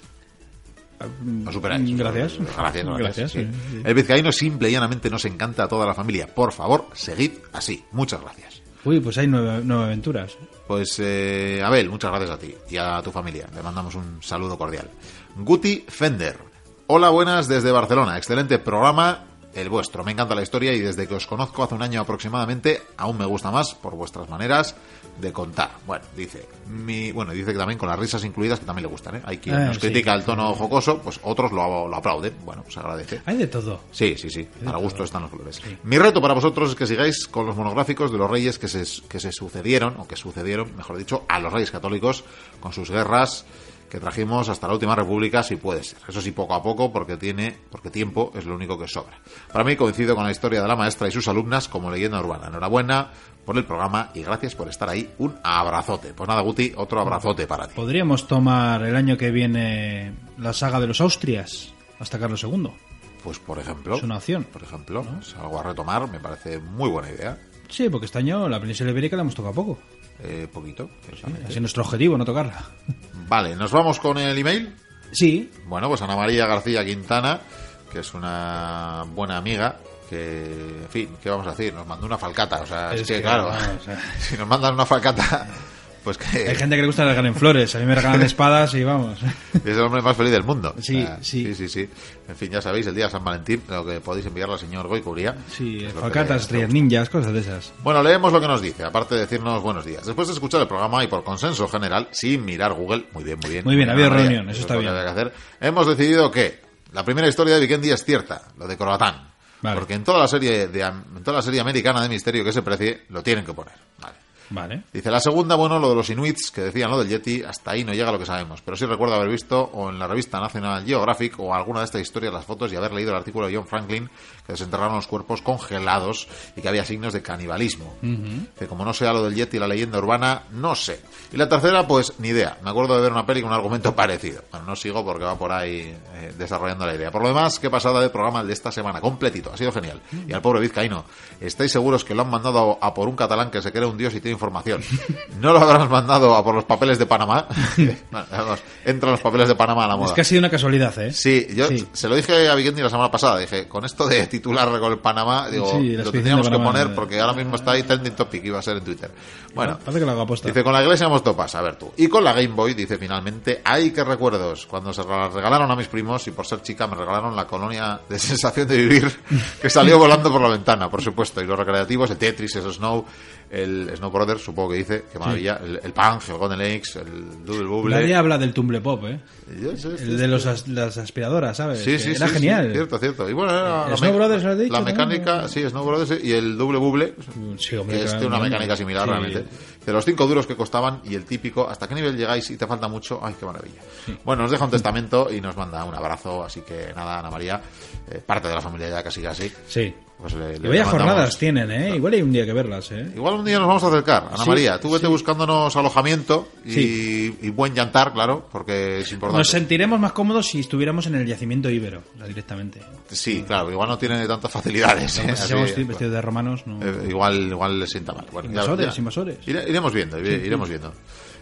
Os superáis. Mm, Gracias. Gracias, gracias. Gracias, sí. sí, sí. El vizcaíno simple y llanamente nos encanta a toda la familia. Por favor, seguid así. Muchas gracias. Uy, pues hay nueve, nueve aventuras. Pues, eh, Abel, muchas gracias a ti y a tu familia. Le mandamos un saludo cordial. Guti Fender. Hola, buenas desde Barcelona. Excelente programa, el vuestro. Me encanta la historia y desde que os conozco hace un año aproximadamente, aún me gusta más por vuestras maneras de contar. Bueno, dice, mi, bueno, dice que también con las risas incluidas que también le gustan, ¿eh? Hay quien Ah, nos sí. critica el tono jocoso, pues otros lo, lo aplauden. Bueno, se agradece. Hay de todo. Sí, sí, sí. Para gusto están los colores. Mi reto para vosotros es que sigáis con los monográficos de los reyes que se, que se sucedieron, o que sucedieron, mejor dicho, a los reyes católicos con sus guerras que trajimos hasta la última república, si puede ser. Eso sí, poco a poco, porque tiene, porque tiempo es lo único que sobra. Para mí coincido con la historia de la maestra y sus alumnas como leyenda urbana. Enhorabuena por el programa y gracias por estar ahí. Un abrazote. Pues nada, Guti, otro abrazote para ti. Podríamos tomar el año que viene la saga de los Austrias hasta Carlos II. Pues por ejemplo, Es una opción. por ejemplo, es algo a retomar, me parece muy buena idea. Sí, porque este año la península ibérica la hemos tocado poco. Eh, poquito. Así es nuestro objetivo, no tocarla. Vale, nos vamos con el email. Sí, Bueno, pues Ana María García Quintana, que es una buena amiga, que, en fin, ¿qué vamos a decir? Nos mandó una falcata, o sea, es, Es que, que, claro, o sea. si nos mandan una falcata, pues que hay gente que le gusta regalar en flores. A mí me regalan espadas y vamos. es el hombre más feliz del mundo. Sí, sea, sí. sí, sí, sí. En fin, ya sabéis, el día de San Valentín, lo que podéis enviarle al señor Goicuría. Sí, falcatas, estrellas ninjas, cosas de esas. Bueno, leemos lo que nos dice, aparte de decirnos buenos días. Después de escuchar el programa y por consenso general, sin mirar Google, muy bien, muy bien. Muy bien, ha habido María, reunión, eso está que bien. que hacer. Hemos decidido que la primera historia de Vikendi es cierta, lo de Croatán. Vale. Porque en toda la serie de, en toda la serie americana de misterio que se precie, lo tienen que poner. Vale. Vale. Dice, la segunda, bueno, lo de los inuits que decían lo del Yeti, hasta ahí no llega lo que sabemos. Pero sí recuerdo haber visto o en la revista National Geographic o alguna de estas historias las fotos y haber leído el artículo de John Franklin que desenterraron los cuerpos congelados y que había signos de canibalismo. Que como no sea lo del Yeti y la leyenda urbana, no sé. Y la tercera, pues ni idea. Me acuerdo de ver una peli con un argumento parecido. Bueno, no sigo porque va por ahí eh, desarrollando la idea. Por lo demás, qué pasada de programa de esta semana. Completito, ha sido genial. Y al pobre Vizcaíno, ¿estáis seguros que lo han mandado a por un catalán que se cree un dios y tiene información? ¿No lo habrán mandado a por los papeles de Panamá? Vamos, entran los papeles de Panamá a la moda. Es que ha sido una casualidad, ¿eh? Sí, yo Sí. se lo dije a Viguendi la semana pasada. Dije, con esto de titular con el Panamá, digo, Sí, lo tendríamos que poner eh. porque ahora mismo está ahí trending topic, iba a ser en Twitter. Bueno, Parece que lo hago dice, con la iglesia hemos topas, a ver tú. Y con la Game Boy, dice finalmente, ay, qué recuerdos. Cuando se la regalaron a mis primos y por ser chica me regalaron la colonia de sensación de vivir que salió volando por la ventana, por supuesto. Y los recreativos, el Tetris, el Snow, el Snow Brothers, supongo que dice, qué maravilla, el, el Pang, el Golden Lakes, el Double Bubble. Nadie habla del Tumble Pop, ¿eh? Yo sé, sí, El de los as- las aspiradoras, ¿sabes? Sí, Que sí, Era genial. cierto, cierto. Y bueno, era Eh, la Snow me- Brothers, ¿lo has dicho La mecánica, sí, Snow Brothers y el doble buble, Sí, hombre, que es de una mecánica similar realmente. De los cinco duros que costaban y el típico, ¿hasta qué nivel llegáis y te falta mucho? Ay, qué maravilla. Bueno, nos deja un testamento y nos manda un abrazo, así que nada, Ana María, eh, parte de la familia ya casi casi. Sí. Pues le, Y le vaya jornadas tienen, ¿eh? Igual hay un día que verlas, ¿eh? Igual un día nos vamos a acercar, Ana Sí, María. Tú vete buscándonos alojamiento y, Sí. y buen llantar, claro, porque es importante. Nos sentiremos más cómodos si estuviéramos en el yacimiento íbero, o sea, directamente. Sí, claro, igual no tiene tantas facilidades. ¿eh? Si seamos pues, vestidos de romanos, no. Eh, igual, igual le sienta mal. Bueno, ya- Invasores, ya- invasores. ire- iremos viendo, ire- iremos viendo.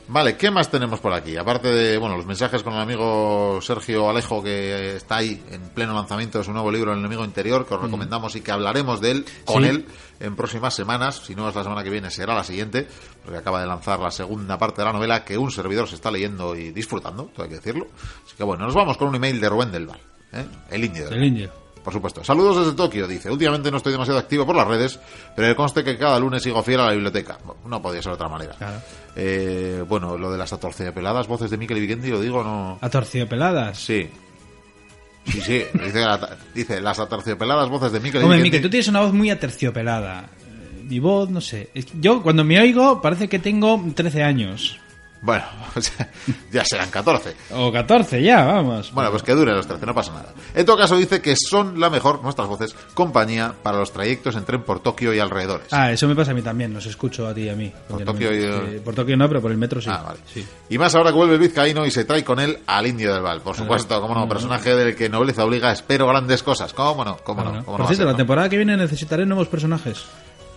Vale, ¿qué más tenemos por aquí? Aparte de, bueno, los mensajes con el amigo Sergio Alejo, que está ahí en pleno lanzamiento de su nuevo libro, El enemigo interior, que os recomendamos y que hablaremos de él, con Mm. Sí. él, en próximas semanas. Si no es la semana que viene, será la siguiente, porque acaba de lanzar la segunda parte de la novela que un servidor se está leyendo y disfrutando, todo hay que decirlo. Así que bueno, nos vamos con un email de Rubén del Val, ¿eh? el indio. El indio. Por supuesto. Saludos desde Tokio, dice. Últimamente no estoy demasiado activo por las redes, pero me conste que cada lunes sigo fiel a la biblioteca. No podía ser de otra manera. Claro. Eh, bueno, lo de las atorciopeladas voces de Miquel y Viguendi, lo digo, no... Atorciopeladas. Sí. Sí, sí. Dice, la- dice las atorciopeladas voces de Miquel y Hombre. Miquel, tú tienes una voz muy aterciopelada. Eh, Mi voz, no sé. Yo, cuando me oigo, parece que tengo 13 años. Bueno, ya serán 14. O 14 ya, vamos. Bueno, pues que dure los 13, no pasa nada. En todo caso, dice que son la mejor, nuestras voces, compañía para los trayectos en tren por Tokio y alrededores. Ah, eso me pasa a mí también, los escucho a ti y a mí. Por no Tokio y- por Tokio no, pero por el metro sí. Ah, vale. Sí. Y más ahora que vuelve el vizcaíno y se trae con él al indio del Val. Por supuesto, como no, personaje del que nobleza obliga, espero grandes cosas. ¿Cómo no? ¿Cómo no? ¿no? ¿Cómo no Por a cierto, ser, la no? temporada que viene necesitaré nuevos personajes.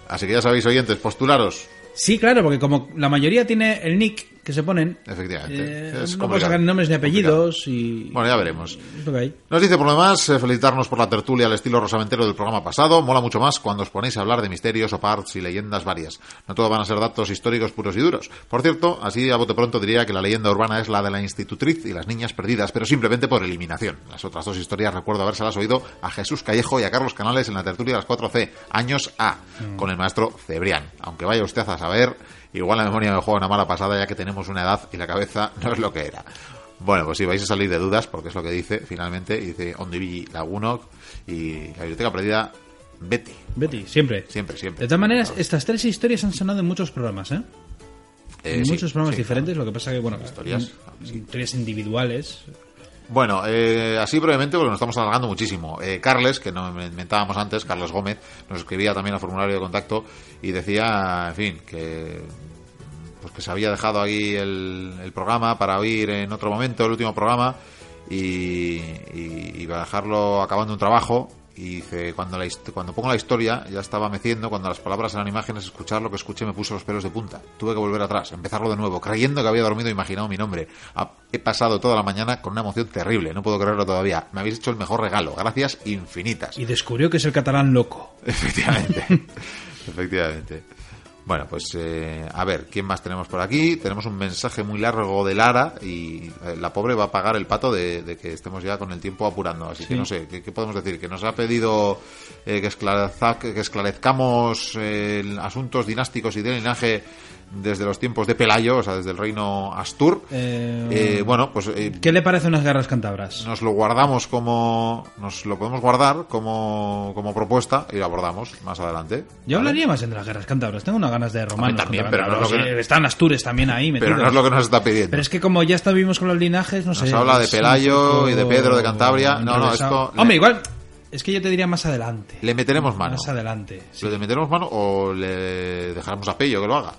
Así que ya sabéis, oyentes, postularos. Sí, claro, porque como la mayoría tiene el nick que se ponen, Efectivamente. eh, Es no puedo sacar nombres ni apellidos y... Bueno, ya veremos. Nos dice por lo demás, eh, felicitarnos por la tertulia al estilo rosamentero del programa pasado. Mola mucho más cuando os ponéis a hablar de misterios, oparts y leyendas varias. No todo van a ser datos históricos puros y duros. Por cierto, así a bote pronto diría que la leyenda urbana es la de la institutriz y las niñas perdidas, pero simplemente por eliminación. Las otras dos historias recuerdo habérselas oído a Jesús Callejo y a Carlos Canales en la tertulia de las 4C, años A, con el maestro Cebrián. Aunque vaya usted a saber, igual la memoria me juega una mala pasada ya que tenemos una edad y la cabeza no es lo que era. Bueno, pues sí, vais a salir de dudas, porque es lo que dice finalmente. Dice Ondivi Lagunok y la biblioteca perdida Betty. Betty, siempre. Siempre, siempre. De todas maneras, estas tres historias han sonado en muchos programas, ¿eh? Eh, en sí, muchos programas sí, diferentes, lo que pasa que, bueno, Historias, claro, sí. historias individuales. Bueno, eh, así brevemente, porque nos estamos alargando muchísimo. Eh, Carles, que no inventábamos antes, Carlos Gómez, nos escribía también al formulario de contacto y decía, en fin, que pues que se había dejado ahí el, programa para oír en otro momento, el último programa, y, y, y dejarlo acabando un trabajo. Y dice, cuando, la, cuando pongo la historia, ya estaba meciendo, cuando las palabras eran imágenes, escuchar lo que escuché me puso los pelos de punta. Tuve que volver atrás, empezarlo de nuevo, creyendo que había dormido e imaginado mi nombre. He pasado toda la mañana con una emoción terrible, no puedo creerlo todavía. Me habéis hecho el mejor regalo, gracias infinitas. Y descubrió que es el catalán loco. Efectivamente. Efectivamente. Bueno, pues eh, a ver, ¿quién más tenemos por aquí? Tenemos un mensaje muy largo de Lara y eh, la pobre va a pagar el pato de, de que estemos ya con el tiempo apurando. Así que no sé, ¿qué, qué podemos decir? Que nos ha pedido eh, que, que esclarezcamos eh, asuntos dinásticos y de linaje desde los tiempos de Pelayo, o sea, desde el reino Astur. Eh, Eh, bueno, pues eh, ¿Qué le parecen unas guerras cántabras? nos lo guardamos como. Nos lo podemos guardar como, como propuesta y lo abordamos más adelante. Yo ¿vale? hablaría más de las guerras cántabras. Tengo unas ganas de romanos. también, pero no es lo que- Están Astures también ahí Pero no es lo que nos está pidiendo. Pero es que como ya estuvimos con los linajes, no sé. Nos habla de Pelayo poco y de Pedro de Cantabria. No, no, esto- Hombre, igual. Es que yo te diría más adelante. Le meteremos mano. Más adelante. sí. ¿Le meteremos mano o le dejaremos a Pello que lo haga?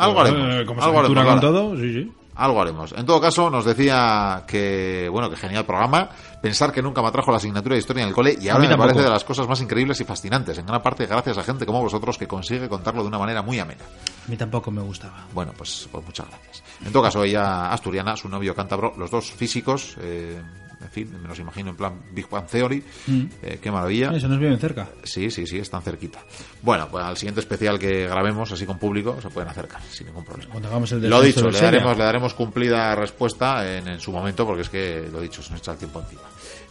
Algo haremos. Eh, Como algo haremos, con Lara. todo, sí, sí. Algo haremos. En todo caso, nos decía que, bueno, que genial programa. Pensar que nunca me atrajo la asignatura de historia en el cole y ahora me parece de las cosas más increíbles y fascinantes. En gran parte gracias a gente como vosotros que consigue contarlo de una manera muy amena. A mí tampoco me gustaba. Bueno, pues, pues muchas gracias. En todo caso, ella asturiana, su novio cántabro, los dos físicos, eh, en fin, me los imagino en plan Big Bang Theory. Eh, qué maravilla. Eso nos viven cerca. Sí, sí, sí, están cerquita. Bueno, pues al siguiente especial que grabemos así con público se pueden acercar sin ningún problema. Cuando hagamos el Lo dicho, le daremos, le daremos cumplida respuesta en, en su momento porque es que, lo dicho, se nos echa el tiempo encima.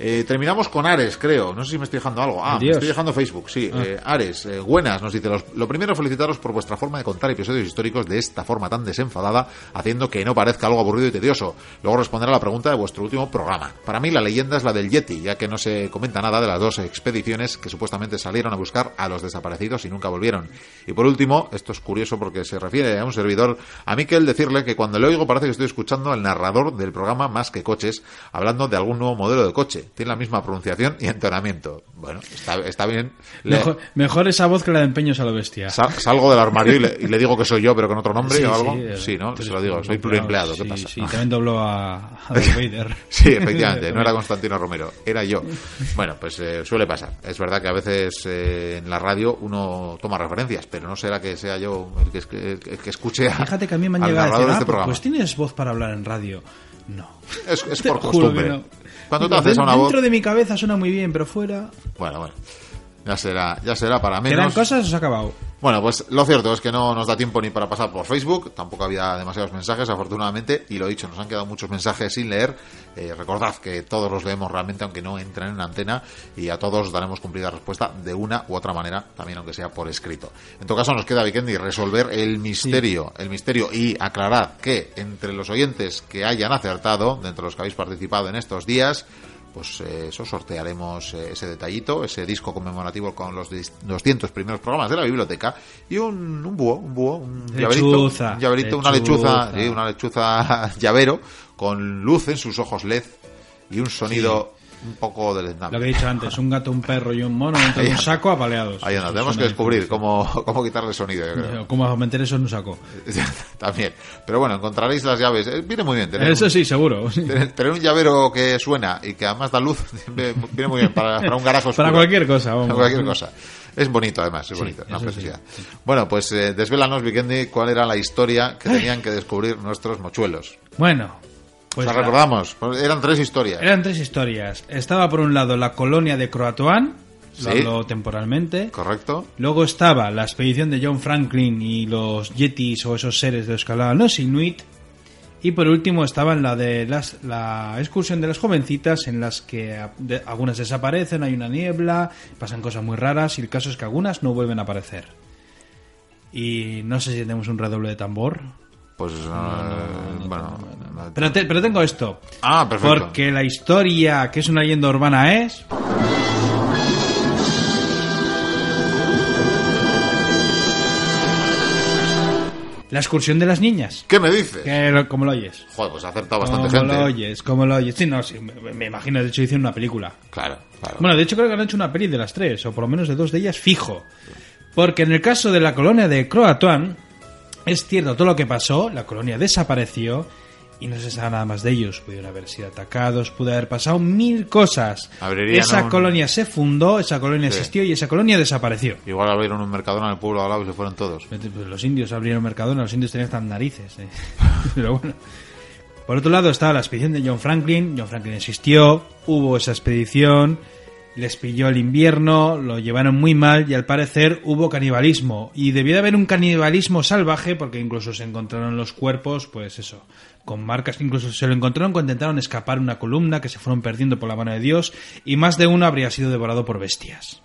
Eh, terminamos con Ares, creo. No sé si me estoy dejando algo. Ah, me estoy dejando Facebook, sí. Eh, Ares, eh, buenas, nos dice. Los- lo primero, felicitaros por vuestra forma de contar episodios históricos de esta forma tan desenfadada, haciendo que no parezca algo aburrido y tedioso. Luego responderá a la pregunta de vuestro último programa. Para mí, la leyenda es la del Yeti, ya que no se comenta nada de las dos expediciones que supuestamente salieron a buscar a los desaparecidos y nunca volvieron. Y por último, esto es curioso porque se refiere a un servidor, a Miquel decirle que cuando le oigo parece que estoy escuchando al narrador del programa Más que Coches, hablando de algún nuevo modelo de coche. Tiene la misma pronunciación y entonamiento. Bueno, está, está bien. Le- Mejor, mejor esa voz que la de empeños a lo bestia. sa- salgo del armario y le, y le digo que soy yo, pero con otro nombre Sí, o algo. sí, eh, Sí, ¿no? tú Se lo digo, soy empleado. pluriempleado. ¿Qué Sí, pasa? Sí, también dobló a, a Darth Vader. Sí, efectivamente, no era Constantino Romero, era yo. Bueno, pues eh, suele pasar. Es verdad que a veces eh, en la radio uno toma referencias, pero no será que sea yo el que, el que- escuche a, Fíjate que a mí me han llegado a decir, de ah, este pues, programa. pues tienes voz para hablar en radio. No. Es, es por costumbre. no. Cuando te haces a una voz... Dentro de mi cabeza suena muy bien, pero fuera... Bueno, bueno. Ya será, ya será para ¿Quedan menos. cosas o se ha acabado? Bueno, pues lo cierto es que no nos da tiempo ni para pasar por Facebook, tampoco había demasiados mensajes, afortunadamente, y lo dicho, nos han quedado muchos mensajes sin leer. Eh, recordad que todos los leemos realmente, aunque no entren en antena, y a todos daremos cumplida respuesta de una u otra manera, también aunque sea por escrito. En todo caso, nos queda, Vikendi, resolver el misterio, el misterio, y aclarad que entre los oyentes que hayan acertado, de entre los que habéis participado en estos días, pues eh, eso sortearemos eh, ese detallito, ese disco conmemorativo con los dis- 200 primeros programas de la biblioteca y un, un búho, un búho, un llaverito, Lechuza, un llaverito, una lechuza, lechuza. sí, una lechuza llavero con luz en sus ojos LED y un sonido un poco Lo deleznable. que he dicho antes, un gato, un perro y un mono dentro de un saco apaleados. Ahí anda, tenemos que descubrir cómo, cómo quitarle sonido, yo creo. ¿Cómo meter eso en un saco? También. Pero bueno, encontraréis las llaves. Eh, Viene muy bien tener Eso un- sí, seguro. Tener, tener un llavero que suena y que además da luz viene muy bien para, para un garaje oscuro. Para cualquier cosa, vamos. Para cualquier cosa. Es bonito, además, es Sí, bonito. una sí, preciosidad. Bueno, pues eh, desvélanos, Vikendi, cuál era la historia que tenían que descubrir nuestros mochuelos. Bueno, pues o sea, la- recordamos, pues eran tres historias. eran tres historias. Estaba por un lado la colonia de Croatoan, lo Sí. temporalmente. ¿Correcto? Luego estaba la expedición de John Franklin y los Yetis o esos seres de los que hablaban los Inuit. Y por último estaba la de las, la excursión de las jovencitas en las que a- de- algunas desaparecen, hay una niebla, pasan cosas muy raras y el caso es que algunas no vuelven a aparecer. Y no sé si tenemos un redoble de tambor. Pues, eh, bueno. no- Pero, te- pero tengo esto. Ah, perfecto. Porque la historia, que es una leyenda urbana, es... La excursión de las niñas. ¿Qué me dices? Que lo- ¿Cómo lo oyes? Joder, pues ha acertado bastante ¿Cómo gente. lo oyes? ¿Cómo lo oyes? Sí, no, sí, me, me imagino. De hecho, hicieron una película. Claro, claro. Bueno, de hecho creo que han hecho una peli de las tres, o por lo menos de dos de ellas fijo. Porque en el caso de la colonia de Croatoan, es cierto todo lo que pasó, la colonia desapareció y no se sabe nada más de ellos. Pudieron haber sido atacados, pudo haber pasado mil cosas. Abrirían esa un- colonia se fundó, esa colonia Sí. existió y esa colonia desapareció. Igual abrieron un mercadona en el pueblo al lado y se fueron todos. Pues los indios abrieron Mercadona, los indios tenían tan narices. eh. Pero bueno. Por otro lado estaba la expedición de John Franklin. John Franklin existió, hubo esa expedición, les pilló el invierno, lo llevaron muy mal y al parecer hubo canibalismo. Y debió de haber un canibalismo salvaje porque incluso se encontraron los cuerpos, pues eso, con marcas, incluso se lo encontraron cuando intentaron escapar una columna que se fueron perdiendo por la mano de Dios y más de uno habría sido devorado por bestias.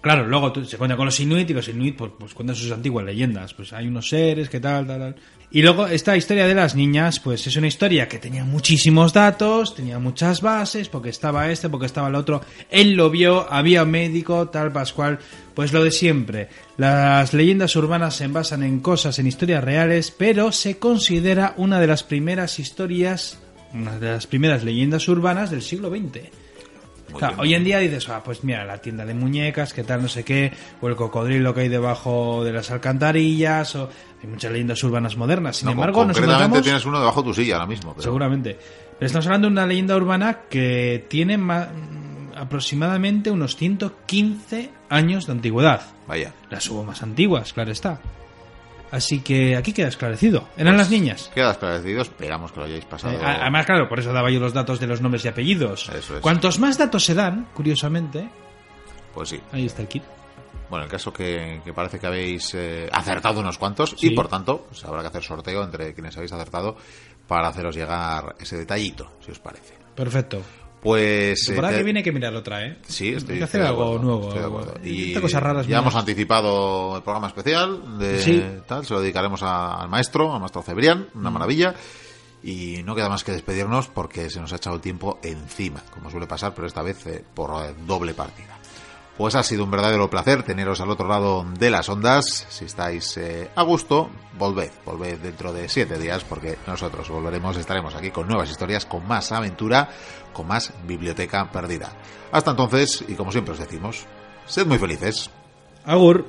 Claro, luego se cuenta con los Inuit y los Inuit pues, pues cuentan sus antiguas leyendas. Pues hay unos seres que tal, tal, tal. Y luego esta historia de las niñas, pues es una historia que tenía muchísimos datos, tenía muchas bases, porque estaba este, porque estaba el otro. Él lo vio, había un médico, tal, Pascual. Pues lo de siempre. Las leyendas urbanas se basan en cosas, en historias reales, pero se considera una de las primeras historias, una de las primeras leyendas urbanas del siglo XX. Claro, hoy en día dices, ah, pues mira, la tienda de muñecas, que tal, no sé qué, o el cocodrilo que hay debajo de las alcantarillas, o hay muchas leyendas urbanas modernas. Sin No, embargo, nos concretamente encontramos, tienes uno debajo de tu silla ahora mismo. pero- seguramente, pero estamos hablando de una leyenda urbana que tiene ma- mm, aproximadamente unos 115 años de antigüedad. Vaya. Las hubo más antiguas, claro está. Así que aquí queda esclarecido. Eran Pues, las niñas. Queda esclarecido, esperamos que lo hayáis pasado. Eh, además, claro, por eso daba yo los datos de los nombres y apellidos. Eso es. Cuantos más datos se dan, curiosamente, Pues sí. ahí está el kit. Bueno, el caso que, que parece que habéis eh, acertado unos cuantos Sí. y por tanto pues habrá que hacer sorteo entre quienes habéis acertado para haceros llegar ese detallito, si os parece. Perfecto. Pues... La temporada eh, te- que viene hay que mirar otra, ¿eh? Sí, estoy, Hay que hacer algo nuevo. Y cosas raras ya hemos anticipado el programa especial de Sí. tal, se lo dedicaremos a- al maestro, al maestro Cebrián, Mm. una maravilla. Y no queda más que despedirnos porque se nos ha echado el tiempo encima, como suele pasar, pero esta vez eh, por doble partida. Pues ha sido un verdadero placer teneros al otro lado de las ondas. Si estáis eh, a gusto, volved, volved dentro de siete días porque nosotros volveremos, estaremos aquí con nuevas historias, con más aventura, con más biblioteca perdida. Hasta entonces, y como siempre os decimos, sed muy felices. Agur.